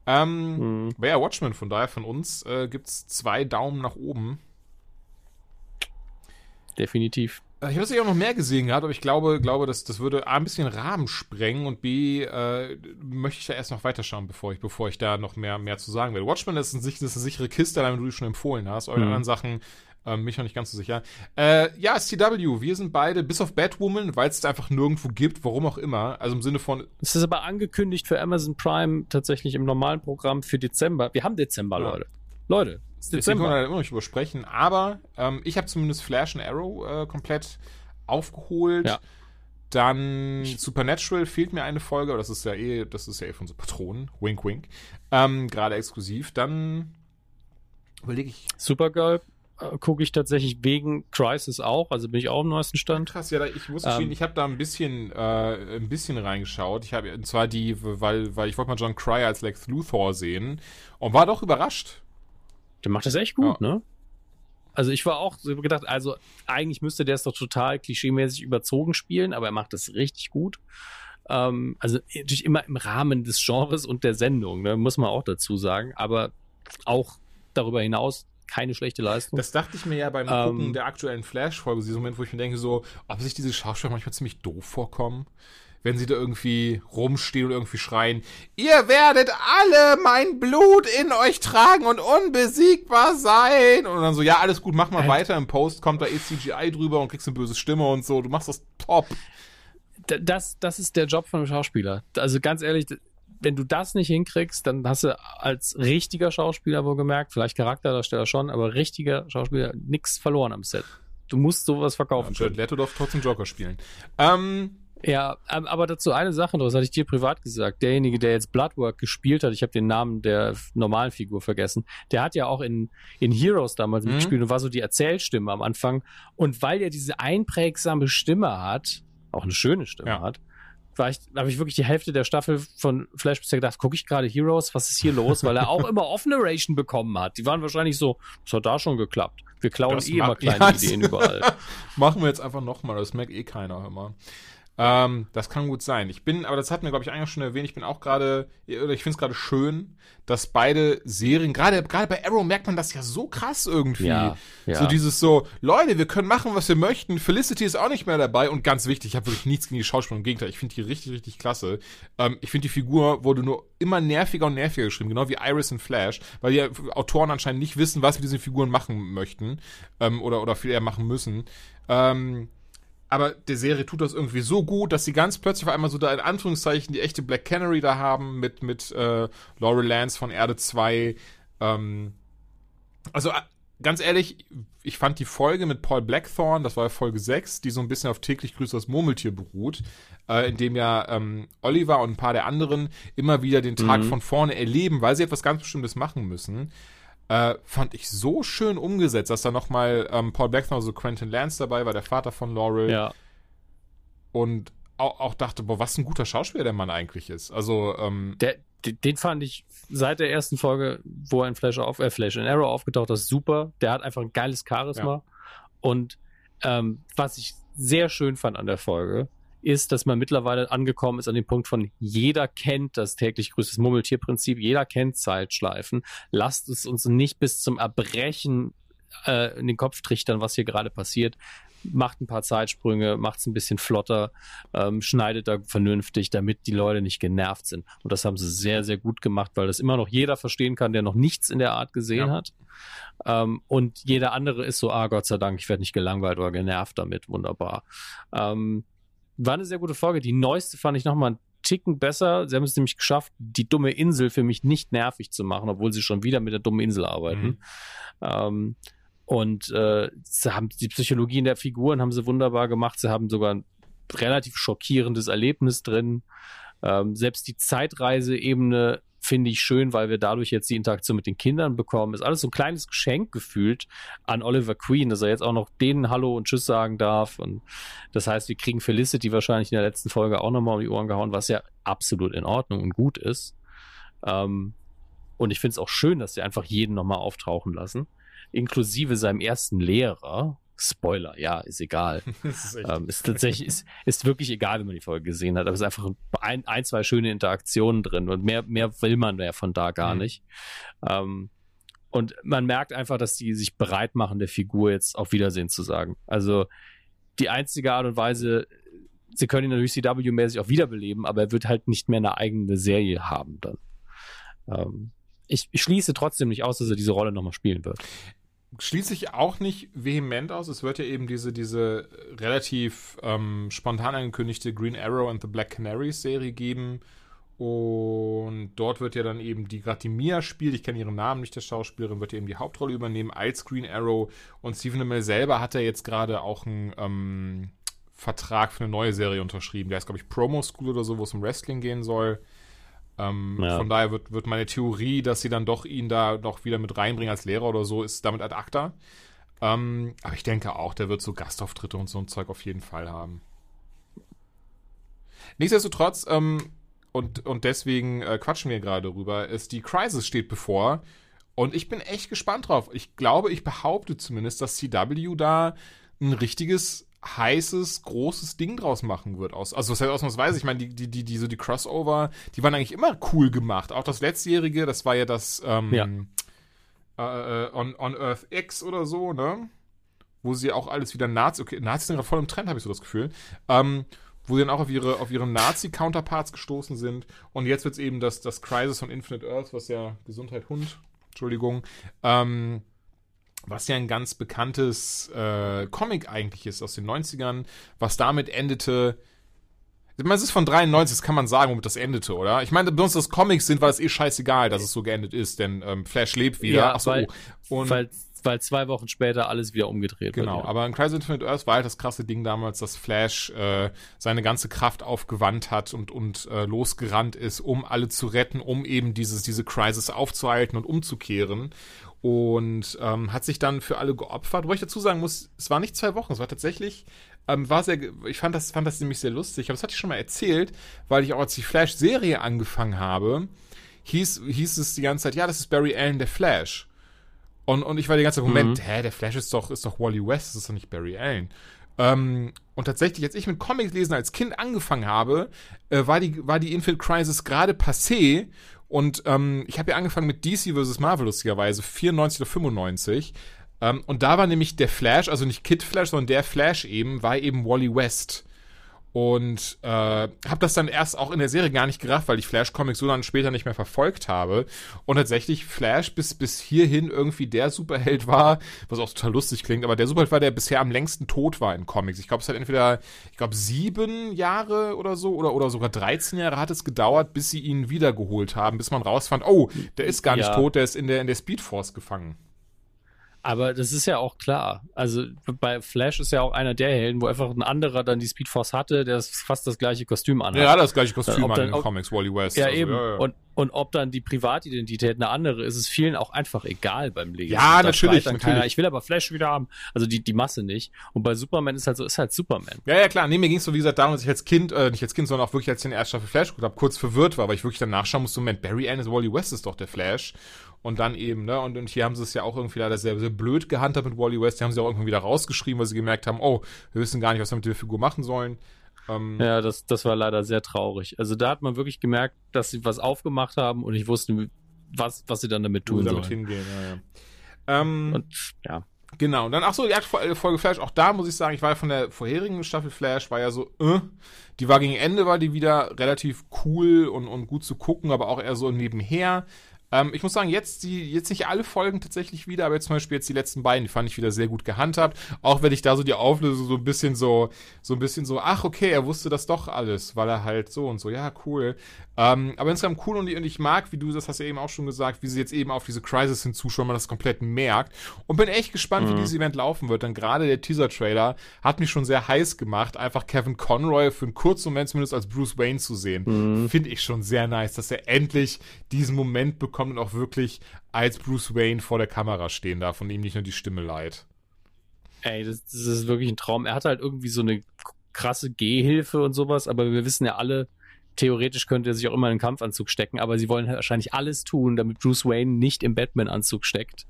Ähm, mhm. ja, Watchmen, von daher von uns äh, gibt es zwei Daumen nach oben. Definitiv. Äh, ich habe sicher auch noch mehr gesehen gehabt, aber ich glaube, glaube das, das würde A, ein bisschen Rahmen sprengen und B, äh, möchte ich da erst noch weiterschauen, bevor ich, bevor ich da noch mehr, mehr zu sagen werde. Watchmen ist, ein, ist eine sichere Kiste, wenn du die schon empfohlen hast. Eure mhm. anderen Sachen ähm, mich noch nicht ganz so sicher. Äh, ja, STW, wir sind beide, bis auf Batwoman, weil es einfach nirgendwo gibt, warum auch immer. Also im Sinne von. Es ist aber angekündigt für Amazon Prime tatsächlich im normalen Programm für Dezember. Wir haben Dezember, ja. Leute. Leute, ist Dezember. können wir da immer noch übersprechen. Aber ähm, ich habe zumindest Flash und Arrow äh, komplett aufgeholt. Ja. Dann Supernatural fehlt mir eine Folge, aber das ist ja eh, das ist ja eh von so Patronen. Wink, wink. Ähm, Gerade exklusiv. Dann überlege ich. Supergirl gucke ich tatsächlich wegen Crisis auch, also bin ich auch im neuesten Stand. Krass, ja, ich muss gestehen, ähm, ich habe da ein bisschen, äh, ein bisschen reingeschaut. Ich habe, und zwar die, weil, weil ich wollte mal John Cryer als Lex Luthor sehen und war doch überrascht. Der macht das echt gut, ja. ne? Also ich war auch so gedacht, also eigentlich müsste der es doch total klischeemäßig überzogen spielen, aber er macht das richtig gut. Ähm, also natürlich immer im Rahmen des Genres und der Sendung, ne, muss man auch dazu sagen. Aber auch darüber hinaus keine schlechte Leistung. Das dachte ich mir ja beim Ähm. Gucken der aktuellen Flash-Folge, dieser Moment, wo ich mir denke, so, ob sich diese Schauspieler manchmal ziemlich doof vorkommen, wenn sie da irgendwie rumstehen und irgendwie schreien, ihr werdet alle mein Blut in euch tragen und unbesiegbar sein. Und dann so, ja, alles gut, mach mal Äh. weiter. Im Post kommt da eh CGI drüber und kriegst eine böse Stimme und so. Du machst das top. Das, das ist der Job von einem Schauspieler. Also ganz ehrlich, wenn du das nicht hinkriegst, dann hast du als richtiger Schauspieler wohl gemerkt, vielleicht Charakterdarsteller schon, aber richtiger Schauspieler nichts verloren am Set. Du musst sowas verkaufen können. Leto darf trotzdem Joker spielen. Ähm, Ja, ähm, aber dazu eine Sache, das hatte ich dir privat gesagt. Derjenige, der jetzt Bloodwork gespielt hat, ich habe den Namen der normalen Figur vergessen, der hat ja auch in, in Heroes damals Mhm. mitgespielt und war so die Erzählstimme am Anfang. Und weil er diese einprägsame Stimme hat, auch eine schöne Stimme Ja. hat, war ich, habe ich wirklich die Hälfte der Staffel von Flash bisher gedacht, gucke ich gerade Heroes, was ist hier los? Weil er auch immer Off-Narration bekommen hat. Die waren wahrscheinlich so, das hat da schon geklappt. Wir klauen Das eh immer kleine Ja, Ideen überall. Machen wir jetzt einfach nochmal, das merkt eh keiner immer. Ähm, das kann gut sein. Ich bin, aber das hat mir, glaube ich, eigentlich schon erwähnt, ich bin auch gerade, oder ich finde es gerade schön, dass beide Serien, gerade gerade bei Arrow merkt man das ja so krass irgendwie. Ja, ja. So dieses so, Leute, wir können machen, was wir möchten. Felicity ist auch nicht mehr dabei und ganz wichtig, ich habe wirklich nichts gegen die Schauspieler, im Gegenteil, ich finde die richtig, richtig klasse. Ähm, ich finde, die Figur wurde nur immer nerviger und nerviger geschrieben, genau wie Iris in Flash, weil die Autoren anscheinend nicht wissen, was wir diesen Figuren machen möchten ähm, oder, oder viel eher machen müssen. Ähm, aber der Serie tut das irgendwie so gut, dass sie ganz plötzlich auf einmal so da in Anführungszeichen die echte Black Canary da haben mit, mit äh, Laurel Lance von Erde 2. Ähm, also äh, ganz ehrlich, ich fand die Folge mit Paul Blackthorne, das war Folge 6, die so ein bisschen auf täglich grüßt das Murmeltier beruht, äh, in dem ja ähm, Oliver und ein paar der anderen immer wieder den Tag Mhm. von vorne erleben, weil sie etwas ganz Bestimmtes machen müssen. Äh, fand ich so schön umgesetzt, dass da nochmal ähm, Paul Blackthorne, also Quentin Lance dabei war, der Vater von Laurel. ja. Und auch, auch dachte, boah, was ein guter Schauspieler der Mann eigentlich ist. Also, ähm, Der, den, fand ich seit der ersten Folge, wo er in Flash auf, äh, Flash in Arrow aufgetaucht ist, super. Der hat einfach ein geiles Charisma. Und ähm, was ich sehr schön fand an der Folge, ist, dass man mittlerweile angekommen ist an dem Punkt von jeder kennt das täglich größtes Murmeltierprinzip, jeder kennt Zeitschleifen. Lasst es uns nicht bis zum Erbrechen äh, in den Kopf trichtern, was hier gerade passiert. Macht ein paar Zeitsprünge, macht es ein bisschen flotter, ähm, schneidet da vernünftig, damit die Leute nicht genervt sind. Und das haben sie sehr, sehr gut gemacht, weil das immer noch jeder verstehen kann, der noch nichts in der Art gesehen Ja. hat. Ähm, und jeder andere ist so, ah Gott sei Dank, ich werde nicht gelangweilt oder genervt damit. Wunderbar. Ähm, war eine sehr gute Folge. Die neueste fand ich nochmal einen Ticken besser. Sie haben es nämlich geschafft, die dumme Insel für mich nicht nervig zu machen, obwohl sie schon wieder mit der dummen Insel arbeiten. Mhm. Ähm, und äh, sie haben die Psychologie in der Figuren haben sie wunderbar gemacht. Sie haben sogar ein relativ schockierendes Erlebnis drin. Ähm, selbst die Zeitreise-Ebene finde ich schön, weil wir dadurch jetzt die Interaktion mit den Kindern bekommen. Ist alles so ein kleines Geschenk gefühlt an Oliver Queen, dass er jetzt auch noch denen Hallo und Tschüss sagen darf. Und das heißt, wir kriegen Felicity wahrscheinlich in der letzten Folge auch nochmal um die Ohren gehauen, was ja absolut in Ordnung und gut ist. Ähm, und ich finde es auch schön, dass sie einfach jeden nochmal auftauchen lassen, inklusive seinem ersten Lehrer. Spoiler, ja, ist egal. ist Ähm, ist tatsächlich, ist, ist wirklich egal, wenn man die Folge gesehen hat, aber es ist einfach ein, ein zwei schöne Interaktionen drin und mehr, mehr will man ja von da gar Mhm. nicht. Ähm, und man merkt einfach, dass die sich bereit machen, der Figur jetzt auf Wiedersehen zu sagen. Also die einzige Art und Weise, sie können ihn natürlich CW-mäßig auch wiederbeleben, aber er wird halt nicht mehr eine eigene Serie haben dann. Ähm, ich, ich schließe trotzdem nicht aus, dass er diese Rolle nochmal spielen wird. Schließe ich auch nicht vehement aus. Es wird ja eben diese, diese relativ ähm, spontan angekündigte Green Arrow and the Black Canaries Serie geben. Und dort wird ja dann eben die gerade Mia spielt, ich kenne ihren Namen nicht, der Schauspielerin, wird ja eben die Hauptrolle übernehmen als Green Arrow. Und Stephen Amell selber hat ja jetzt gerade auch einen ähm, Vertrag für eine neue Serie unterschrieben. Der ist, glaube ich, Promo School oder so, wo es um Wrestling gehen soll. Ähm, Ja. Von daher wird, wird meine Theorie, dass sie dann doch ihn da noch wieder mit reinbringen als Lehrer oder so, ist damit ad acta. Ähm, aber ich denke auch, der wird so Gastauftritte und so ein Zeug auf jeden Fall haben. Nichtsdestotrotz, ähm, und, und deswegen äh, quatschen wir gerade drüber, ist die Crisis steht bevor. Und ich bin echt gespannt drauf. Ich glaube, ich behaupte zumindest, dass CW da ein richtiges heißes, großes Ding draus machen wird. Aus, also was heißt ausnahmsweise, ich meine, die, die, die, die, so die Crossover, die waren eigentlich immer cool gemacht. Auch das letztjährige, das war ja das, ähm, Ja. äh, on, on Earth X oder so, ne? Wo sie auch alles wieder Nazi, okay, Nazis sind gerade voll im Trend, habe ich so das Gefühl. Ähm, wo sie dann auch auf ihre, auf ihre Nazi-Counterparts gestoßen sind. Und jetzt wird es eben das, das Crisis von Infinite Earth, was ja Gesundheit Hund, Entschuldigung, ähm, was ja ein ganz bekanntes äh, Comic eigentlich ist aus den 90ern, was damit endete. Ich meine, es ist von 93, das kann man sagen, womit das endete, oder? Ich meine, bei uns das Comics sind, war es eh scheißegal, dass es so geendet ist, denn ähm, Flash lebt wieder. Ja, Achso, weil, und weil, weil zwei Wochen später alles wieder umgedreht Genau, wird. ja. aber in Crisis Infinite Earth war halt das krasse Ding damals, dass Flash äh, seine ganze Kraft aufgewandt hat und, und äh, losgerannt ist, um alle zu retten, um eben dieses, diese Crisis aufzuhalten und umzukehren. Und ähm, hat sich dann für alle geopfert. Wo ich dazu sagen muss, es war nicht zwei Wochen, es war tatsächlich, ähm, war sehr, ich fand das, fand das nämlich sehr lustig, aber das hatte ich schon mal erzählt, weil ich auch als die Flash-Serie angefangen habe, hieß, hieß es die ganze Zeit, ja, das ist Barry Allen, der Flash. Und, und ich war die ganze Zeit, Moment, hä, der Flash ist doch, ist doch Wally West, das ist doch nicht Barry Allen. Ähm, und tatsächlich, als ich mit Comics lesen als Kind angefangen habe, äh, war die, war die Infinite Crisis gerade passé. Und ähm, ich habe ja angefangen mit DC vs. Marvel, lustigerweise, 94 oder 95. Ähm, und da war nämlich der Flash, also nicht Kid Flash, sondern der Flash eben, war eben Wally West. Und äh, habe das dann erst auch in der Serie gar nicht gerafft, weil ich Flash-Comics so dann später nicht mehr verfolgt habe. Und tatsächlich Flash bis, bis hierhin irgendwie der Superheld war, was auch total lustig klingt, aber der Superheld war, der bisher am längsten tot war in Comics. Ich glaube, es hat entweder, ich glaube, sieben Jahre oder so oder, oder sogar 13 Jahre hat es gedauert, bis sie ihn wiedergeholt haben, bis man rausfand, oh, der ist gar nicht Ja. tot, der ist in der, in der Speedforce gefangen. Aber das ist ja auch klar. Also bei Flash ist ja auch einer der Helden, wo einfach ein anderer dann die Speedforce hatte, der fast das gleiche Kostüm anhat. Ja, das gleiche Kostüm Ob an den ob- Comics, Wally West. Ja, Also, eben. ja, ja. Und, und ob dann die Privatidentität eine andere ist, ist vielen auch einfach egal beim Lesen. Ja, natürlich, natürlich. Keiner, ich will aber Flash wieder haben. Also die, die Masse nicht. Und bei Superman ist halt so, ist halt Superman. Ja, ja, klar. Nee, mir ging es so, wie gesagt, darum, dass ich als Kind, äh, nicht als Kind, sondern auch wirklich als ich in der ersten Staffel Flash geguckt habe, kurz verwirrt war, weil ich wirklich dann nachschauen musste, Moment, Barry Allen ist Wally West ist doch der Flash. Und dann eben, ne, und, und hier haben sie es ja auch irgendwie leider sehr, sehr blöd gehandhabt mit Wally West. Die haben sie auch irgendwann wieder rausgeschrieben, weil sie gemerkt haben, oh, wir wissen gar nicht, was wir mit der Figur machen sollen. Ähm, Ja, das, das war leider sehr traurig. Also da hat man wirklich gemerkt, dass sie was aufgemacht haben und ich wusste, was, was sie dann damit tun damit sollen. hingehen, ja, ja. Ähm, Und ja. Genau, und dann, ach so, die aktuelle Folge Flash, auch da muss ich sagen, ich war von der vorherigen Staffel Flash, war ja so, äh, die war gegen Ende, war die wieder relativ cool und, und gut zu gucken, aber auch eher so nebenher. Ähm, ich muss sagen, jetzt die, jetzt nicht alle Folgen tatsächlich wieder, aber jetzt zum Beispiel jetzt die letzten beiden, die fand ich wieder sehr gut gehandhabt. Auch wenn ich da so die Auflösung so ein bisschen so, so ein bisschen so, ach okay, er wusste das doch alles, weil er halt so und so, ja, cool. Ähm, aber insgesamt cool und, und ich mag, wie du das hast ja eben auch schon gesagt, wie sie jetzt eben auf diese Crisis hinzuschauen, man das komplett merkt. Und bin echt gespannt, wie dieses Event laufen wird. Denn gerade der Teaser-Trailer hat mich schon sehr heiß gemacht, einfach Kevin Conroy für einen kurzen Moment zumindest als Bruce Wayne zu sehen. Finde ich schon sehr nice, dass er endlich diesen Moment bekommt und auch wirklich als Bruce Wayne vor der Kamera stehen darf und ihm nicht nur die Stimme leiht. Ey, das, das ist wirklich ein Traum. Er hat halt irgendwie so eine krasse Gehhilfe und sowas, aber wir wissen ja alle, theoretisch könnte er sich auch immer in einen Kampfanzug stecken, aber sie wollen wahrscheinlich alles tun, damit Bruce Wayne nicht im Batman-Anzug steckt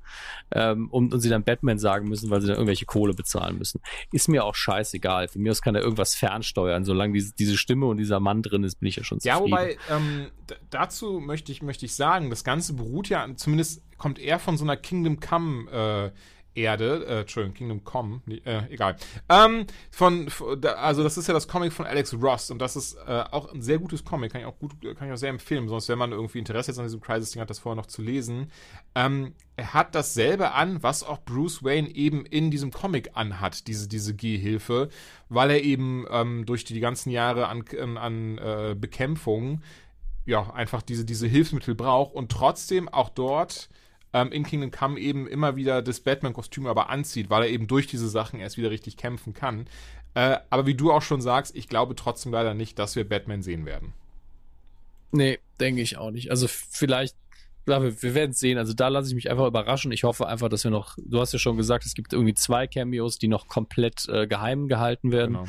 ähm, und, und sie dann Batman sagen müssen, weil sie dann irgendwelche Kohle bezahlen müssen. Ist mir auch scheißegal. Für mich aus kann er irgendwas fernsteuern. Solange diese, diese Stimme und dieser Mann drin ist, bin ich ja schon Ja, zufrieden. wobei, ähm, dazu möchte ich, möchte ich sagen, das Ganze beruht ja, zumindest kommt eher von so einer Kingdom Come äh, Erde, äh, Entschuldigung, Kingdom Come, äh, egal. Ähm, von, also das ist ja das Comic von Alex Ross und das ist äh, auch ein sehr gutes Comic, kann ich auch gut, kann ich auch sehr empfehlen, sonst wenn man irgendwie Interesse jetzt an diesem Crisis-Ding hat, das vorher noch zu lesen. Ähm, er hat dasselbe an, was auch Bruce Wayne eben in diesem Comic anhat, diese, diese Gehhilfe, weil er eben ähm, durch die ganzen Jahre an, an, an äh, Bekämpfung ja, einfach diese, diese Hilfsmittel braucht und trotzdem auch dort ähm, in Kingdom Come eben immer wieder das Batman-Kostüm aber anzieht, weil er eben durch diese Sachen erst wieder richtig kämpfen kann. Äh, aber wie du auch schon sagst, ich glaube trotzdem leider nicht, dass wir Batman sehen werden. Nee, denke ich auch nicht. Also vielleicht, wir, wir werden es sehen. Also da lasse ich mich einfach überraschen. Ich hoffe einfach, dass wir noch, du hast ja schon gesagt, es gibt irgendwie zwei Cameos, die noch komplett äh, geheim gehalten werden. Genau.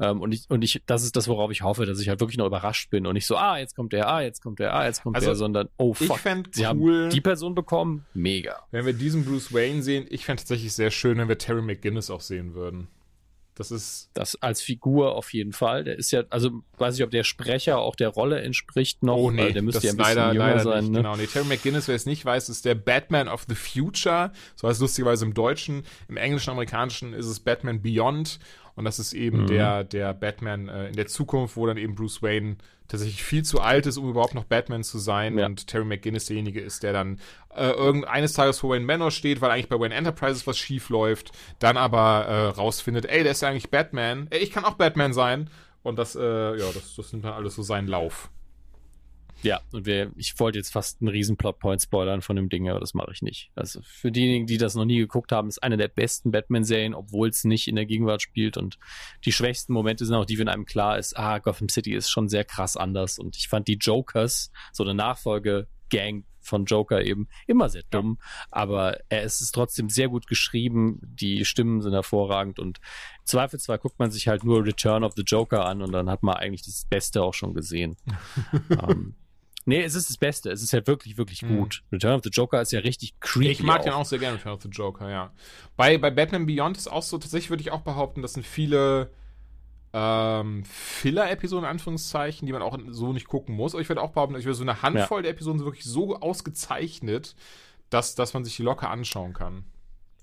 Ähm, und ich, und ich, das ist das, worauf ich hoffe, dass ich halt wirklich noch überrascht bin und nicht so, ah, jetzt kommt der, ah, jetzt kommt der, ah, jetzt kommt Also, der, sondern, oh Ich fuck, fände sie cool, haben die Person bekommen, mega. wenn wir diesen Bruce Wayne sehen. Ich fände tatsächlich sehr schön, wenn wir Terry McGinnis auch sehen würden. Das ist. Das als Figur auf jeden Fall. Der ist ja, also weiß ich, ob der Sprecher auch der Rolle entspricht noch. Oh nee, der müsste das ja ein bisschen leider, jünger leider sein. nicht. Ne? Genau, nee, Terry McGinnis, wer es nicht weiß, ist der Batman of the Future. So heißt es lustigerweise im Deutschen. Im englischen, amerikanischen ist es Batman Beyond. Und das ist eben Mhm. der, der Batman äh, in der Zukunft, wo dann eben Bruce Wayne tatsächlich viel zu alt ist, um überhaupt noch Batman zu sein. Ja. Und Terry McGinnis derjenige ist, der dann äh, irgendeines Tages vor Wayne Manor steht, weil eigentlich bei Wayne Enterprises was schief läuft, dann aber äh, rausfindet, ey, der ist ja eigentlich Batman. Ey, ich kann auch Batman sein. Und das, äh, ja, das, das nimmt dann alles so seinen Lauf. Ja, und wir, ich wollte jetzt fast einen riesen Plotpoint spoilern von dem Ding, aber das mache ich nicht. Also für diejenigen, die das noch nie geguckt haben, ist eine der besten Batman-Serien, obwohl es nicht in der Gegenwart spielt. Und die schwächsten Momente sind auch die, wenn einem klar ist, ah, Gotham City ist schon sehr krass anders. Und ich fand die Jokers, so eine Nachfolge-Gang von Joker eben, immer sehr dumm, aber er ist es trotzdem sehr gut geschrieben, die Stimmen sind hervorragend. Und im Zweifelsfall guckt man sich halt nur Return of the Joker an und dann hat man eigentlich das Beste auch schon gesehen. ähm, nee, es ist das Beste. Es ist ja wirklich, wirklich Mhm. gut. Return of the Joker ist ja richtig creepy. Ich mag auch. den auch sehr gerne, Return of the Joker, ja. Bei, bei Batman Beyond ist auch so, tatsächlich würde ich auch behaupten, das sind viele ähm, Filler-Episoden, in Anführungszeichen, die man auch so nicht gucken muss. Aber ich würde auch behaupten, ich würde so eine Handvoll der Episoden sind wirklich so ausgezeichnet, dass, dass man sich die locker anschauen kann.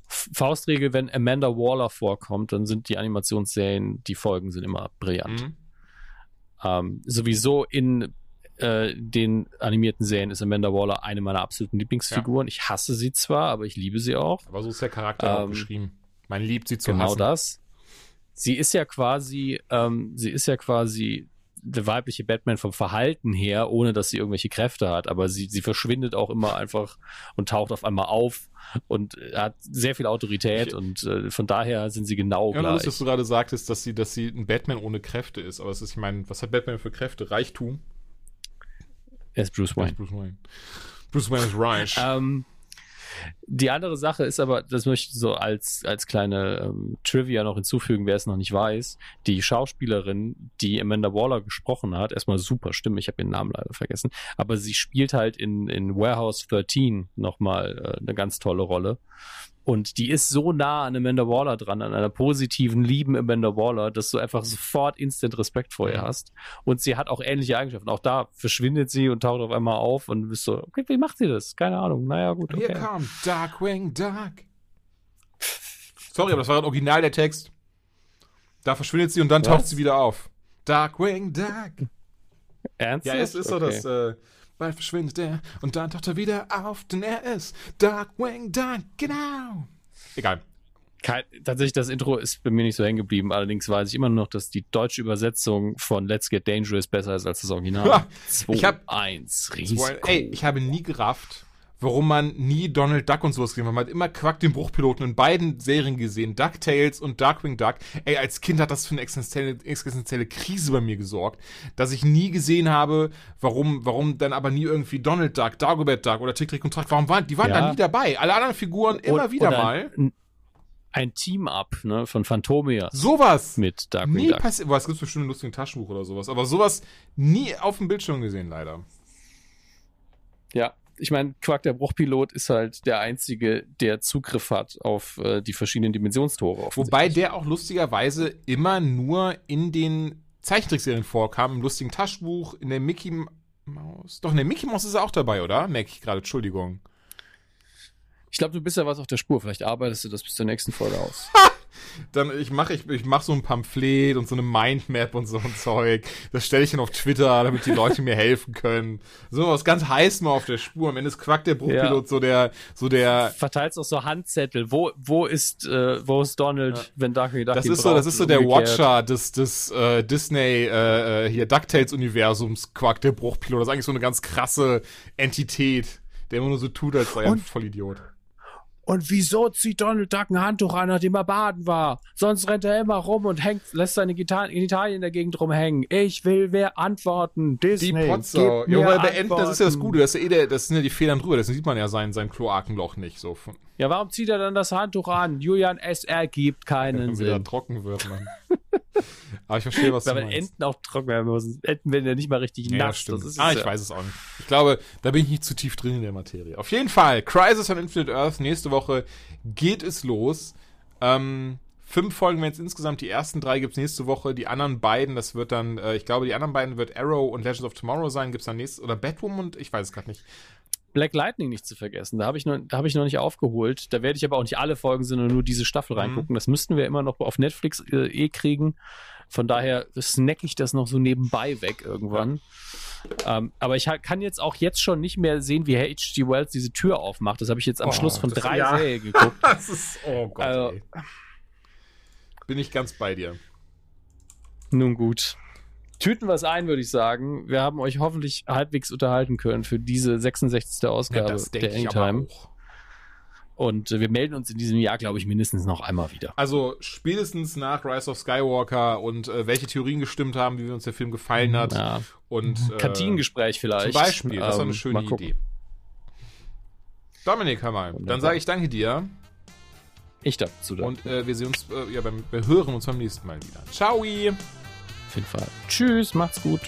Faustregel, wenn Amanda Waller vorkommt, dann sind die Animationsserien, die Folgen sind immer brillant. Mhm. Ähm, sowieso in äh, den animierten Serien ist Amanda Waller eine meiner absoluten Lieblingsfiguren. Ich hasse sie zwar, aber ich liebe sie auch. Aber so ist der Charakter auch Ähm, beschrieben. Man liebt sie zu genau hassen. das. Sie ist ja quasi, ähm, sie ist ja quasi der weibliche Batman vom Verhalten her, ohne dass sie irgendwelche Kräfte hat, aber sie, sie verschwindet auch immer einfach und taucht auf einmal auf und hat sehr viel Autorität Ich- und äh, von daher sind sie genau Ja, gleich. lustig, dass du gerade sagtest, dass sie, dass sie ein Batman ohne Kräfte ist. Aber es ist, ich meine, was hat Batman für Kräfte? Reichtum? Er ist Bruce Wayne. Bruce Wayne. Bruce Wayne ist reich. Ähm, die andere Sache ist aber, das möchte ich so als, als kleine ähm, Trivia noch hinzufügen, wer es noch nicht weiß. Die Schauspielerin, die Amanda Waller gesprochen hat, erstmal super Stimme, ich habe ihren Namen leider vergessen, aber sie spielt halt in, in Warehouse 13 nochmal äh, eine ganz tolle Rolle. Und die ist so nah an Amanda Waller dran, an einer positiven, lieben Amanda Waller, dass du einfach sofort instant Respekt vor ihr hast. Und sie hat auch ähnliche Eigenschaften. Auch da verschwindet sie und taucht auf einmal auf und bist so, okay, wie macht sie das? Keine Ahnung. Naja, gut, Hier okay. kommt Darkwing Duck. Sorry, aber das war gerade original der Text. Da verschwindet sie und dann Was? taucht sie wieder auf. Darkwing Duck. Ernsthaft? Ja, es ist so, Okay. dass äh, bald verschwindet er und dann taucht er wieder auf, denn er ist Darkwing Duck, genau. Egal. Kein, tatsächlich, das Intro ist bei mir nicht so hängen geblieben. Allerdings weiß ich immer noch, dass die deutsche Übersetzung von Let's Get Dangerous besser ist als das Original. Ha! 2, Ich hab- 1, Risiko. Ey, ich habe nie gerafft, warum man nie Donald Duck und sowas gesehen hat. Man hat immer Quack den Bruchpiloten in beiden Serien gesehen, DuckTales und Darkwing Duck. Ey, als Kind hat das für eine existenzielle, existenzielle Krise bei mir gesorgt, dass ich nie gesehen habe, warum, warum dann aber nie irgendwie Donald Duck, Dagobert Duck oder Tick, Trick und Track, warum waren, die waren Ja. da nie dabei. Alle anderen Figuren immer Und- wieder mal. Ein, ein Team-Up ne, von Phantomia Sowas mit Darkwing nie Duck. passiert. Boah, es gibt bestimmt ein lustiges Taschenbuch oder sowas, aber sowas nie auf dem Bildschirm gesehen, leider. Ja, ich meine, Quark der Bruchpilot ist halt der einzige, der Zugriff hat auf äh, die verschiedenen Dimensionstore. Wobei der auch lustigerweise immer nur in den Zeichentrickserien vorkam, im lustigen Taschenbuch, in der Mickey Maus. Doch, in der Mickey Maus ist er auch dabei, oder? Merke ich gerade, Entschuldigung. Ich glaube, du bist ja was auf der Spur. Vielleicht arbeitest du das bis zur nächsten Folge aus. Dann, ich mache ich, ich mach so ein Pamphlet und so eine Mindmap und so ein Zeug. Das stelle ich dann auf Twitter, damit die Leute mir helfen können. So was ganz heiß mal auf der Spur. Am Ende ist Quack der Bruchpilot Ja. so der, so der, Verteilst auch so Handzettel. Wo, wo ist, äh, wo ist Donald, Ja. wenn Darkwing Duck Das ist so, braucht das ist so der umgekehrt. Watcher des, des äh, Disney äh, äh, hier DuckTales-Universums, Quark der Bruchpilot. Das ist eigentlich so eine ganz krasse Entität, der immer nur so tut, als sei er ein Vollidiot. Und wieso zieht Donald Duck ein Handtuch an, nachdem er baden war? Sonst rennt er immer rum und hängt, lässt seine Gita Genitalien in der Gegend rumhängen. Ich will wer antworten. Die Disney. Potsau. mir weil bei Enten, das ist ja das. Gute, das, ist ja eh der, das sind ja die Federn drüber, deswegen sieht man ja sein, sein Kloakenloch nicht. So von, Ja, warum zieht er dann das Handtuch an? Julian, es ergibt keinen wenn wieder Sinn. trocken wird, man. Aber ich verstehe, was du Weil meinst. Enten auch trocken werden müssen. Enten werden ja nicht mal richtig Ja, nass. ist ah, es ich ja. weiß es auch nicht. Ich glaube, da bin ich nicht zu tief drin in der Materie. Auf jeden Fall, Crisis on Infinite Earth, nächste Woche geht es los. Ähm, fünf Folgen werden es insgesamt. Die ersten drei gibt's nächste Woche. Die anderen beiden, das wird dann, äh, ich glaube, die anderen beiden wird Arrow und Legends of Tomorrow sein. Gibt's dann nächstes, oder Batwoman und ich weiß es gerade nicht. Black Lightning nicht zu vergessen. Da habe ich, noch- da hab ich noch nicht aufgeholt. Da werde ich aber auch nicht alle Folgen, sondern nur diese Staffel Mhm. reingucken. Das müssten wir immer noch auf Netflix äh, eh kriegen. Von daher snack ich das noch so nebenbei weg irgendwann. Ähm, aber ich kann jetzt auch jetzt schon nicht mehr sehen, wie Herr H.G. Wells diese Tür aufmacht. Das habe ich jetzt am Oh, Schluss von drei ja. Serien geguckt. Das ist, oh Gott, Also-. Bin ich ganz bei dir. Nun gut. Tüten wir es ein, würde ich sagen. Wir haben euch hoffentlich halbwegs unterhalten können für diese 66. Ausgabe denk der Anytime. Und äh, wir melden uns in diesem Jahr, glaube ich, mindestens noch einmal wieder. Also spätestens nach Rise of Skywalker und äh, welche Theorien gestimmt haben, wie uns der Film gefallen hat. Ja. Und äh, Kantinengespräch vielleicht. Zum Beispiel, das ist doch eine Ähm, schöne gucken. Idee. Dominik, hör mal. Wunderbar. Dann sage ich danke dir Ich darf zu danken. und äh, wir sehen uns, äh, ja, beim, wir hören uns beim nächsten Mal wieder. Ciao! Jeden Fall. Tschüss, macht's gut.